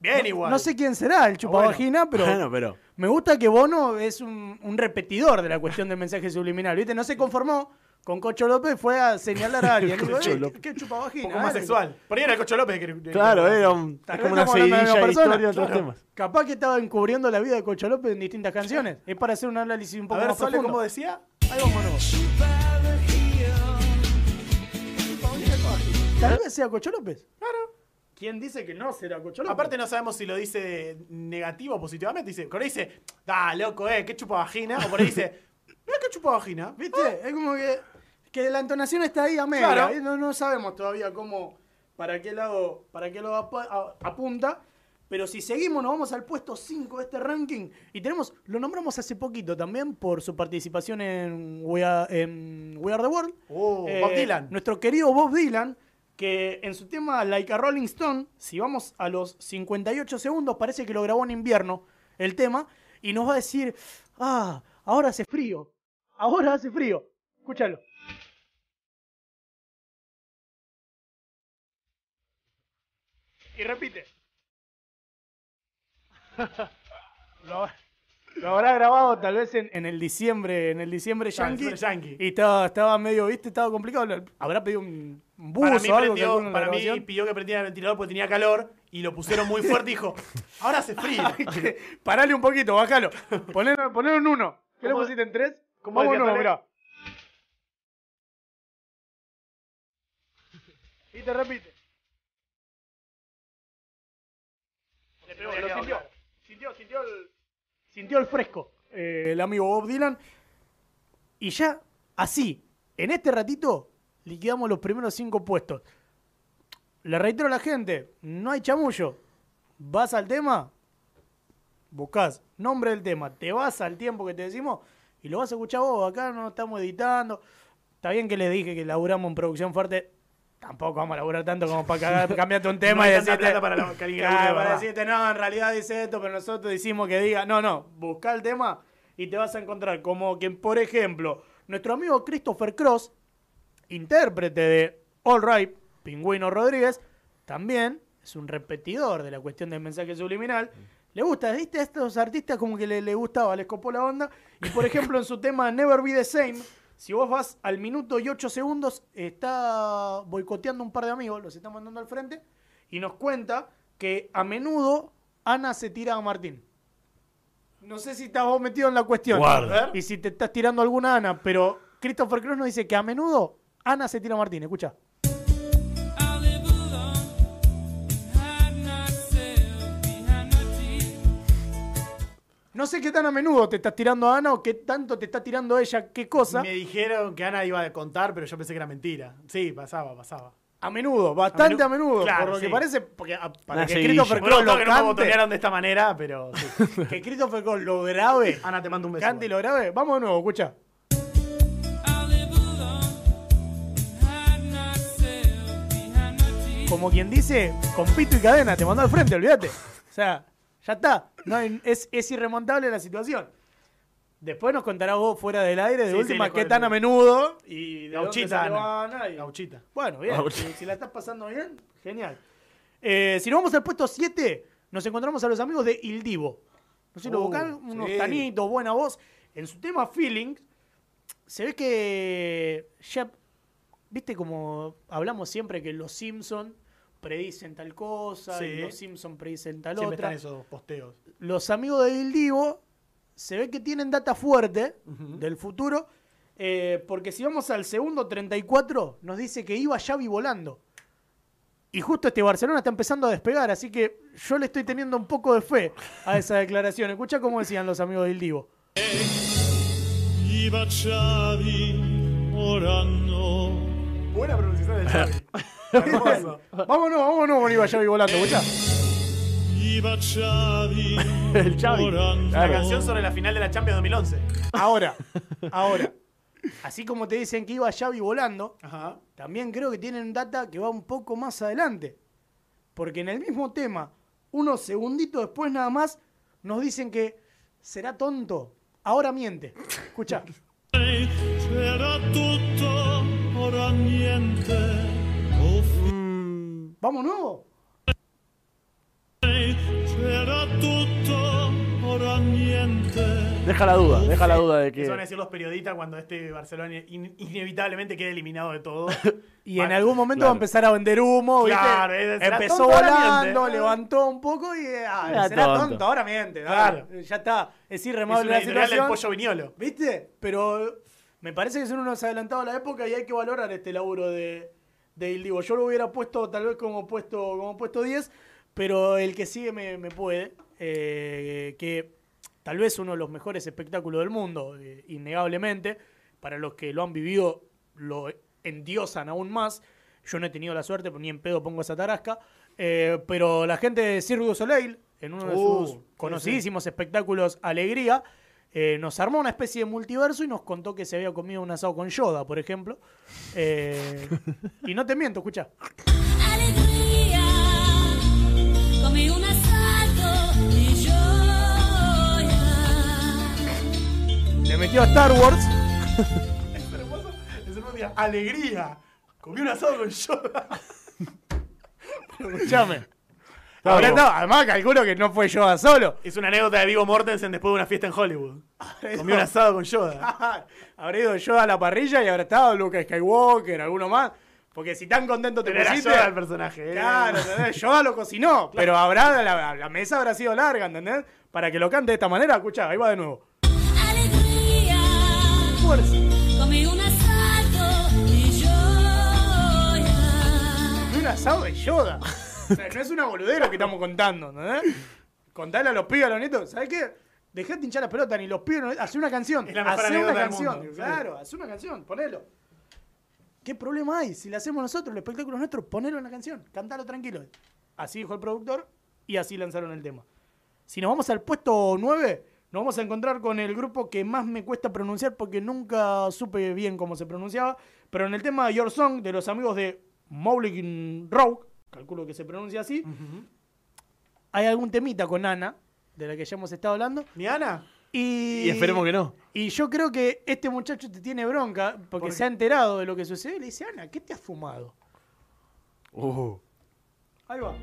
Bien igual. No sé quién será el chupa vagina, pero Bueno, pero. me gusta que Bono es un, un repetidor de la cuestión del mensaje subliminal. ¿Viste? No se conformó con Cocho López, fue a señalar a alguien. Digo, Cocho "Eh, López. ¿Qué chupa vagina? Un poco más eh". sexual. Por ahí era el Cocho López. Que, Claro, era un, es como una seguidilla de persona, historia de otros claro. temas. Capaz que estaba encubriendo la vida de Cocho López en distintas canciones. Es para hacer un análisis un A poco ver, más Sole, profundo. ¿cómo decía? Ahí vamos, nuevo. Tal vez sea Cocho López. Claro. ¿Quién dice que no será Cocho López? Aparte no sabemos si lo dice negativo o positivamente. Dice, por ahí dice, da, loco, eh, qué chupa vagina. O por ahí dice, mira qué chupa vagina. ¿Viste? Es como que, que la entonación está ahí a. Claro. No, no sabemos todavía cómo, para qué lado, para qué lado apunta. Pero si seguimos, nos vamos al puesto 5 de este ranking. Y tenemos, lo nombramos hace poquito también por su participación en We Are, en We Are the World. Oh, Eh, Bob Dylan. Nuestro querido Bob Dylan, que en su tema Like a Rolling Stone, si vamos a los 58 segundos, parece que lo grabó en invierno el tema, y nos va a decir, ah, ahora hace frío, ahora hace frío. Escúchalo. Y repite. lo, lo habrá grabado tal vez en, en el diciembre, en el diciembre Claro, yankee. Y estaba, estaba medio, viste, estaba complicado. Habrá pedido un buzo Para mí, o algo prendió- para mí pidió que prendiera el ventilador porque tenía calor y lo pusieron muy fuerte y dijo, ahora hace frío. Parale un poquito, bájalo. Ponelo, ponelo en uno. ¿Qué le ¿Cómo- pusiste en tres? cómo Vamos Tole? mirá. Y te repite. Lo sintió. Sintió, sintió el, sintió el fresco eh, el amigo Bob Dylan. Y ya, así, en este ratito, liquidamos los primeros cinco puestos. Le reitero a la gente, no hay chamullo. Vas al tema, buscás nombre del tema, te vas al tiempo que te decimos y lo vas a escuchar vos. Acá no estamos editando. Está bien que les dije que laburamos en producción fuerte. Tampoco vamos a laburar tanto como para cagar- cambiarte un tema No hay y decirte. plata para la- Claro, para decirte, no, en realidad dice esto, pero nosotros decimos que diga. No, no, busca el tema y te vas a encontrar como que, por ejemplo, nuestro amigo Christopher Cross, intérprete de All Right, Pingüino Rodríguez, también es un repetidor de la cuestión del mensaje subliminal. Le gusta, ¿viste? A estos artistas como que le, le gustaba, les copó la onda. Y por ejemplo, en su tema Never Be the Same, si vos vas al minuto y ocho segundos, está boicoteando un par de amigos, los está mandando al frente, y nos cuenta que a menudo Ana se tira a Martín. No sé si estás vos metido en la cuestión. Guarda. Y si te estás tirando alguna Ana, pero Christopher Cross nos dice que a menudo Ana se tira a Martín. Escucha. No sé qué tan a menudo te estás tirando a Ana o qué tanto te está tirando ella, qué cosa. Me dijeron que Ana iba a contar, pero yo pensé que era mentira. Sí, pasaba, pasaba. A menudo, bastante A a menu- menudo. Claro, por lo sí. que parece, porque a- para Una que seguidilla. Christopher Bueno, Cross lo que no cante, de esta manera, pero sí. que Christopher Cross lo grabe, Ana, te mando un beso. cante y lo grabe. Vamos de nuevo, escucha. Como quien dice, con pito y cadena, te mandó al frente, olvídate. O sea, ya está. No hay- es, es irremontable la situación. Después nos contará vos fuera del aire, de Sí, sí, última, les qué tan a menudo y de dónde Gauchita, salió Ana. Ana y- Gauchita. Bueno, bien. Gauchita. Si, si la estás pasando bien, genial. Eh, si nos vamos al puesto 7, nos encontramos a los amigos de Il Divo. No sé lo Uh, buscan, unos sí. tanitos, buena voz. En su tema Feeling, se ve que ya, viste como hablamos siempre que los Simpson predicen tal cosa, Sí. y los Simpson predicen tal Siempre otra. están esos posteos. Los amigos de Il Divo se ve que tienen data fuerte del futuro, eh, porque si vamos al segundo 34, nos dice que iba Xavi volando. Y justo este Barcelona está empezando a despegar, así que yo le estoy teniendo un poco de fe a esa declaración. Escucha cómo decían los amigos de Il Divo. Iba Xavi, ora no. Buena pronunciación de Xavi. Vámonos, vámonos con iba Xavi volando, escucha. Iba Xavi, El Xavi. La canción sobre la final de la Champions 2011. Ahora, ahora, así como te dicen que iba Xavi volando, Ajá. también creo que tienen data que va un poco más adelante. Porque en el mismo tema, unos segunditos después nada más, nos dicen que será tonto. Ahora miente. Escucha. C'era tutto, ora niente. Niente. Deja la duda, deja la duda de Eso van a que. decir los periodistas cuando este Barcelona in- inevitablemente quede eliminado de todo. Y en algún momento Claro. va a empezar a vender humo. ¿viste? Claro, es- será Empezó volando, levantó un poco y ah, Era será tonto. tonto. ahora miente. Claro. dale, Ya está. Es Es irremable una la situación. pollo viñolo. ¿Viste? Pero me parece que son unos adelantados a la época y hay que valorar este laburo de, de Il Divo. Yo lo hubiera puesto tal vez como puesto, como puesto 10, pero el que sigue me, me puede. eh, que tal vez uno de los mejores espectáculos del mundo, eh, innegablemente. Para los que lo han vivido, lo endiosan aún más. Yo no he tenido la suerte, ni en pedo pongo esa tarasca. eh, pero la gente de Cirque du Soleil, en uno de Uh, sus sí, conocidísimos espectáculos Alegría, eh, nos armó una especie de multiverso y nos contó que se había comido un asado con Yoda, por ejemplo. Eh, y no te miento, escucha. Alegría, comí un asado y llora. Le metió a Star Wars. Es hermoso. Es hermoso. Alegría. Comí un asado con Yoda. Escuchame. Ahora no, además calculo que no fue Yoda solo. Es una anécdota de Vigo Mortensen después de una fiesta en Hollywood. Comió un asado con Yoda. habrá ido Yoda a la parrilla y habrá estado Luke Skywalker, alguno más. Porque si tan contento te Pero era pusiste... Yoda el personaje. ¿eh? Claro, ¿entendés? Yoda lo cocinó, pero habrá la, la mesa habrá sido larga, ¿entendés? Para que lo cante de esta manera, escucha, ahí va de nuevo. Alegría, Fuerza. comí un asado y llora. un asado de Yoda. O sea, no es una boludera que estamos contando, ¿no? Contale a los pibes, a los nietos, ¿sabes qué? Dejate hinchar la pelota, ni los pibes, no- hace una canción. Es la mejor Hacé una canción. mundo. Claro, hace una canción, ponelo. ¿Qué problema hay? Si la hacemos nosotros, el espectáculo es nuestro, ponelo en la canción, cantalo tranquilo. Así dijo el productor y así lanzaron el tema. Si nos vamos al puesto 9, nos vamos a encontrar con el grupo que más me cuesta pronunciar porque nunca supe bien cómo se pronunciaba. Pero en el tema Your Song, de los amigos de Mowgli Rogue, calculo que se pronuncia así, hay algún temita con Ana, de la que ya hemos estado hablando. ¿Mi Ana? Y, Y esperemos que no. Y yo creo que este muchacho te tiene bronca porque ¿Por se ha enterado de lo que sucede y le dice, Ana, ¿qué te has fumado? Uh. Ahí va.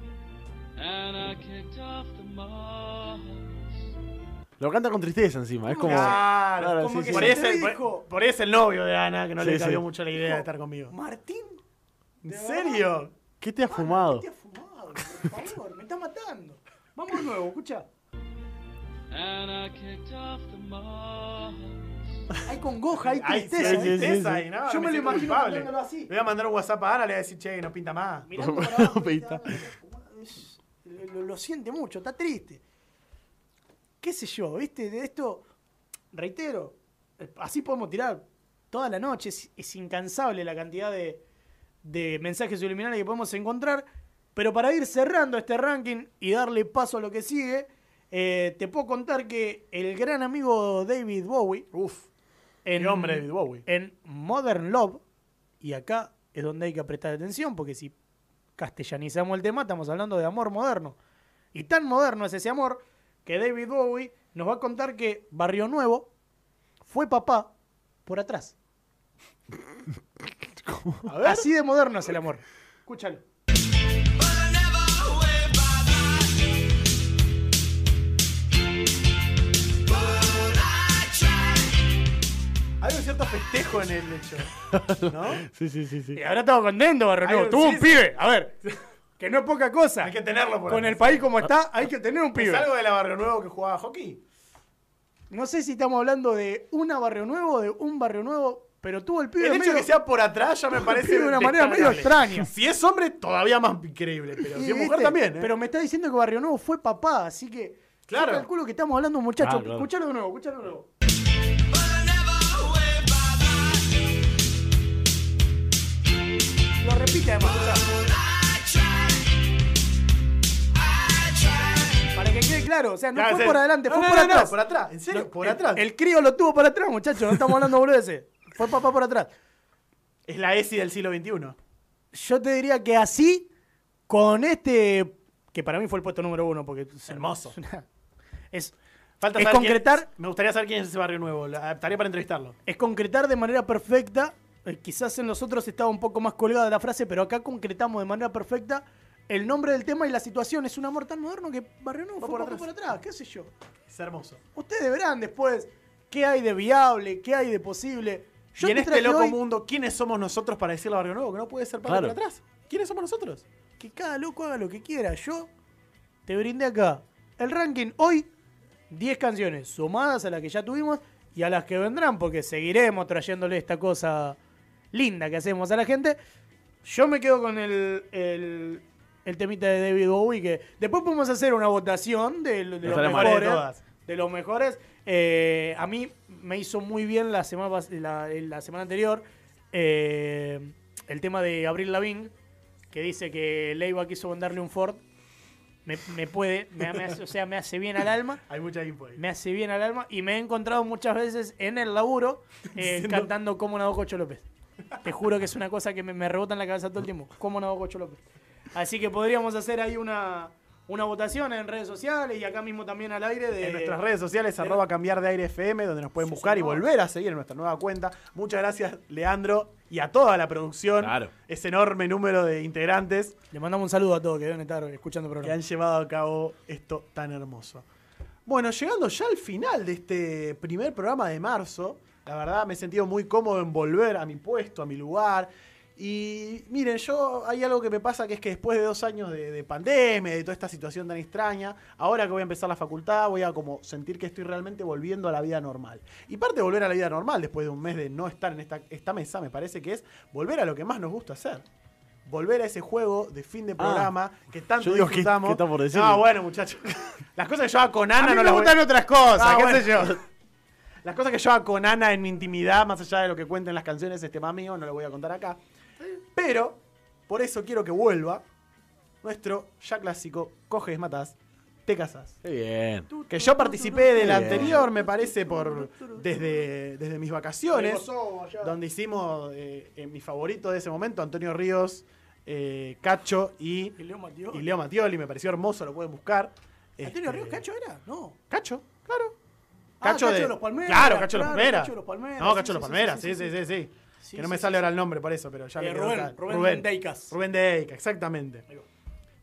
Lo canta con tristeza encima. Es como. Claro, Claro, como sí, que sí. por, se ese, por, por ese el novio de Ana, que no le cambió sí. mucho la idea de estar conmigo. Martín, ¿En ¿de serio? ¿Qué te has ¿qué fumado? te has fumado? Por favor, me está matando. Vamos de nuevo, escucha. Hay congoja, hay Ay, sí, tristeza. hay sí, sí, tristeza sí. ahí, ¿no? Yo me lo siento imagino culpable. cantándolo así. Le voy a mandar un WhatsApp a Ana, le voy a decir, che, no pinta más. Mirando para abajo, es- lo, lo siente mucho, está triste. ¿Qué sé yo? ¿Viste? De esto, reitero, eh, así podemos tirar toda la noche. Es, es incansable la cantidad de, de mensajes subliminales que podemos encontrar. Pero para ir cerrando este ranking y darle paso a lo que sigue, eh, te puedo contar que el gran amigo David Bowie, Uf, en, hombre David Bowie. en Modern Love, y acá es donde hay que prestar atención, porque si castellanizamos el tema, estamos hablando de amor moderno. Y tan moderno es ese amor que David Bowie nos va a contar que Barrio Nuevo fue papá por atrás. A ver. Así de moderno es el amor. Escúchalo. Hay un cierto festejo en el hecho. ¿No? Sí, sí, sí, sí. Y ahora estamos contentos, Barrio Nuevo. Tuvo sí, un sí. pibe. A ver, que no es poca cosa. Hay que tenerlo por Con ahí. el país como está, hay que tener un ¿Es pibe. algo de la Barrio Nuevo que jugaba hockey? No sé si estamos hablando de una Barrio Nuevo o de un Barrio Nuevo, pero tuvo el pibe El hecho medio- de que sea por atrás ya me parece de una manera medio extraña. Si es hombre, todavía más increíble. Pero Y, si es mujer también, ¿eh? Pero me está diciendo que Barrio Nuevo fue papá, así que. Claro. Yo calculo que estamos hablando de un muchacho. Ah, claro. Escuchalo de nuevo, escuchalo de nuevo. Lo repite además. Para que quede claro, o sea, no fue sí. por adelante, No, fue no, por no, no, atrás. por atrás. ¿En serio? Por el- atrás. El crío lo tuvo por atrás, muchachos, no estamos hablando boludeces. Fue papá por atrás. Es la ESI del siglo XXI. Yo te diría que así, con este, que para mí fue el puesto número uno, porque es Hermoso. Es, una- es, Falta Es saber concretar- quién- me gustaría saber quién es ese barrio nuevo. La- Estaría para entrevistarlo. es concretar de manera perfecta. eh, quizás en los otros estaba un poco más colgada la frase, pero acá concretamos de manera perfecta el nombre del tema y la situación. Es un amor tan moderno que Barrio Nuevo fue por papá atrás. por atrás, qué sé yo. Es hermoso. Ustedes verán después qué hay de viable, qué hay de posible. Yo y en te este loco hoy mundo, ¿quiénes somos nosotros para decirle a Barrio Nuevo que no puede ser padre Claro. atrás? ¿Quiénes somos nosotros? que cada loco haga lo que quiera. Yo te brindé acá el ranking hoy, 10 canciones sumadas a las que ya tuvimos y a las que vendrán, porque seguiremos trayéndole esta cosa linda que hacemos a la gente. Yo me quedo con el, el, el temita de David Bowie, que después podemos hacer una votación de, de los mejores de mejores. todas. De los mejores. Eh, a mí me hizo muy bien la semana, pas- la, la semana anterior eh, el tema de Abril Lavigne, que dice que Leiva quiso venderle un Ford. Me, me puede, me, me hace, o sea, me hace bien al alma. Hay mucha info ahí. Me hace bien al alma. Y me he encontrado muchas veces en el laburo eh, Diciendo- cantando como Nabococho López. Te juro que es una cosa que me, me rebota en la cabeza todo el tiempo. Como Nabococho López. Así que podríamos hacer ahí una, una votación en redes sociales y acá mismo también al aire de en nuestras redes sociales, de- arroba cambiar de aire FM, donde nos pueden Sí, buscar y volver a seguir en nuestra nueva cuenta. Muchas gracias, Leandro, y a toda la producción. Claro. Ese enorme número de integrantes Le mandamos un saludo a todos que deben estar escuchando el que programa. han llevado a cabo esto tan hermoso. Bueno, llegando ya al final de este primer programa de marzo, la verdad me he sentido muy cómodo en volver a mi puesto, a mi lugar. Y miren, yo hay algo que me pasa que es que después de dos años de, de pandemia, de toda esta situación tan extraña, ahora que voy a empezar la facultad, voy a como sentir que estoy realmente volviendo a la vida normal. Y parte de volver a la vida normal, después de un mes de no estar en esta, esta mesa, me parece que es volver a lo que más nos gusta hacer. Volver a ese juego de fin de programa que tanto yo digo, ¿qué- disfrutamos. qué está por decirme? No, bueno, muchachos. Las cosas que yo hago con A Ana mí no me las voy- gustan otras cosas, Ah, qué bueno. sé yo. Las cosas que yo hago con Ana en mi intimidad, más allá de lo que cuenten las canciones, este más mío, no lo voy a contar acá. Pero, por eso quiero que vuelva nuestro ya clásico Coges Matás te casás. Qué bien. Que yo participé del anterior, me parece, por desde, desde mis vacaciones, donde hicimos eh, eh, mi favorito de ese momento, Antonio Ríos, eh, Cacho y, Y Leo Matió. y Leo Matioli. Me pareció hermoso, lo pueden buscar. ¿Antonio Este, Ríos Cacho era? No. Cacho, claro. Ah, Cacho de los Palmeras, Claro, Cacho de los Palmeras. Cacho de los Palmeras, No, Cacho de los sí, Palmeras, sí, sí, sí, sí, sí. Sí. Que no sí, me sale sí. ahora el nombre por eso, pero ya Eh, me quedó Rubén, acá. Rubén Deicas. Rubén Deica, exactamente.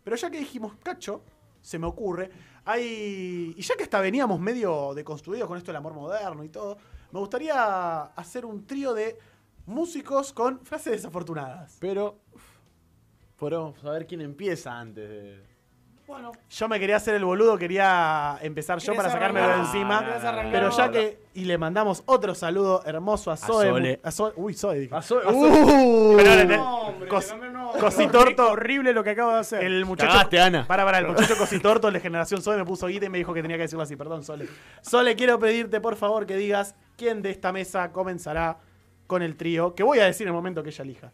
Pero ya que dijimos Cacho, se me ocurre, hay. Y ya que hasta veníamos medio deconstruidos con esto del amor moderno y todo, me gustaría hacer un trío de músicos con frases desafortunadas. Pero. Podemos saber quién empieza antes de. Bueno, Yo me quería hacer el boludo, quería empezar yo ¿Querés para sacármelo de encima. Pero ya No, que. Y le mandamos otro saludo hermoso a Zoe. Sole. a Zoe- uy, Zoe. dije. A Zoe- A Zoe. ¡Uh! Pero hombre, Cos- el nombre. Cositorto. Horrible lo que acabo de hacer. El muchacho. Cagaste, Ana. Para, para, el muchacho Cositorto de Generación Sole me puso guita y me dijo que tenía que decirlo así. Perdón, Sole. Sole, quiero pedirte por favor que digas quién de esta mesa comenzará con el trío, que voy a decir en el momento que ella elija.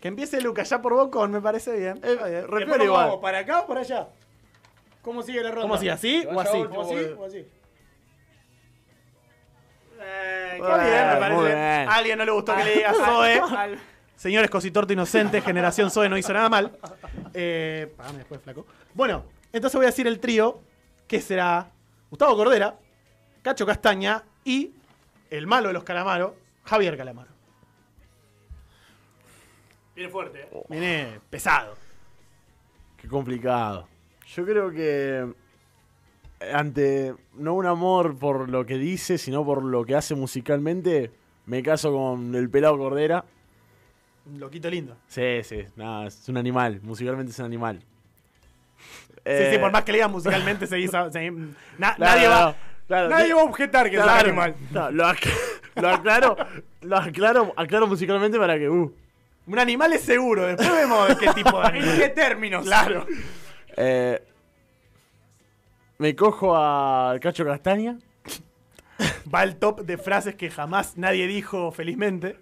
Que empiece Lucas ya por Bocón, me parece bien. Refiero nos igual. vamos ¿Para acá o para allá? ¿Cómo sigue la ronda? ¿Cómo así? ¿Así o así? último. ¿O así? ¿O así? Eh, Está bien, me parece. bien. A alguien no le gustó que le diga Zoe. Señores Cositorto Inocente, Generación Zoe no hizo nada mal. Eh, pagame después, flaco. Bueno, entonces voy a decir el trío, que será Gustavo Cordera, Cacho Castaña y el malo de los calamaros, Javier Calamaro. Viene fuerte, ¿eh? Viene pesado. Qué complicado. Yo creo que eh, ante no un amor por lo que dice, sino por lo que hace musicalmente, me caso con el pelado Cordera. Un loquito lindo. Sí, sí, nada, es un animal, musicalmente es un animal. Sí, sí, por más que le digan musicalmente, na- Claro, nadie va. claro, Nadie va a objetar que es claro, un animal. no, lo, ac- lo aclaro, lo aclaro, aclaro musicalmente para que, uh, Un animal es seguro, después vemos qué tipo de ¿En animal. qué términos? Claro. eh, me cojo a Cacho Castaña. Va al top de frases que jamás nadie dijo felizmente.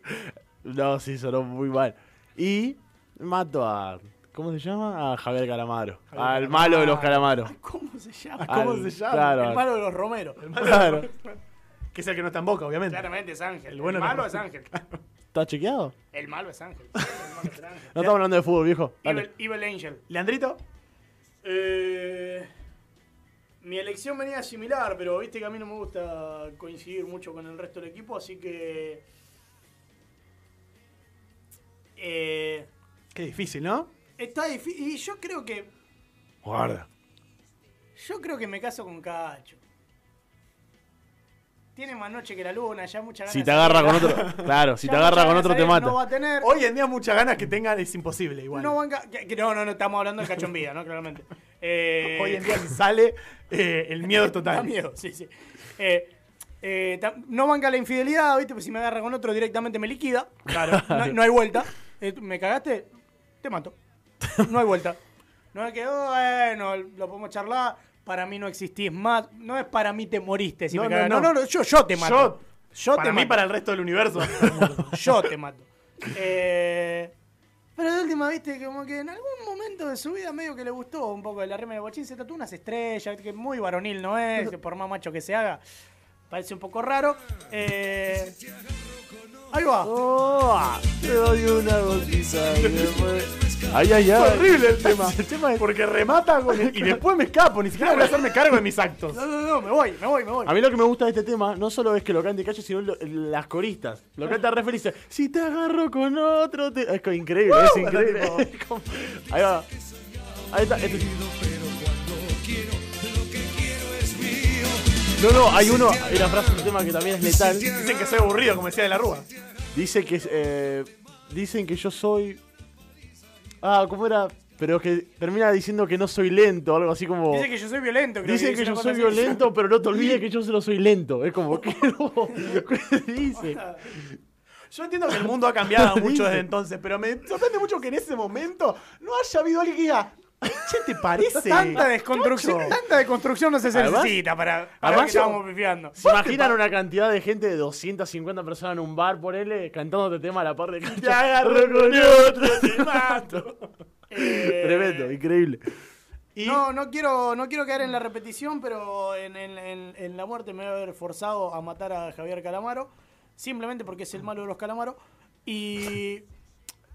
No, sí, sonó muy mal. Y mato a. ¿Cómo se llama? A Javier Calamaro. al malo de los calamaros. ¿Cómo se llama? ¿Cómo Al- se llama? Claro, El malo de los Romeros. claro. Que es el que no está en boca, obviamente. Claramente es Ángel. El El, malo es Ángel. ¿Está chequeado? El malo es Ángel. El malo es Ángel. No estamos hablando de fútbol, viejo. Evil Angel. Leandrito, Eh, mi elección venía similar, pero viste que a mí no me gusta coincidir mucho con el resto del equipo, así que. Eh, qué difícil, ¿no? está difícil. Y yo creo que. Guarda. Yo creo que me caso con Cacho. Tiene más noche que la luna, ya mucha ganas Si de te agarra con otro. Claro, si Ya te agarra muchas con otro de te mata. No va a tener. Hoy en día muchas ganas que tengan es imposible igual. No, van ca- que- que- no, no, no, estamos hablando del cacho en vida, ¿no? Claramente. Eh, Hoy en día si sale eh, el miedo Da total. miedo, sí, sí. Eh, eh, tam- no banca la infidelidad, ¿viste? Pues si me agarra con otro directamente me liquida. Claro. No, no hay vuelta. Eh, ¿Me cagaste? Te mato. No hay vuelta. No es que, oh, bueno, lo podemos charlar. Para mí no existís más. No es para mí te moriste si No, me no, no. No, no, yo, yo te mato. Yo, para te mí, mato. para el resto del universo. Yo te mato. Eh, pero de última, viste, como que en algún momento de su vida medio que le gustó un poco de la de Bochín, se tatuó unas estrellas, que muy varonil no es, que por más macho que se haga, parece un poco raro. Eh, ahí va. Oh, te doy una golpiza y después- Ay, ay, ay. Es horrible el tema. Porque remata con el- y después me escapo. Ni siquiera voy a hacerme cargo de mis actos. No, no, no, me voy, me voy, me voy. A mí lo que me gusta de este tema no solo es que lo cante Cacho, sino lo- las coristas. Lo canta re feliz. Si te agarro con otro, te... es increíble, es increíble. Es como- Ahí va. Ahí está. este- No, no, hay uno, hay una frase un tema que también es letal. Dicen que soy aburrido, como decía de la Rúa. Dice que eh, dicen que yo soy. Ah, ¿cómo era? Pero que termina diciendo que no soy lento, algo así como. Dice que yo soy violento. creo dice que yo soy violento, pero no te olvides que yo solo soy lento. Es como que no. ¿Qué dice? Yo entiendo que el mundo ha cambiado mucho desde entonces, pero me sorprende mucho que en ese momento no haya habido alguien que diga, che, ¿te parece? Tanta desconstrucción, tanta desconstrucción no se Además- necesita para, para además que yo- estamos pifiando. ¿Se imaginan una cantidad de gente de 250 personas en un bar, por él, cantándote tema a la par de Cacho? Te agarro con otro, te mato. Eh, Tremendo, increíble. Y No, no quiero, no quiero caer en la repetición, pero en, en- en- en la muerte me voy a haber forzado a matar a Javier Calamaro, simplemente porque es el malo de los Calamaro. Y,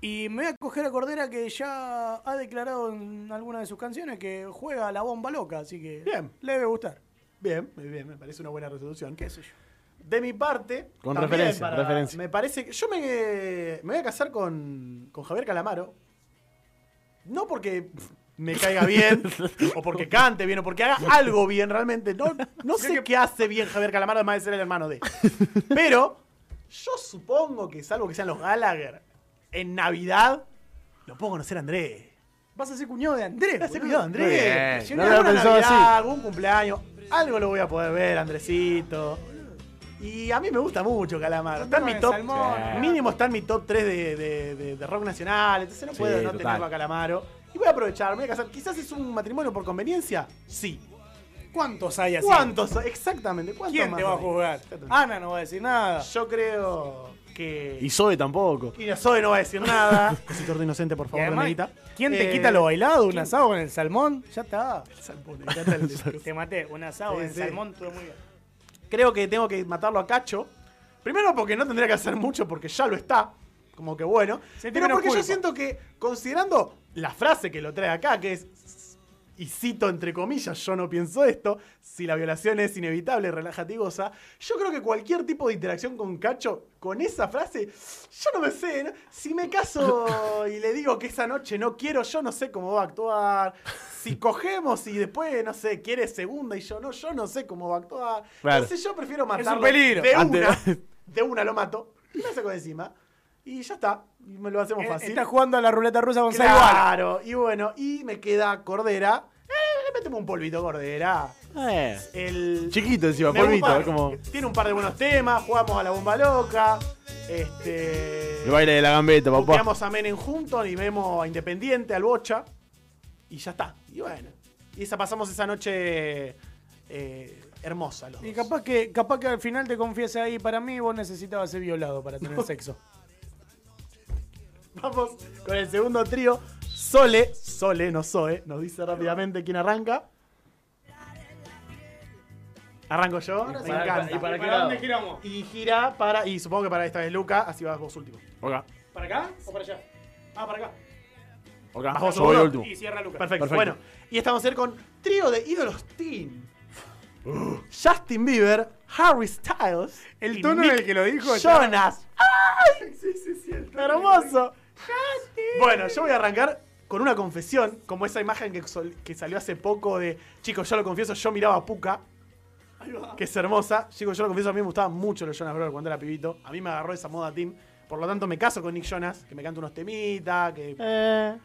y me voy a coger a Cordera que ya ha declarado en alguna de sus canciones que juega a la bomba loca, así que Bien. le debe gustar. bien, muy bien, me parece una buena resolución. ¿Qué sé yo? De mi parte, Con referencia, referencia. Me parece que yo me, me voy a casar con, con Javier Calamaro. No porque me caiga bien, o porque cante bien, o porque haga algo bien realmente. No, no sé qué hace bien Javier Calamaro, además de ser el hermano de. Pero yo supongo que, salvo que sean los Gallagher, en Navidad lo puedo conocer a Andrés. Vas a ser cuñado de Andrés. Ese boludo. cuidado, Andrés. Muy bien. Si No lo pensado así. algún cumpleaños, algo lo voy a poder ver, Andresito. Y a mí me gusta mucho Calamaro. Está en mi top. Salmón. Sí. Mínimo está en mi top 3 de, de- de- de rock nacional. Entonces no Sí, puedo no total. tenerlo a Calamaro. Y voy a aprovechar, me voy a casar. Quizás es un matrimonio por conveniencia. Sí. ¿Cuántos hay así? ¿Cuántos? Exactamente. ¿Cuántos ¿Quién más te va a juzgar? Ana no va a decir nada. Yo creo que. Y Zoe tampoco. Y Zoe no va a decir nada. Cosito de inocente, por favor, además. ¿Quién te Eh, quita lo bailado? ¿Un asado con el salmón? Ya está. Salmón, el- Te maté. Un asado Sí, con el sí. salmón, estuvo muy bien. Creo que tengo que matarlo a Cacho. Primero porque no tendría que hacer mucho porque ya lo está. Como que bueno. Sentí Pero porque yo siento que, considerando la frase que lo trae acá, que es, y cito entre comillas, yo no pienso esto, si la violación es inevitable, relájate y goza, yo creo que cualquier tipo de interacción con Cacho, con esa frase, yo no me sé, ¿no? si me caso y le digo que esa noche no quiero, yo no sé cómo va a actuar. Si cogemos y después, no sé, quiere segunda y yo no, yo no sé cómo va a actuar. Claro. Entonces yo prefiero matarlo peligro. de una, de una lo mato, y me saco de encima. Y ya está, y me lo hacemos Eh, fácil. Estás jugando a la ruleta rusa con. Claro, y bueno, y me queda Cordera. Le metemos un polvito Cordera. Eh. El, Chiquito encima, polvito. como Tiene un par de buenos temas, jugamos a la bomba loca. Este. el baile de la gambeta, papá. Puteamos a Menem juntos y vemos a Independiente, al Bocha. Y ya está. Y bueno. Y esa pasamos esa noche eh, hermosa. Los Y dos. capaz que, capaz que al final te confiese ahí, para mí vos necesitabas ser violado para tener sexo. Vamos con el segundo trío. Sole, Sole, no Zoe, nos dice rápidamente quién arranca. Arranco yo, me para- encanta. y para lado? giramos? Y gira para, y supongo que para esta vez Luca, así vas vos último. Acá, ¿Para acá o para allá? Ah, para acá. acá. Bajamos Yo voy último. Y cierra Lucas. Perfecto. Perfecto. Bueno, y estamos a hacer con trío de ídolos teen. Justin Bieber, Harry Styles, El tono en el que lo dijo Jonas. ¡Ay! Hermoso. Bueno, yo voy a arrancar con una confesión, como esa imagen que, sol- que salió hace poco de, chicos, yo lo confieso, yo miraba a Puka, que es hermosa. Chicos, yo lo confieso, a mí me gustaban mucho los Jonas Brothers cuando era pibito. A mí me agarró esa moda team. Por lo tanto, me caso con Nick Jonas, que me canta unos temitas, que Eh.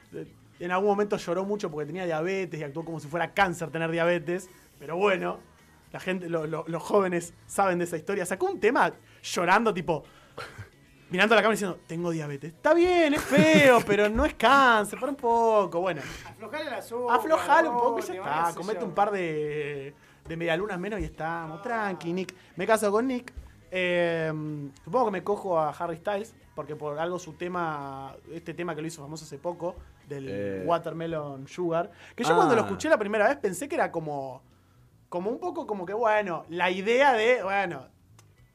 en algún momento lloró mucho porque tenía diabetes y actuó como si fuera cáncer tener diabetes. Pero bueno, la gente, lo- lo- los jóvenes saben de esa historia. Sacó un tema llorando, tipo, mirando a la cámara diciendo, tengo diabetes. Está bien, es feo, pero no es cáncer, para un poco. Bueno, Aflojale la azúcar. aflojalo un poco y ya está. Comete yo. un par de, de medialunas menos y estamos. Tranqui, Nick. Me caso con Nick. Eh, supongo que me cojo a Harry Styles, porque por algo su tema, este tema que lo hizo famoso hace poco, del Eh. Watermelon Sugar, que yo Ah. cuando lo escuché la primera vez pensé que era como, como un poco como que, bueno, la idea de, bueno,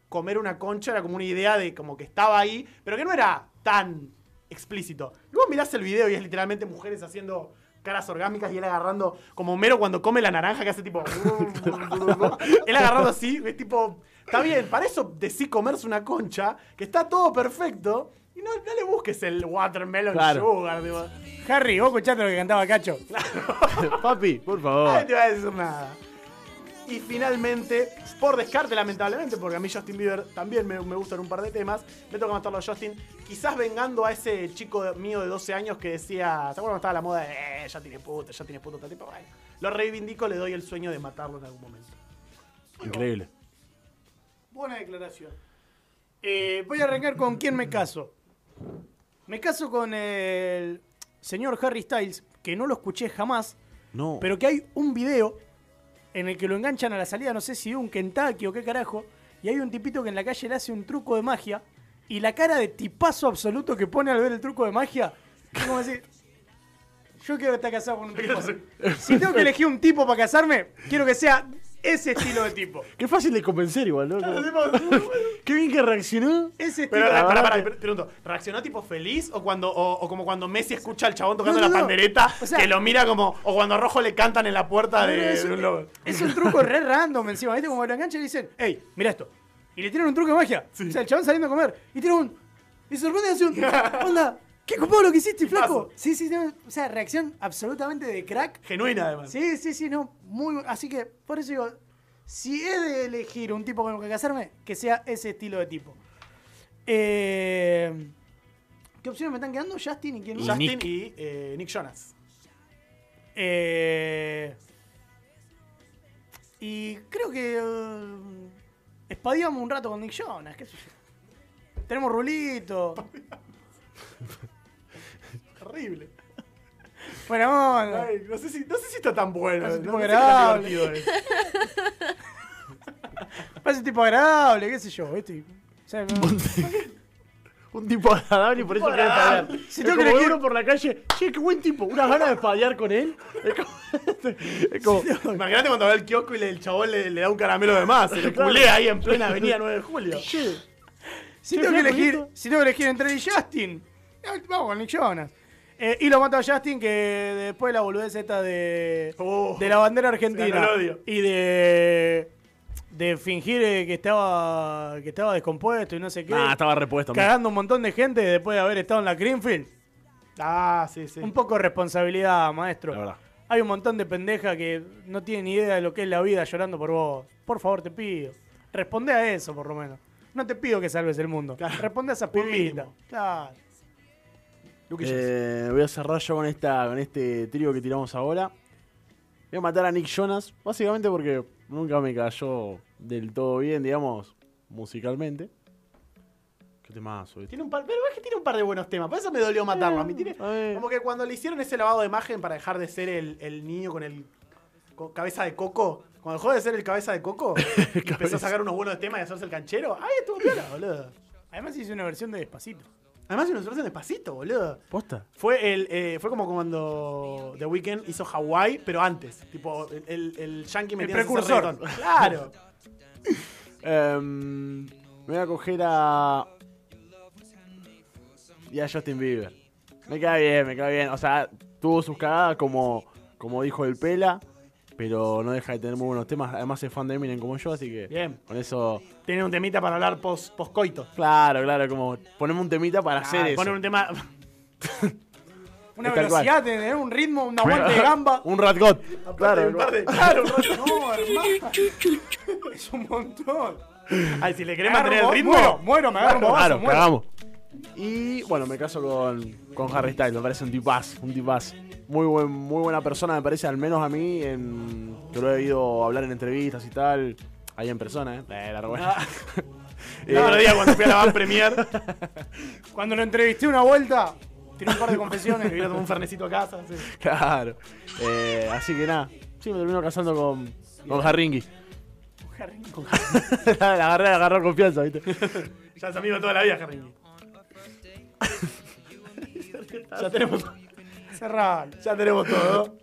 comer una concha era como una idea de como que estaba ahí, pero que no era tan explícito. Luego mirás el video y es literalmente mujeres haciendo caras orgánicas y él agarrando, como Mero cuando come la naranja que hace tipo... él agarrando así, es tipo... Está bien, para eso decí comerse una concha, que está todo perfecto, y no, no le busques el watermelon Claro. sugar, digo. Harry, vos escuchaste lo que cantaba Cacho. Papi, por Nadie favor. te va a decir nada. Y finalmente, por descarte lamentablemente, porque a mí Justin Bieber también me, me gustan un par de temas, me toca matarlo a Justin, quizás vengando a ese chico de- mío de 12 años que decía, ¿se acuerdan cuando estaba la moda de, eh, ya tiene puto, ya tiene puto, tal tipo? Bueno, lo reivindico, le doy el sueño de matarlo en algún momento. Increíble. Buena declaración. Eh, voy a arrancar con quién me caso. Me caso con el señor Harry Styles, que no lo escuché jamás, No. pero que hay un video en el que lo enganchan a la salida, no sé si un Kentucky o qué carajo, y hay un tipito que en la calle le hace un truco de magia, y la cara de tipazo absoluto que pone al ver el truco de magia, es como decir, Yo quiero estar casado con un tipo así. Si tengo que elegir un tipo para casarme, quiero que sea ese estilo de tipo. Qué fácil de convencer igual, ¿no? Qué bien que reaccionó. Ese estilo Pero, pará, pará, pará, pregunto, ¿reaccionó tipo feliz o cuando o, o como cuando Messi escucha al chabón tocando No, no, la no. pandereta O sea- que lo mira como o cuando a Rojo le cantan en la puerta de, es, de un logo? es un truco re random encima. ¿Viste? Como lo enganchan y dicen, hey, mira esto. Y le tiran un truco de magia. O sea, el chabón saliendo a comer. Y tiran un. Y se sorprende y hace un. Onda, ¿qué copado lo que hiciste, flaco? Sí, sí, no, o sea, reacción absolutamente de crack. Genuina además. Sí, sí, sí, no. Muy, así que, por eso digo, si he de elegir un tipo con el que casarme, que sea ese estilo de tipo. Eh, ¿Qué opciones me están quedando? Justin y quién más? Justin Nick. y eh, Nick Jonas. Eh, y creo que eh, espadeamos un rato con Nick Jonas, qué sé yo. Tenemos rulito. Horrible. Ay, no, sé si, no sé si está tan bueno. Es No, un no tipo sé tan agradable. divertido es. Parece un tipo agradable, qué sé yo, ¿viste? O sea, no- Un tipo agradable y por eso quiere agradable. espadear. Si Si tengo tengo que como elegir- uno por la calle, che, qué buen tipo, unas ganas de espadear con él. Es como. es como Imagínate cuando va al kiosco y le- el chabón le, le da un caramelo de más. Se le Claro. culea ahí en plena avenida 9 de julio. che, Si Che, tengo que elegir, si tengo que elegir entre él y Justin, eh, vamos con Nick Jonas. Eh, y lo mato a Justin que después la boludez esta de, Oh, de la bandera argentina y de de fingir eh, que estaba que estaba descompuesto y no sé qué, Nah, estaba repuesto. man. cagando un montón de gente después de haber estado en la Greenfield. Ah, sí, sí. Un poco de responsabilidad, maestro. La verdad. Hay un montón de pendejas que no tienen ni idea de lo que es la vida llorando por vos. Por favor, te pido. Responde a eso, por lo menos. No te pido que salves el mundo. Claro. Responde a pibitas. mínimo. Claro. Eh, voy a cerrar yo con, esta, con este trío que tiramos ahora. Voy a matar a Nick Jonas, básicamente porque nunca me cayó del todo bien, digamos, musicalmente. ¿Qué temazo? ¿viste? Tiene un par, pero es que tiene un par de buenos temas. Por eso me dolió matarlo. A mí tiene, ver. como que cuando le hicieron ese lavado de imagen para dejar de ser el, el niño con el con cabeza de coco, cuando dejó de ser el cabeza de coco, empezó a sacar unos buenos temas y a hacerse el canchero. Ay, estuvo piola, boludo. Además hice una versión de Despacito. Además, hizo una versión despacito, boludo. ¿Posta? Fue, el, eh, fue como cuando The Weeknd hizo Hawaii, pero antes. Tipo, el, el, el yankee a hacer precursor. Claro. Em, me voy a coger a. Y a Justin Bieber. Me cae bien, me cae bien. O sea, tuvo sus cagadas como, como dijo el Pela, pero no deja de tener muy buenos temas. Además es fan de Eminem como yo, así que Bien. con eso. Tiene un temita para hablar post, coito Claro, claro, como ponemos un temita para hacer eso. Poner un tema. Una Tal velocidad, tener un ritmo, un aguante de gamba. un Rat God. Claro, un par de. Claro, un. No, hermano. Es un montón. Ay, si le querés mantener el ritmo. Muero, muero, me agarro un bobazo, Claro, muero. cagamos. Y bueno, me caso con, con Harry Styles, me parece un tipaz, un tipaz. Muy, buen, muy buena persona, me parece, al menos a mí, en, que lo he oído hablar en entrevistas y tal, ahí en persona, ¿eh? Eh, la rebuena. Ah. Eh, El otro día cuando fui a la Van Premier, Cuando lo entrevisté una vuelta, tiré un par de confesiones. me vino a tomar un fernecito a casa. sí. Claro. Eh, así que nada, sí, me termino casando con, con Harringi. la agarré, la agarró confianza, ¿viste? Ya es amigo toda la vida, Harry. ya tenemos. Cerralo. Ya tenemos todo.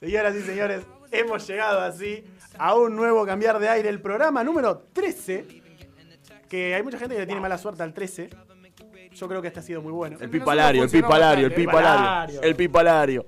Señoras y señores, hemos llegado así a un nuevo cambiar de aire, el programa número 13. Que hay mucha gente que le tiene mala suerte al 13. Yo creo que este ha sido muy bueno. El pipalario, el pipalario, el pipalario. El pipalario.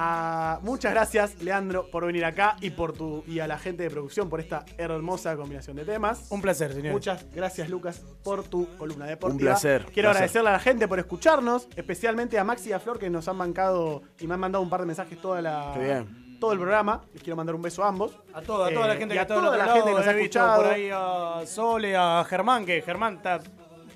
Ah, muchas gracias, Leandro, por venir acá y por tu y a la gente de producción por esta hermosa combinación de temas. Un placer, señor. Muchas gracias, Lucas, por tu columna deportiva. Un placer, Quiero placer. agradecerle a la gente por escucharnos, especialmente a Maxi y a Flor que nos han bancado y me han mandado un par de mensajes toda la, Qué bien. Todo el programa. Les quiero mandar un beso a ambos. A toda, a toda la Eh, gente y que a toda la lado, gente que nos ha escuchado. por ahí a Sole, a Germán, que Germán está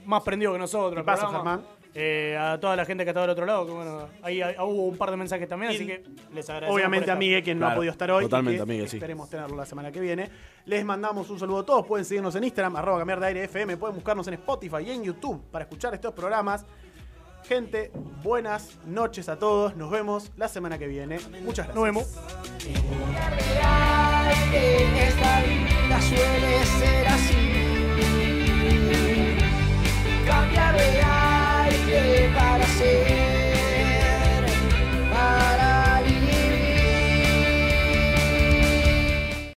más prendido que nosotros. programa. Germán. Eh, a toda la gente que está del otro lado, que bueno, ahí hubo un par de mensajes también, Y así que les agradezco. Obviamente a Miguel, quien no ha podido estar hoy. y totalmente que sí. Esperemos tenerlo la semana que viene. Les mandamos un saludo a todos. Pueden seguirnos en Instagram, arroba cambiar de aire FM. Pueden buscarnos en Spotify y en YouTube para escuchar estos programas. Gente, buenas noches a todos. Nos vemos la semana que viene. Muchas gracias. Nos vemos. Esta vida suele ser así. Cambiar de aire para ser. Para